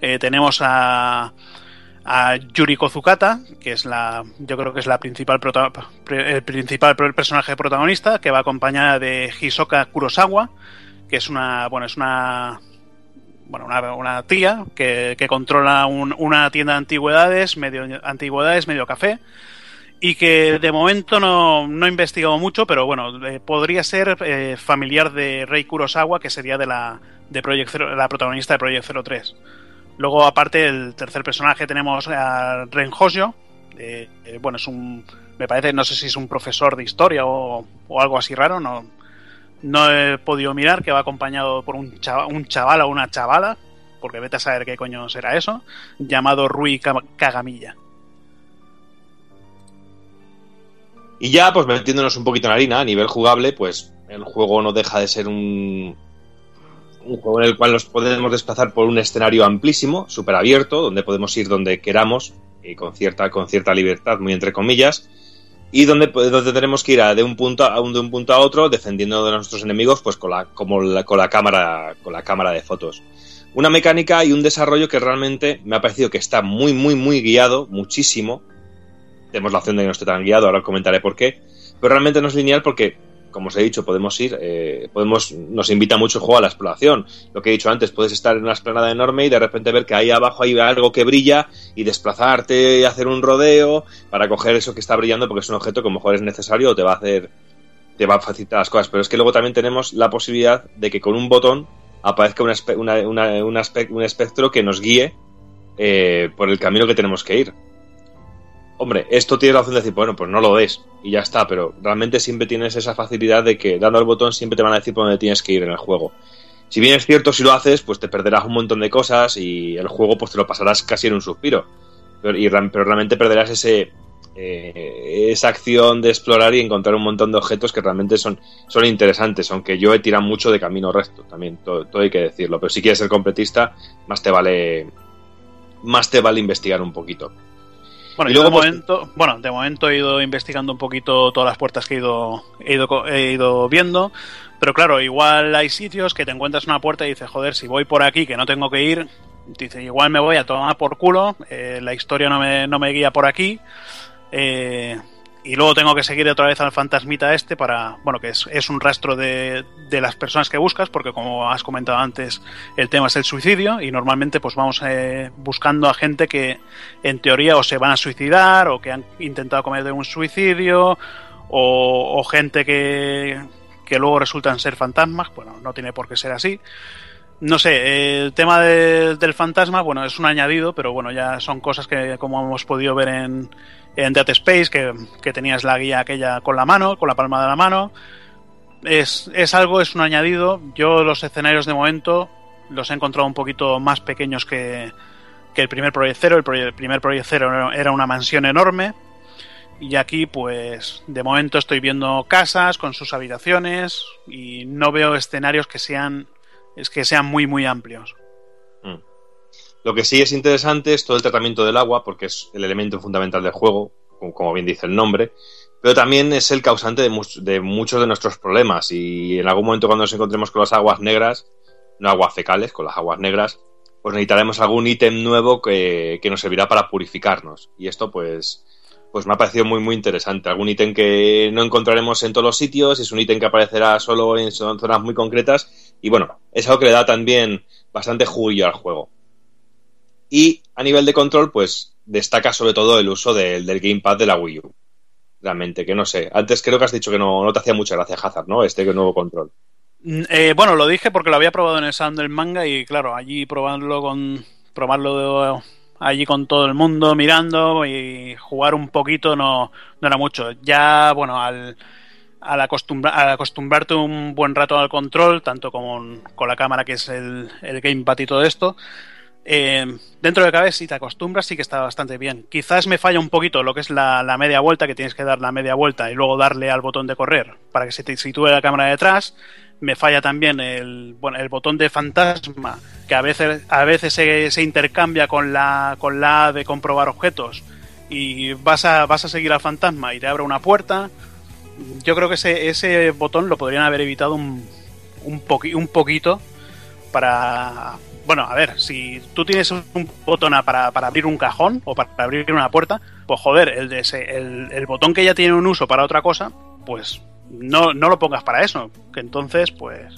Eh, tenemos a, a Yuri Kozukata, que es la, yo creo que es la principal, el principal personaje protagonista, que va acompañada de Hisoka Kurosawa, que es una, bueno, es una, bueno, una, una tía que, que controla un- una tienda de antigüedades, medio antigüedades, medio café, y que de momento no, no he investigado mucho, pero bueno, eh, podría ser eh, familiar de Rei Kurosawa, que sería de la, de Project Zero- la protagonista de Project 03. Luego, aparte, el tercer personaje tenemos a Ren Hojo. eh, eh, bueno, es un. Me parece, no sé si es un profesor de historia o, algo así raro. No, no he podido mirar, que va acompañado por un chaval, un chaval o una chavala, porque vete a saber qué coño será eso, llamado Rui Kagamilla. Y ya, pues metiéndonos un poquito en harina, a nivel jugable, pues el juego no deja de ser un, en el cual nos podemos desplazar por un escenario amplísimo, súper abierto, donde podemos ir donde queramos y con cierta, con cierta libertad, muy entre comillas, y donde, donde tenemos que ir de, un punto a, de un punto a otro defendiendo de nuestros enemigos pues con la, como con, la cámara, con la cámara de fotos. Una mecánica y un desarrollo que realmente me ha parecido que está muy, muy, muy guiado, muchísimo, tenemos la opción de que no esté tan guiado, ahora comentaré por qué, pero realmente no es lineal porque, como os he dicho, podemos ir, eh, podemos, nos invita mucho el juego a la exploración. Lo que he dicho antes, puedes estar en una esplanada enorme y de repente ver que ahí abajo hay algo que brilla y desplazarte y hacer un rodeo para coger eso que está brillando porque es un objeto que a lo mejor es necesario o te va a hacer, te va a facilitar las cosas. Pero es que luego también tenemos la posibilidad de que con un botón aparezca una una- una- un espectro que nos guíe eh, por el camino que tenemos que ir. Hombre, esto tiene la opción de decir, bueno, pues no lo des y ya está, pero realmente siempre tienes esa facilidad de que dando al botón siempre te van a decir por dónde tienes que ir en el juego. Si bien es cierto, si lo haces, pues te perderás un montón de cosas y el juego pues te lo pasarás casi en un suspiro. Pero, y realmente perderás ese eh, esa acción de explorar y encontrar un montón de objetos que realmente son, son interesantes, aunque yo he tirado mucho de camino recto, también, todo, todo hay que decirlo. Pero si quieres ser completista, más te vale más te vale investigar un poquito. Bueno, Y yo de pues- momento, bueno, de momento he ido investigando un poquito todas las puertas que he ido, he ido, he ido viendo, pero claro, igual hay sitios que te encuentras una puerta y dices, joder, si voy por aquí que no tengo que ir, dice, igual me voy a tomar por culo, eh, la historia no me, no me guía por aquí, eh, y luego tengo que seguir otra vez al fantasmita este para, bueno, que es, es un rastro de, de las personas que buscas, porque como has comentado antes, el tema es el suicidio y normalmente pues vamos eh, buscando a gente que en teoría o se van a suicidar o que han intentado cometer un suicidio o, o gente que, que luego resultan ser fantasmas, bueno, no tiene por qué ser así. No sé, el tema de- del fantasma, bueno, es un añadido, pero bueno, ya son cosas que como hemos podido ver en, en Dead Space, que, que tenías la guía aquella con la mano, con la palma de la mano. Es, es algo, es un añadido. Yo los escenarios de momento los he encontrado un poquito más pequeños que, que el primer Project Zero. El, el primer Project Zero era una mansión enorme. Y aquí, pues, de momento estoy viendo casas con sus habitaciones y no veo escenarios que sean, es que sean muy, muy amplios. Lo que sí es interesante es todo el tratamiento del agua, porque es el elemento fundamental del juego, como, bien dice el nombre, pero también es el causante de, muchos de nuestros problemas. Y en algún momento cuando nos encontremos con las aguas negras, no aguas fecales, con las aguas negras, pues necesitaremos algún ítem nuevo que, que nos servirá para purificarnos. Y esto pues, pues me ha parecido muy muy interesante. Algún ítem que no encontraremos en todos los sitios, es un ítem que aparecerá solo en zonas muy concretas. Y bueno, es algo que le da también bastante juguillo al juego. Y a nivel de control, pues destaca sobre todo el uso del, del gamepad de la Wii U. Realmente, que no sé. Antes creo que has dicho que no, no te hacía mucha gracia Hazard, ¿no? Este nuevo control. Mm, eh, bueno, lo dije porque lo había probado en el salón del manga y claro, allí probarlo con probarlo de- allí con todo el mundo mirando y jugar un poquito no, no era mucho. Ya, bueno, al, al, acostumbra- acostumbrarte un buen rato al control, tanto con, con la cámara que es el, el gamepad y todo esto, eh, dentro de cabeza si te acostumbras sí que está bastante bien. Quizás me falla un poquito lo que es la, la media vuelta, que tienes que dar la media vuelta y luego darle al botón de correr para que se te sitúe la cámara detrás, me falla también el, bueno, el botón de fantasma, que a veces, a veces se, intercambia con la, con la de comprobar objetos y vas a, vas a seguir al fantasma y te abre una puerta. Yo creo que ese, ese botón lo podrían haber evitado un, un, poqui- un poquito para... Bueno, a ver, si tú tienes un botón a- para, para abrir un cajón o para abrir una puerta, pues joder, el, de ese- el, el botón que ya tiene un uso para otra cosa, pues no, no lo pongas para eso. Que entonces, pues...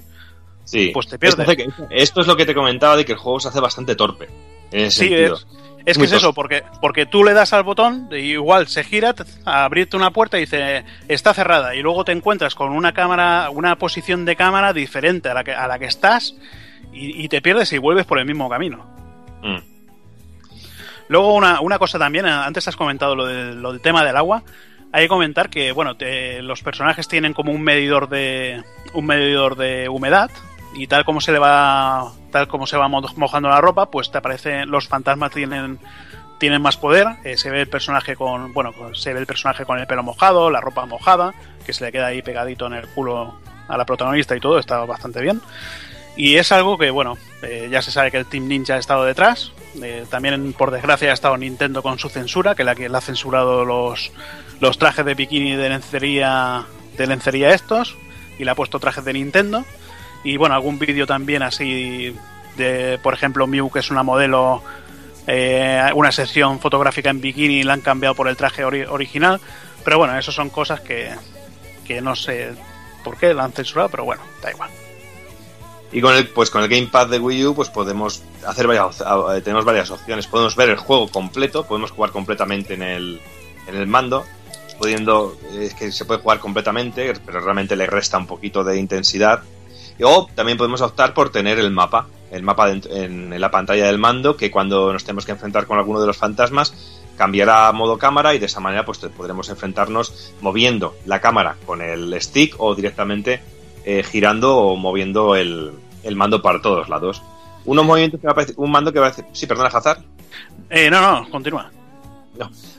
Sí. Pues te pierdes. Esto, hace que- esto es lo que te comentaba de que el juego se hace bastante torpe. En ese Sí, sentido. es, es que es eso, porque, porque tú le das al botón, y igual se gira a abrirte una puerta y dice está cerrada, y luego te encuentras con una cámara, una posición de cámara diferente a la que, a la que estás, y, y te pierdes y vuelves por el mismo camino. Mm. Luego una, una cosa también, eh, antes has comentado lo, del- lo del tema del agua. Hay que comentar que bueno, te- los personajes tienen como un medidor de un medidor de humedad y tal como se le va tal como se va mo- mojando la ropa, pues te aparece los fantasmas tienen tienen más poder. eh, se ve el personaje con bueno, con- se ve el personaje con el pelo mojado, la ropa mojada, que se le queda ahí pegadito en el culo a la protagonista y todo, está bastante bien. Y es algo que, bueno, eh, ya se sabe que el Team Ninja ha estado detrás. Eh, también, por desgracia, ha estado Nintendo con su censura, que la que le ha censurado los, los trajes de bikini de lencería, de lencería estos, y le ha puesto trajes de Nintendo. Y bueno, algún vídeo también así de, por ejemplo, Mew, que es una modelo, eh, una sección fotográfica en bikini la han cambiado por el traje ori- original. Pero bueno, eso son cosas que, que no sé por qué la han censurado, pero bueno, da igual. Y con el, pues con el Gamepad de Wii U, pues podemos hacer varias, eh, tenemos varias opciones. Podemos ver el juego completo, podemos jugar completamente en el, en el mando, pudiendo, eh, es que se puede jugar completamente, pero realmente le resta un poquito de intensidad. O también podemos optar por tener el mapa, el mapa dent- en, la pantalla del mando, que cuando nos tenemos que enfrentar con alguno de los fantasmas, cambiará a modo cámara y de esa manera pues podremos enfrentarnos moviendo la cámara con el stick o directamente eh, girando o moviendo el, el mando para todos lados. Unos movimientos que me parece, un mando que me parece, sí, perdona, Hazard, Eh, no, no, continúa.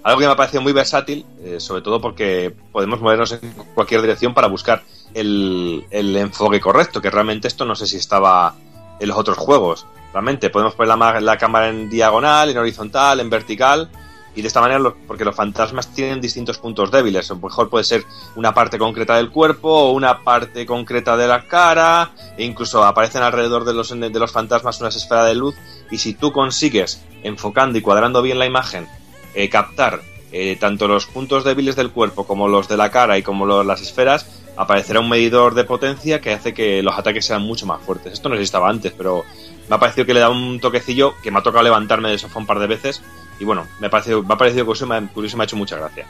algo que me ha parecido muy versátil, eh, sobre todo porque podemos movernos en cualquier dirección para buscar el, el enfoque correcto, que realmente esto no sé si estaba en los otros juegos. Realmente podemos poner la, la cámara en diagonal, en horizontal, en vertical, y de esta manera, los- porque los fantasmas tienen distintos puntos débiles. Lo mejor puede ser una parte concreta del cuerpo o una parte concreta de la cara, e incluso aparecen alrededor de los, de los fantasmas unas esferas de luz, y si tú consigues, enfocando y cuadrando bien la imagen, eh, captar eh, tanto los puntos débiles del cuerpo como los de la cara y como los- las esferas, aparecerá un medidor de potencia que hace que los ataques sean mucho más fuertes. Esto no estaba antes, pero me ha parecido que le da un toquecillo que me ha tocado levantarme del sofá un par de veces y bueno, me ha parecido, me ha parecido curioso, me ha, hecho mucha gracia.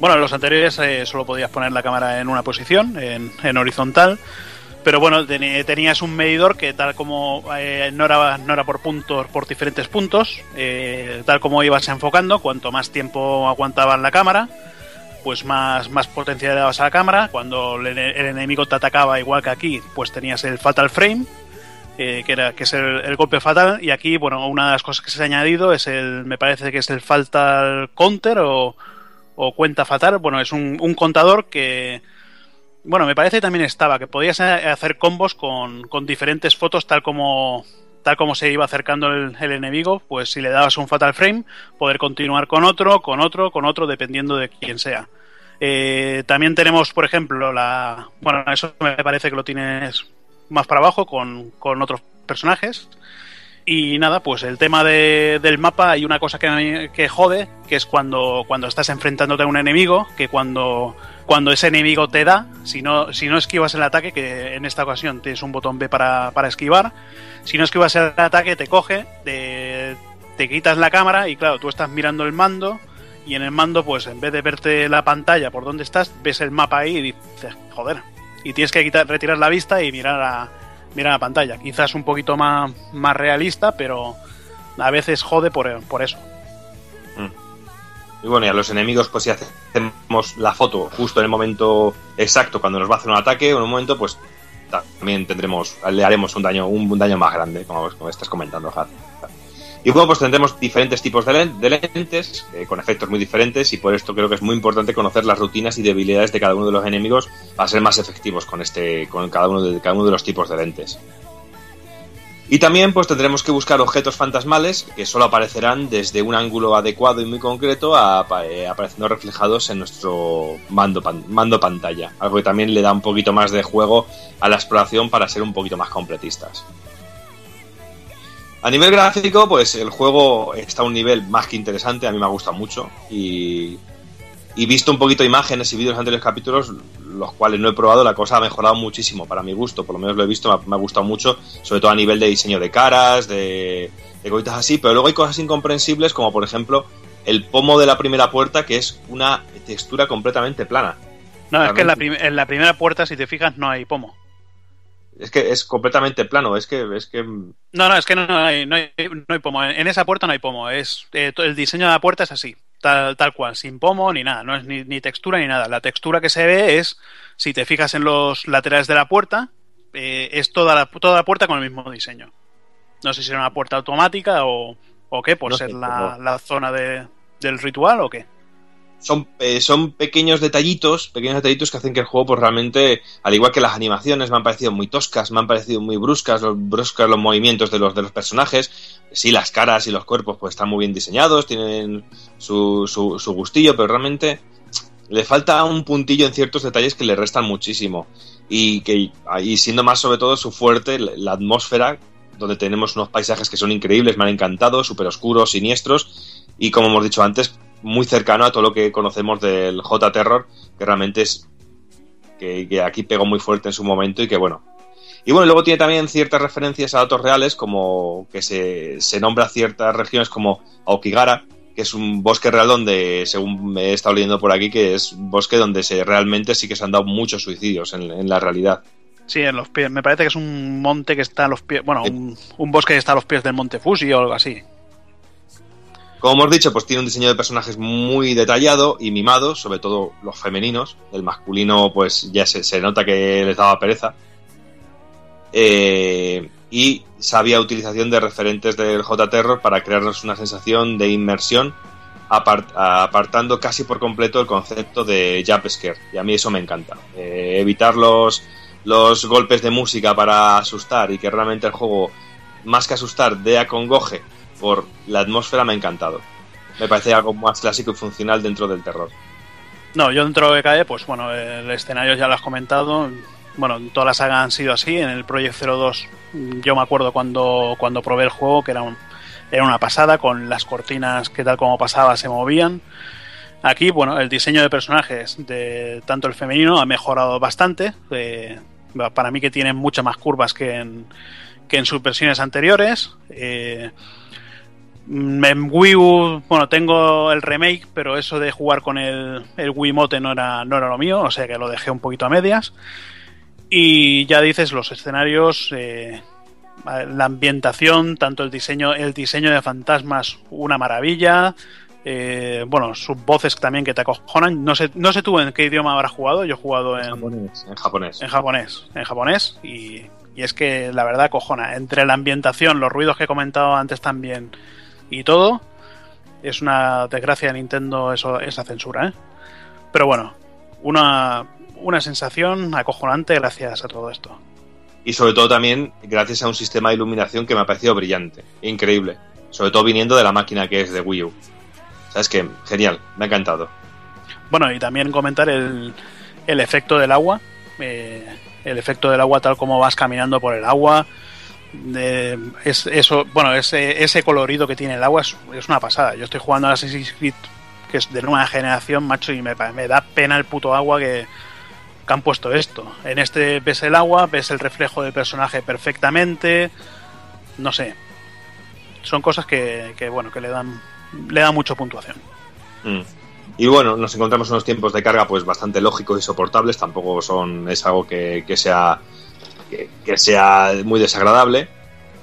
Bueno, en los anteriores eh, solo podías poner la cámara en una posición, en, en horizontal. Pero bueno, tenías un medidor que tal como eh, no, era, no era por puntos, por diferentes puntos, eh, tal como ibas enfocando, cuanto más tiempo aguantaba la cámara, pues más, más potencia le dabas a la cámara. Cuando el, el enemigo te atacaba, igual que aquí, pues tenías el Fatal Frame, eh, que, era, que es el, golpe fatal. Y aquí, bueno, una de las cosas que se ha añadido es el, me parece que es el Fatal Counter o, cuenta fatal. Bueno, es un, contador que, bueno, me parece que también estaba, que podías hacer combos con, con diferentes fotos tal como tal como se iba acercando el, el enemigo, pues si le dabas un fatal frame, poder continuar con otro, con otro, con otro, dependiendo de quién sea. Eh, también tenemos, por ejemplo, la. Bueno, eso me parece que lo tienes más para abajo con, con otros personajes. Y nada, pues el tema de- del mapa hay una cosa que, que jode, que es cuando, cuando estás enfrentándote a un enemigo, que cuando, cuando ese enemigo te da, si no, si no esquivas el ataque, que en esta ocasión tienes un botón B para, para esquivar, si no esquivas el ataque te coge, te, te quitas la cámara y claro, tú estás mirando el mando y en el mando pues en vez de verte la pantalla por donde estás, ves el mapa ahí y dices, joder, y tienes que quitar, retirar la vista y mirar a, mirar a la pantalla. Quizás un poquito más, más realista, pero a veces jode por, por eso. Y bueno, y a los enemigos, pues si hacemos la foto justo en el momento exacto cuando nos va a hacer un ataque, o en un momento, pues también tendremos, le haremos un daño, un, daño más grande, como, estás comentando, Haz. Y bueno, pues tendremos diferentes tipos de, len- de lentes, eh, con efectos muy diferentes, y por esto creo que es muy importante conocer las rutinas y debilidades de cada uno de los enemigos para ser más efectivos con este, con cada uno de, cada uno de los tipos de lentes. Y también pues tendremos que buscar objetos fantasmales que solo aparecerán desde un ángulo adecuado y muy concreto a- eh, apareciendo reflejados en nuestro mando, mando pantalla. Algo que también le da un poquito más de juego a la exploración para ser un poquito más completistas. A nivel gráfico, pues el juego está a un nivel más que interesante, a mí me ha gustado mucho y, y visto un poquito imágenes y vídeos de anteriores capítulos, los cuales no he probado, la cosa ha mejorado muchísimo para mi gusto, por lo menos lo he visto, me ha, me ha gustado mucho, sobre todo a nivel de diseño de caras, de, de cositas así, pero luego hay cosas incomprensibles como por ejemplo el pomo de la primera puerta que es una textura completamente plana. No, es que en la, en la primera puerta, si te fijas, no hay pomo. Es que es completamente plano, es que, es que No, no, es que no, no hay, no hay, no hay pomo. En esa puerta no hay pomo. Es, eh, el diseño de la puerta es así, tal, tal cual, sin pomo ni nada. No es ni, ni textura ni nada. La textura que se ve es, si te fijas en los laterales de la puerta, eh, es toda la, toda la puerta con el mismo diseño. No sé si era una puerta automática o, o qué, por No ser sé, la, la zona de, del ritual o qué. Son, eh, son pequeños detallitos, pequeños detallitos que hacen que el juego, pues realmente, al igual que las animaciones, me han parecido muy toscas, me han parecido muy bruscas, los bruscas los movimientos de los, de los personajes. Sí, las caras y los cuerpos, pues están muy bien diseñados, tienen su, su, su gustillo, pero realmente le falta un puntillo en ciertos detalles que le restan muchísimo. Y que, y siendo más sobre todo su fuerte, la atmósfera, donde tenemos unos paisajes que son increíbles, me han encantado, súper oscuros, siniestros, y como hemos dicho antes, muy cercano a todo lo que conocemos del J-Terror, que realmente es que, que aquí pegó muy fuerte en su momento y que bueno. Y bueno, luego tiene también ciertas referencias a datos reales, como que se, se nombra ciertas regiones como Aokigara, que es un bosque real donde, según me he estado leyendo por aquí, que es un bosque donde se realmente sí que se han dado muchos suicidios en, en la realidad. Sí, en los pies. Me parece que es un monte que está a los pies. Bueno, un, un bosque que está a los pies del Monte Fuji o algo así. Como hemos dicho, pues tiene un diseño de personajes muy detallado y mimado, sobre todo los femeninos. El masculino, pues ya se, nota que les daba pereza. Eh, y sabia utilización de referentes del J-Terror para crearnos una sensación de inmersión, apart- apartando casi por completo el concepto de jump scare. Y a mí eso me encanta. Eh, evitar los, los golpes de música para asustar y que realmente el juego, más que asustar, dé acongoje por la atmósfera me ha encantado. Me parece algo más clásico y funcional dentro del terror. No, yo dentro de BKE, pues bueno, el escenario ya lo has comentado. Bueno, todas las sagas han sido así. En el Project 02, yo me acuerdo cuando, cuando probé el juego, que era, un- era una pasada, con las cortinas que tal como pasaba se movían. Aquí, bueno, el diseño de personajes de tanto el femenino ha mejorado bastante. eh, para mí que tienen muchas más curvas que en, que en sus versiones anteriores. Eh, En Wii U, bueno, tengo el remake, pero eso de jugar con el, el Wiimote no era, no era lo mío, o sea que lo dejé un poquito a medias. Y ya dices, los escenarios, eh, la ambientación, tanto el diseño, el diseño de fantasmas, una maravilla. Eh, bueno, sus voces también que te acojonan. No sé, no sé tú en qué idioma habrás jugado, yo he jugado en, En japonés. en japonés, en japonés y, y es que la verdad cojona, entre la ambientación, los ruidos que he comentado antes también y todo, es una desgracia de Nintendo eso, esa censura, ¿eh? Pero bueno, una, una sensación acojonante gracias a todo esto. Y sobre todo también gracias a un sistema de iluminación que me ha parecido brillante, increíble. Sobre todo viniendo de la máquina que es de Wii U. ¿Sabes qué? Genial, me ha encantado. Bueno, y también comentar el, el efecto del agua, eh, el efecto del agua tal como vas caminando por el agua, es eso, bueno, ese, ese colorido que tiene el agua es, una pasada. Yo estoy jugando a Assassin's Creed, que es de nueva generación, macho, y me, da pena el puto agua que, que han puesto esto. En este ves el agua, ves el reflejo del personaje perfectamente, no sé. Son cosas que, que bueno, que le dan, le dan mucho puntuación. Mm. Y bueno, nos encontramos unos tiempos de carga pues bastante lógicos y soportables, tampoco son es algo que, que sea que, sea muy desagradable.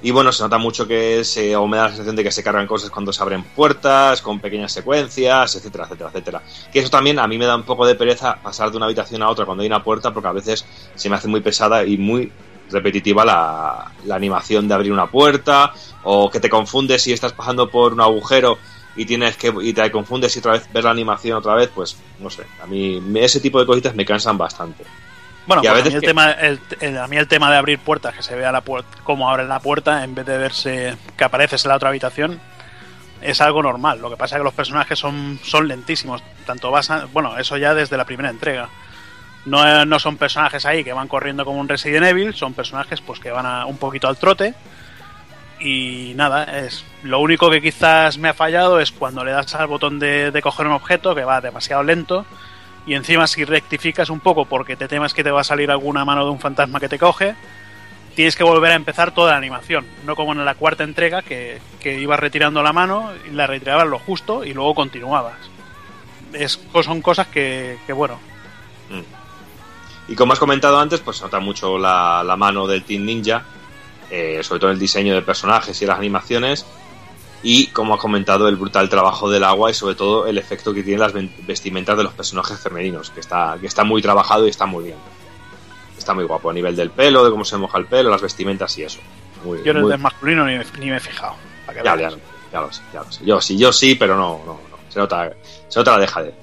Y bueno, se nota mucho que se, o me da la sensación de que se cargan cosas cuando se abren puertas, con pequeñas secuencias, etcétera, etcétera, etcétera. Que eso también a mí me da un poco de pereza pasar de una habitación a otra cuando hay una puerta, porque a veces se me hace muy pesada y muy repetitiva la, la animación de abrir una puerta o que te confundes si estás pasando por un agujero y tienes que y te confundes y otra vez ver la animación otra vez, pues no sé, a mí ese tipo de cositas me cansan bastante. Bueno, a a, veces mí el que- tema, el, el- a mí el tema de abrir puertas, que se vea la puerta, cómo abren la puerta en vez de verse que apareces en la otra habitación, es algo normal. Lo que pasa es que los personajes son, son lentísimos. Tanto vas a- bueno, eso ya desde la primera entrega. No, no son personajes ahí que van corriendo como un Resident Evil, son personajes pues que van a, un poquito al trote. Y nada, es lo único que quizás me ha fallado es cuando le das al botón de, de coger un objeto que va demasiado lento y encima si rectificas un poco porque te temas que te va a salir alguna mano de un fantasma que te coge, tienes que volver a empezar toda la animación, no como en la cuarta entrega que, que ibas retirando la mano la retirabas lo justo y luego continuabas. Es, son cosas que, bueno, Y como has comentado antes, pues nota mucho la, la mano del Team Ninja, eh, sobre todo en el diseño de personajes y las animaciones, y como has comentado, el brutal trabajo del agua y sobre todo el efecto que tienen las vestimentas de los personajes femeninos, que está, que está muy trabajado y está muy bien. Está muy guapo a nivel del pelo, de cómo se moja el pelo, las vestimentas y eso. Muy, yo en el muy- del masculino ni, me- ni me he fijado. para ya, ya, ya lo sé, ya lo sé. Yo sí, yo sí, pero no, no, no. Se nota, se nota la deja de.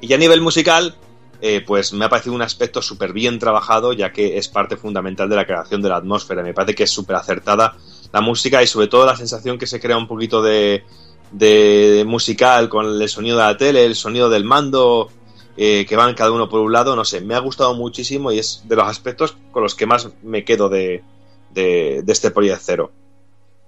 Y a nivel musical, eh, pues me ha parecido un aspecto súper bien trabajado, ya que es parte fundamental de la creación de la atmósfera. Me parece que es súper acertada la música y sobre todo la sensación que se crea un poquito de, musical con el sonido de la tele, el sonido del mando, eh, que van cada uno por un lado, no sé, me ha gustado muchísimo y es de los aspectos con los que más me quedo de, de, de este Project Zero.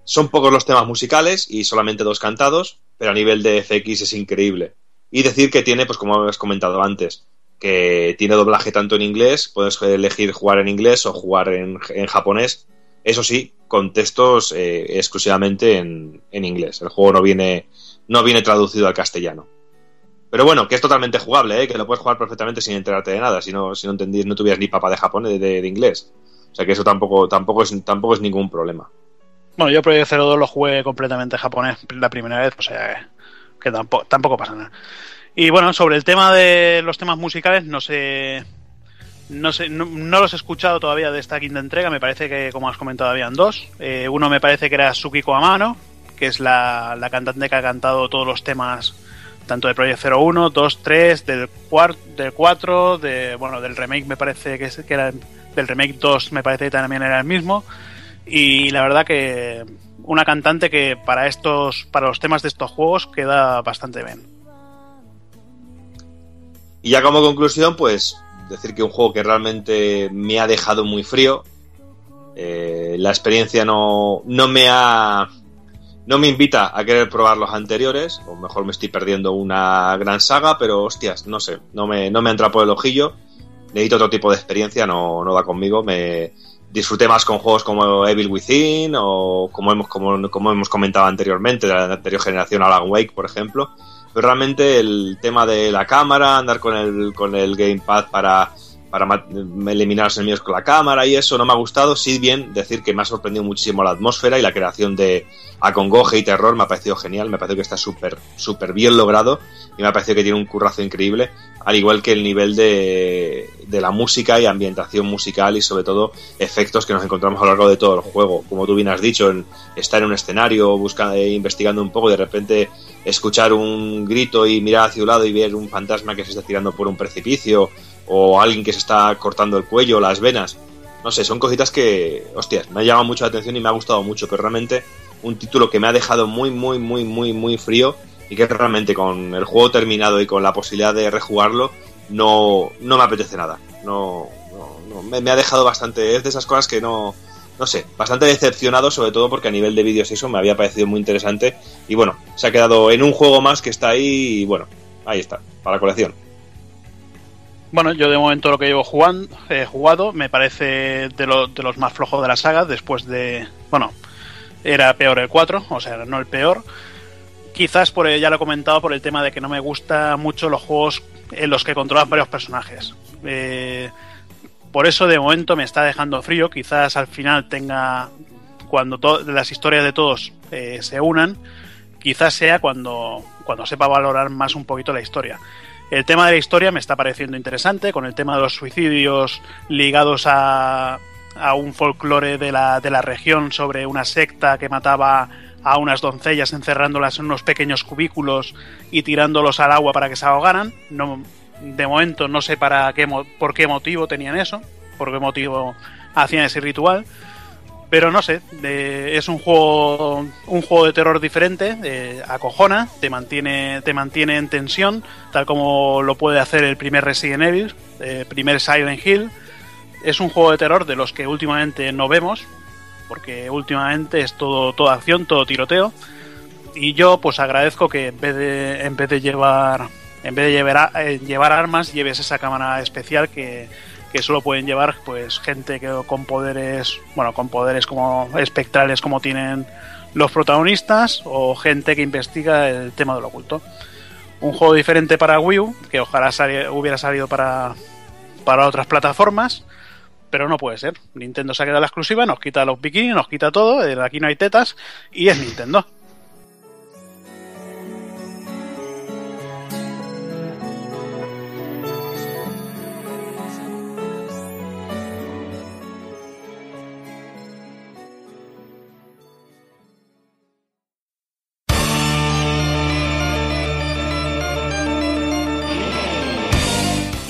Son pocos los temas musicales y solamente dos cantados, pero a nivel de FX es increíble. Y decir que tiene, pues como has comentado antes, que tiene doblaje tanto en inglés, puedes elegir jugar en inglés o jugar en japonés. Eso sí, con textos eh, exclusivamente en, en inglés. El juego no viene, no viene traducido al castellano. Pero bueno, que es totalmente jugable, ¿eh? que lo puedes jugar perfectamente sin enterarte de nada, si no, si no entendís, no tuvieras ni papa de japonés de, inglés. O sea que eso tampoco, tampoco es, tampoco es ningún problema. Bueno, yo Project Zero 2 lo jugué completamente japonés la primera vez, o sea que tampoco, tampoco pasa nada. Y bueno, sobre el tema de los temas musicales, no sé. No sé, no, los he escuchado todavía de esta quinta entrega. Me parece que, como has comentado, habían dos. Eh, uno me parece que era Sukiko Amano, que es la, la cantante que ha cantado todos los temas, tanto de Project 01, 2, 3, del, del 4, de, bueno, del remake me parece que, es, que. Del remake 2 me parece que también era el mismo. Y la verdad que una cantante que para estos para los temas de estos juegos queda bastante bien. Y ya como conclusión, pues decir que un juego que realmente me ha dejado muy frío. Eh, la experiencia no, no me ha. No me invita a querer probar los anteriores, o mejor me estoy perdiendo una gran saga, pero hostias, no sé, no me, no me entra por el ojillo. Necesito otro tipo de experiencia, no, no va conmigo. Me disfruté más con juegos como Evil Within o como hemos, como, como hemos comentado anteriormente, de la anterior generación, Alan Wake, por ejemplo pero realmente el tema de la cámara, andar con el, con el gamepad para, para eliminar los enemigos con la cámara y eso no me ha gustado. Sí, bien decir que me ha sorprendido muchísimo la atmósfera y la creación de acongoje y terror me ha parecido genial, me ha parecido que está súper súper bien logrado y me ha parecido que tiene un currazo increíble, al igual que el nivel de, de la música y ambientación musical y sobre todo efectos que nos encontramos a lo largo de todo el juego. Como tú bien has dicho, en, estar en un escenario buscando, eh, investigando un poco y de repente escuchar un grito y mirar hacia un lado y ver un fantasma que se está tirando por un precipicio o alguien que se está cortando el cuello, las venas. No sé, son cositas que, hostias, me ha llamado mucho la atención y me ha gustado mucho, pero realmente un título que me ha dejado muy, muy, muy, muy, muy frío y que realmente con el juego terminado y con la posibilidad de rejugarlo no, no me apetece nada. No, no, no me, ha dejado bastante, es de esas cosas que no, no sé, bastante decepcionado, sobre todo porque a nivel de vídeos eso me había parecido muy interesante y bueno, se ha quedado en un juego más que está ahí y bueno, ahí está, para colección. Bueno, yo de momento lo que llevo jugando, eh, jugado me parece de, lo, de, los más flojos de la saga, después de... Bueno, era peor el 4, o sea, no el peor. Quizás, por ya lo he comentado, por el tema de que no me gusta mucho los juegos en los que controlas varios personajes. Eh, por eso de momento me está dejando frío, quizás al final tenga... Cuando las historias de todos eh, se unan, quizás sea cuando, cuando sepa valorar más un poquito la historia. El tema de la historia me está pareciendo interesante, con el tema de los suicidios ligados a, un folclore de la, de la región sobre una secta que mataba a unas doncellas encerrándolas en unos pequeños cubículos y tirándolos al agua para que se ahogaran. No, de momento no sé para qué, por qué motivo tenían eso, por qué motivo hacían ese ritual. Pero no sé, es un juego un juego de terror diferente, acojona, te mantiene, te mantiene en tensión, tal como lo puede hacer el primer Resident Evil, el primer Silent Hill. Es un juego de terror de los que últimamente no vemos, porque últimamente es todo, toda acción, todo tiroteo. Y yo pues agradezco que en vez de, en vez de llevar en vez de llevar, eh, llevar armas, lleves esa cámara especial que, que solo pueden llevar pues gente que con poderes, bueno, con poderes como espectrales como tienen los protagonistas o gente que investiga el tema del oculto. Un juego diferente para Wii U, que ojalá hubiera salido para, para otras plataformas, pero no puede ser. Nintendo se ha quedado la exclusiva, nos quita los bikinis, nos quita todo, aquí no hay tetas y es Nintendo.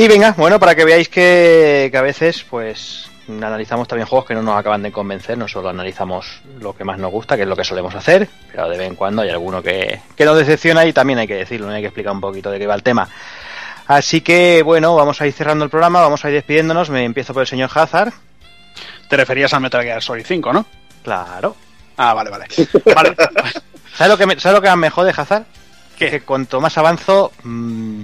Y venga, bueno, para que veáis que, a veces, pues, analizamos también juegos que no nos acaban de convencer, no solo analizamos lo que más nos gusta, que es lo que solemos hacer, pero de vez en cuando hay alguno que, que nos decepciona y también hay que decirlo, hay que explicar un poquito de qué va el tema. Así que, bueno, vamos a ir cerrando el programa, vamos a ir despidiéndonos, me empiezo por el señor Hazard. Te referías a Metal Gear Solid 5, ¿no? Claro. Ah, vale, vale. vale. ¿Sabes lo que, ¿sabes lo que me jode, Hazard? Que cuanto más avanzo, mmm,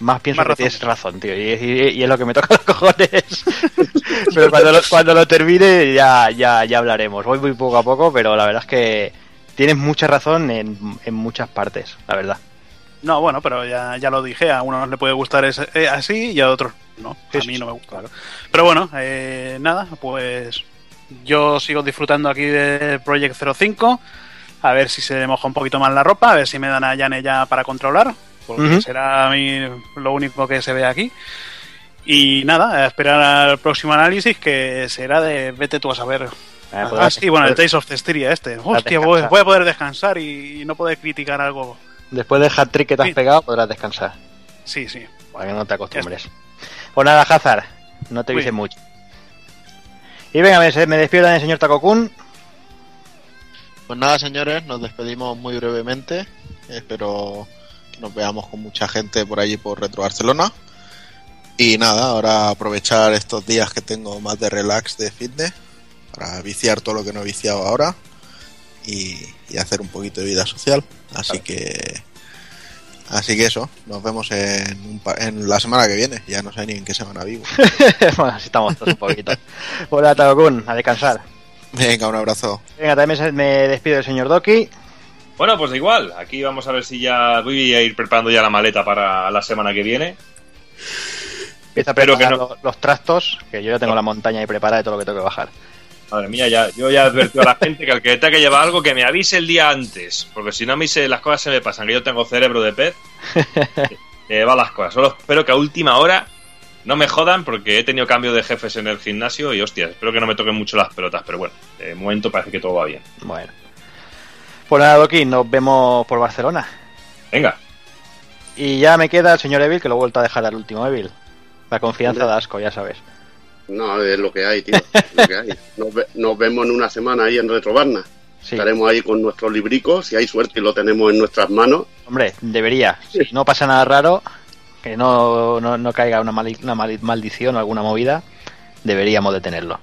más pienso que tienes razón, tío. Y, es lo que me toca los cojones. pero cuando lo, cuando lo termine ya, ya, ya hablaremos. Voy muy poco a poco, pero la verdad es que tienes mucha razón en, en muchas partes, la verdad. No, bueno, pero ya, ya lo dije, a unos le puede gustar eh, así y a otros no. a mí no me gusta. Pero bueno, eh, nada, pues yo sigo disfrutando aquí de Project 05. A ver si se moja un poquito más la ropa, a ver si me dan a Yane ya para controlar porque será a mí lo único que se ve aquí. Y nada, a esperar al próximo análisis que será de vete tú a saber. Ah, ah sí, bueno, el Taste of Cestiria este. Hostia, voy, a poder descansar y, no poder criticar algo. Después del hat-trick que te has pegado, podrás descansar. Sí, sí. Para que no te acostumbres. Pues nada, Hazard, no te dice mucho. Y venga, me, me despido del señor Takokun. Pues nada, señores, nos despedimos muy brevemente. Espero nos veamos con mucha gente por allí por Retro Barcelona. Y nada, ahora aprovechar estos días que tengo más de relax de fitness para viciar todo lo que no he viciado ahora y, hacer un poquito de vida social. Así que así que eso, nos vemos en, en, la semana que viene. Ya no sé ni en qué semana vivo. bueno, así estamos todos un poquito. Hola, Tagokun, a descansar. Venga, un abrazo. Venga, también me despido del señor Doki. Bueno, pues igual. Aquí vamos a ver si ya voy a ir preparando ya la maleta para la semana que viene. Empieza a preparar que no... los, trastos, que yo ya tengo la montaña ahí preparada de todo lo que tengo que bajar. Madre mía, ya, yo ya he advertido a la gente que al que tenga que llevar algo, que me avise el día antes. Porque si no, a mí se, las cosas se me pasan, que yo tengo cerebro de pez. que va las cosas. Solo espero que a última hora no me jodan porque he tenido cambio de jefes en el gimnasio y hostia, espero que no me toquen mucho las pelotas. Pero bueno, de momento parece que todo va bien. Bueno. Pues nada, Doki, nos vemos por Barcelona. Venga. Y ya me queda el señor Evil, que lo he vuelto a dejar al último Evil. La confianza de asco, ya sabes. No, es lo que hay, tío. lo que hay. Nos, vemos en una semana ahí en Retrobarna. Estaremos ahí con nuestros libricos, si hay suerte y lo tenemos en nuestras manos. Hombre, debería. Si no pasa nada raro, que no, no, caiga una, una maldición o alguna movida, deberíamos de tenerlo.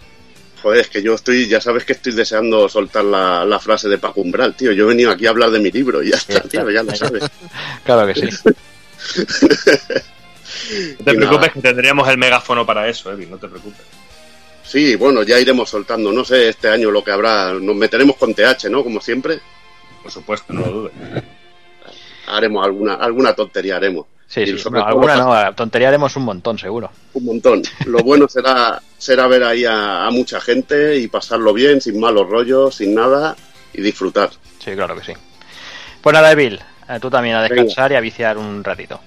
Joder, es que yo estoy, ya sabes que estoy deseando soltar la, frase de Paco Umbral, tío. Yo he venido aquí a hablar de mi libro y ya está, tío, ya lo sabes. claro que sí. no te preocupes que tendríamos el megáfono para eso, Evi, no te preocupes. Sí, bueno, ya iremos soltando. No sé este año lo que habrá. Nos meteremos con TH, ¿no? Como siempre. Por supuesto, no lo dudes. Haremos alguna, alguna tontería, haremos. Sí, sí, sobre alguna no, tontería haremos un montón, seguro. Un montón. Lo bueno será, será ver ahí a, a mucha gente y pasarlo bien, sin malos rollos, sin nada, y disfrutar. Sí, claro que sí. Pues nada, Evil, eh, tú también a Venga. descansar y a viciar un ratito.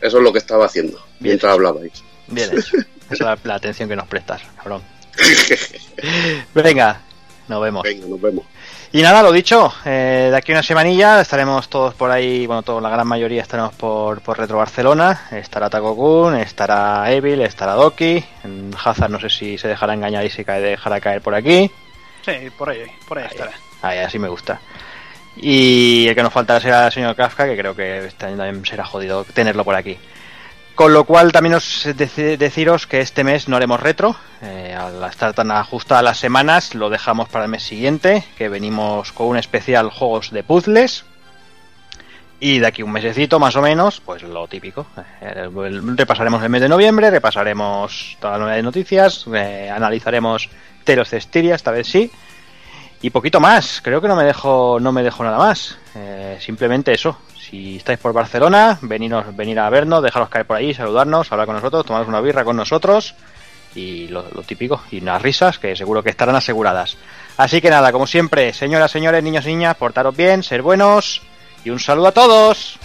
Eso es lo que estaba haciendo Bien. mientras hablabais. Bien hecho. Esa es la atención que nos prestas, cabrón. Venga, nos vemos. Venga, nos vemos. Y nada, lo dicho, eh, de aquí a una semanilla estaremos todos por ahí, bueno, toda la gran mayoría estaremos por, por Retro Barcelona. Estará Takokun, estará Evil, estará Doki. En Hazard no sé si se dejará engañar y se cae, dejará caer por aquí. Sí, por ahí, por ahí estará. Ahí, así me gusta. Y el que nos faltará será el señor Kafka, que creo que este año también será jodido tenerlo por aquí. Con lo cual también os deci- deciros que este mes no haremos retro. Eh, al estar tan ajustadas las semanas, lo dejamos para el mes siguiente, que venimos con un especial juegos de puzzles. Y de aquí un mesecito más o menos, pues lo típico. Eh, repasaremos el mes de noviembre, repasaremos todas las nuevas noticias, eh, analizaremos Teros Cestiria, esta vez sí. Y poquito más, creo que no me dejo, no me dejo nada más. Eh, simplemente eso. Si estáis por Barcelona, veniros, venir a vernos, dejaros caer por ahí, saludarnos, hablar con nosotros, tomaros una birra con nosotros y lo, típico, y unas risas que seguro que estarán aseguradas. Así que nada, como siempre, señoras, señores, niños y niñas, portaros bien, ser buenos y un saludo a todos.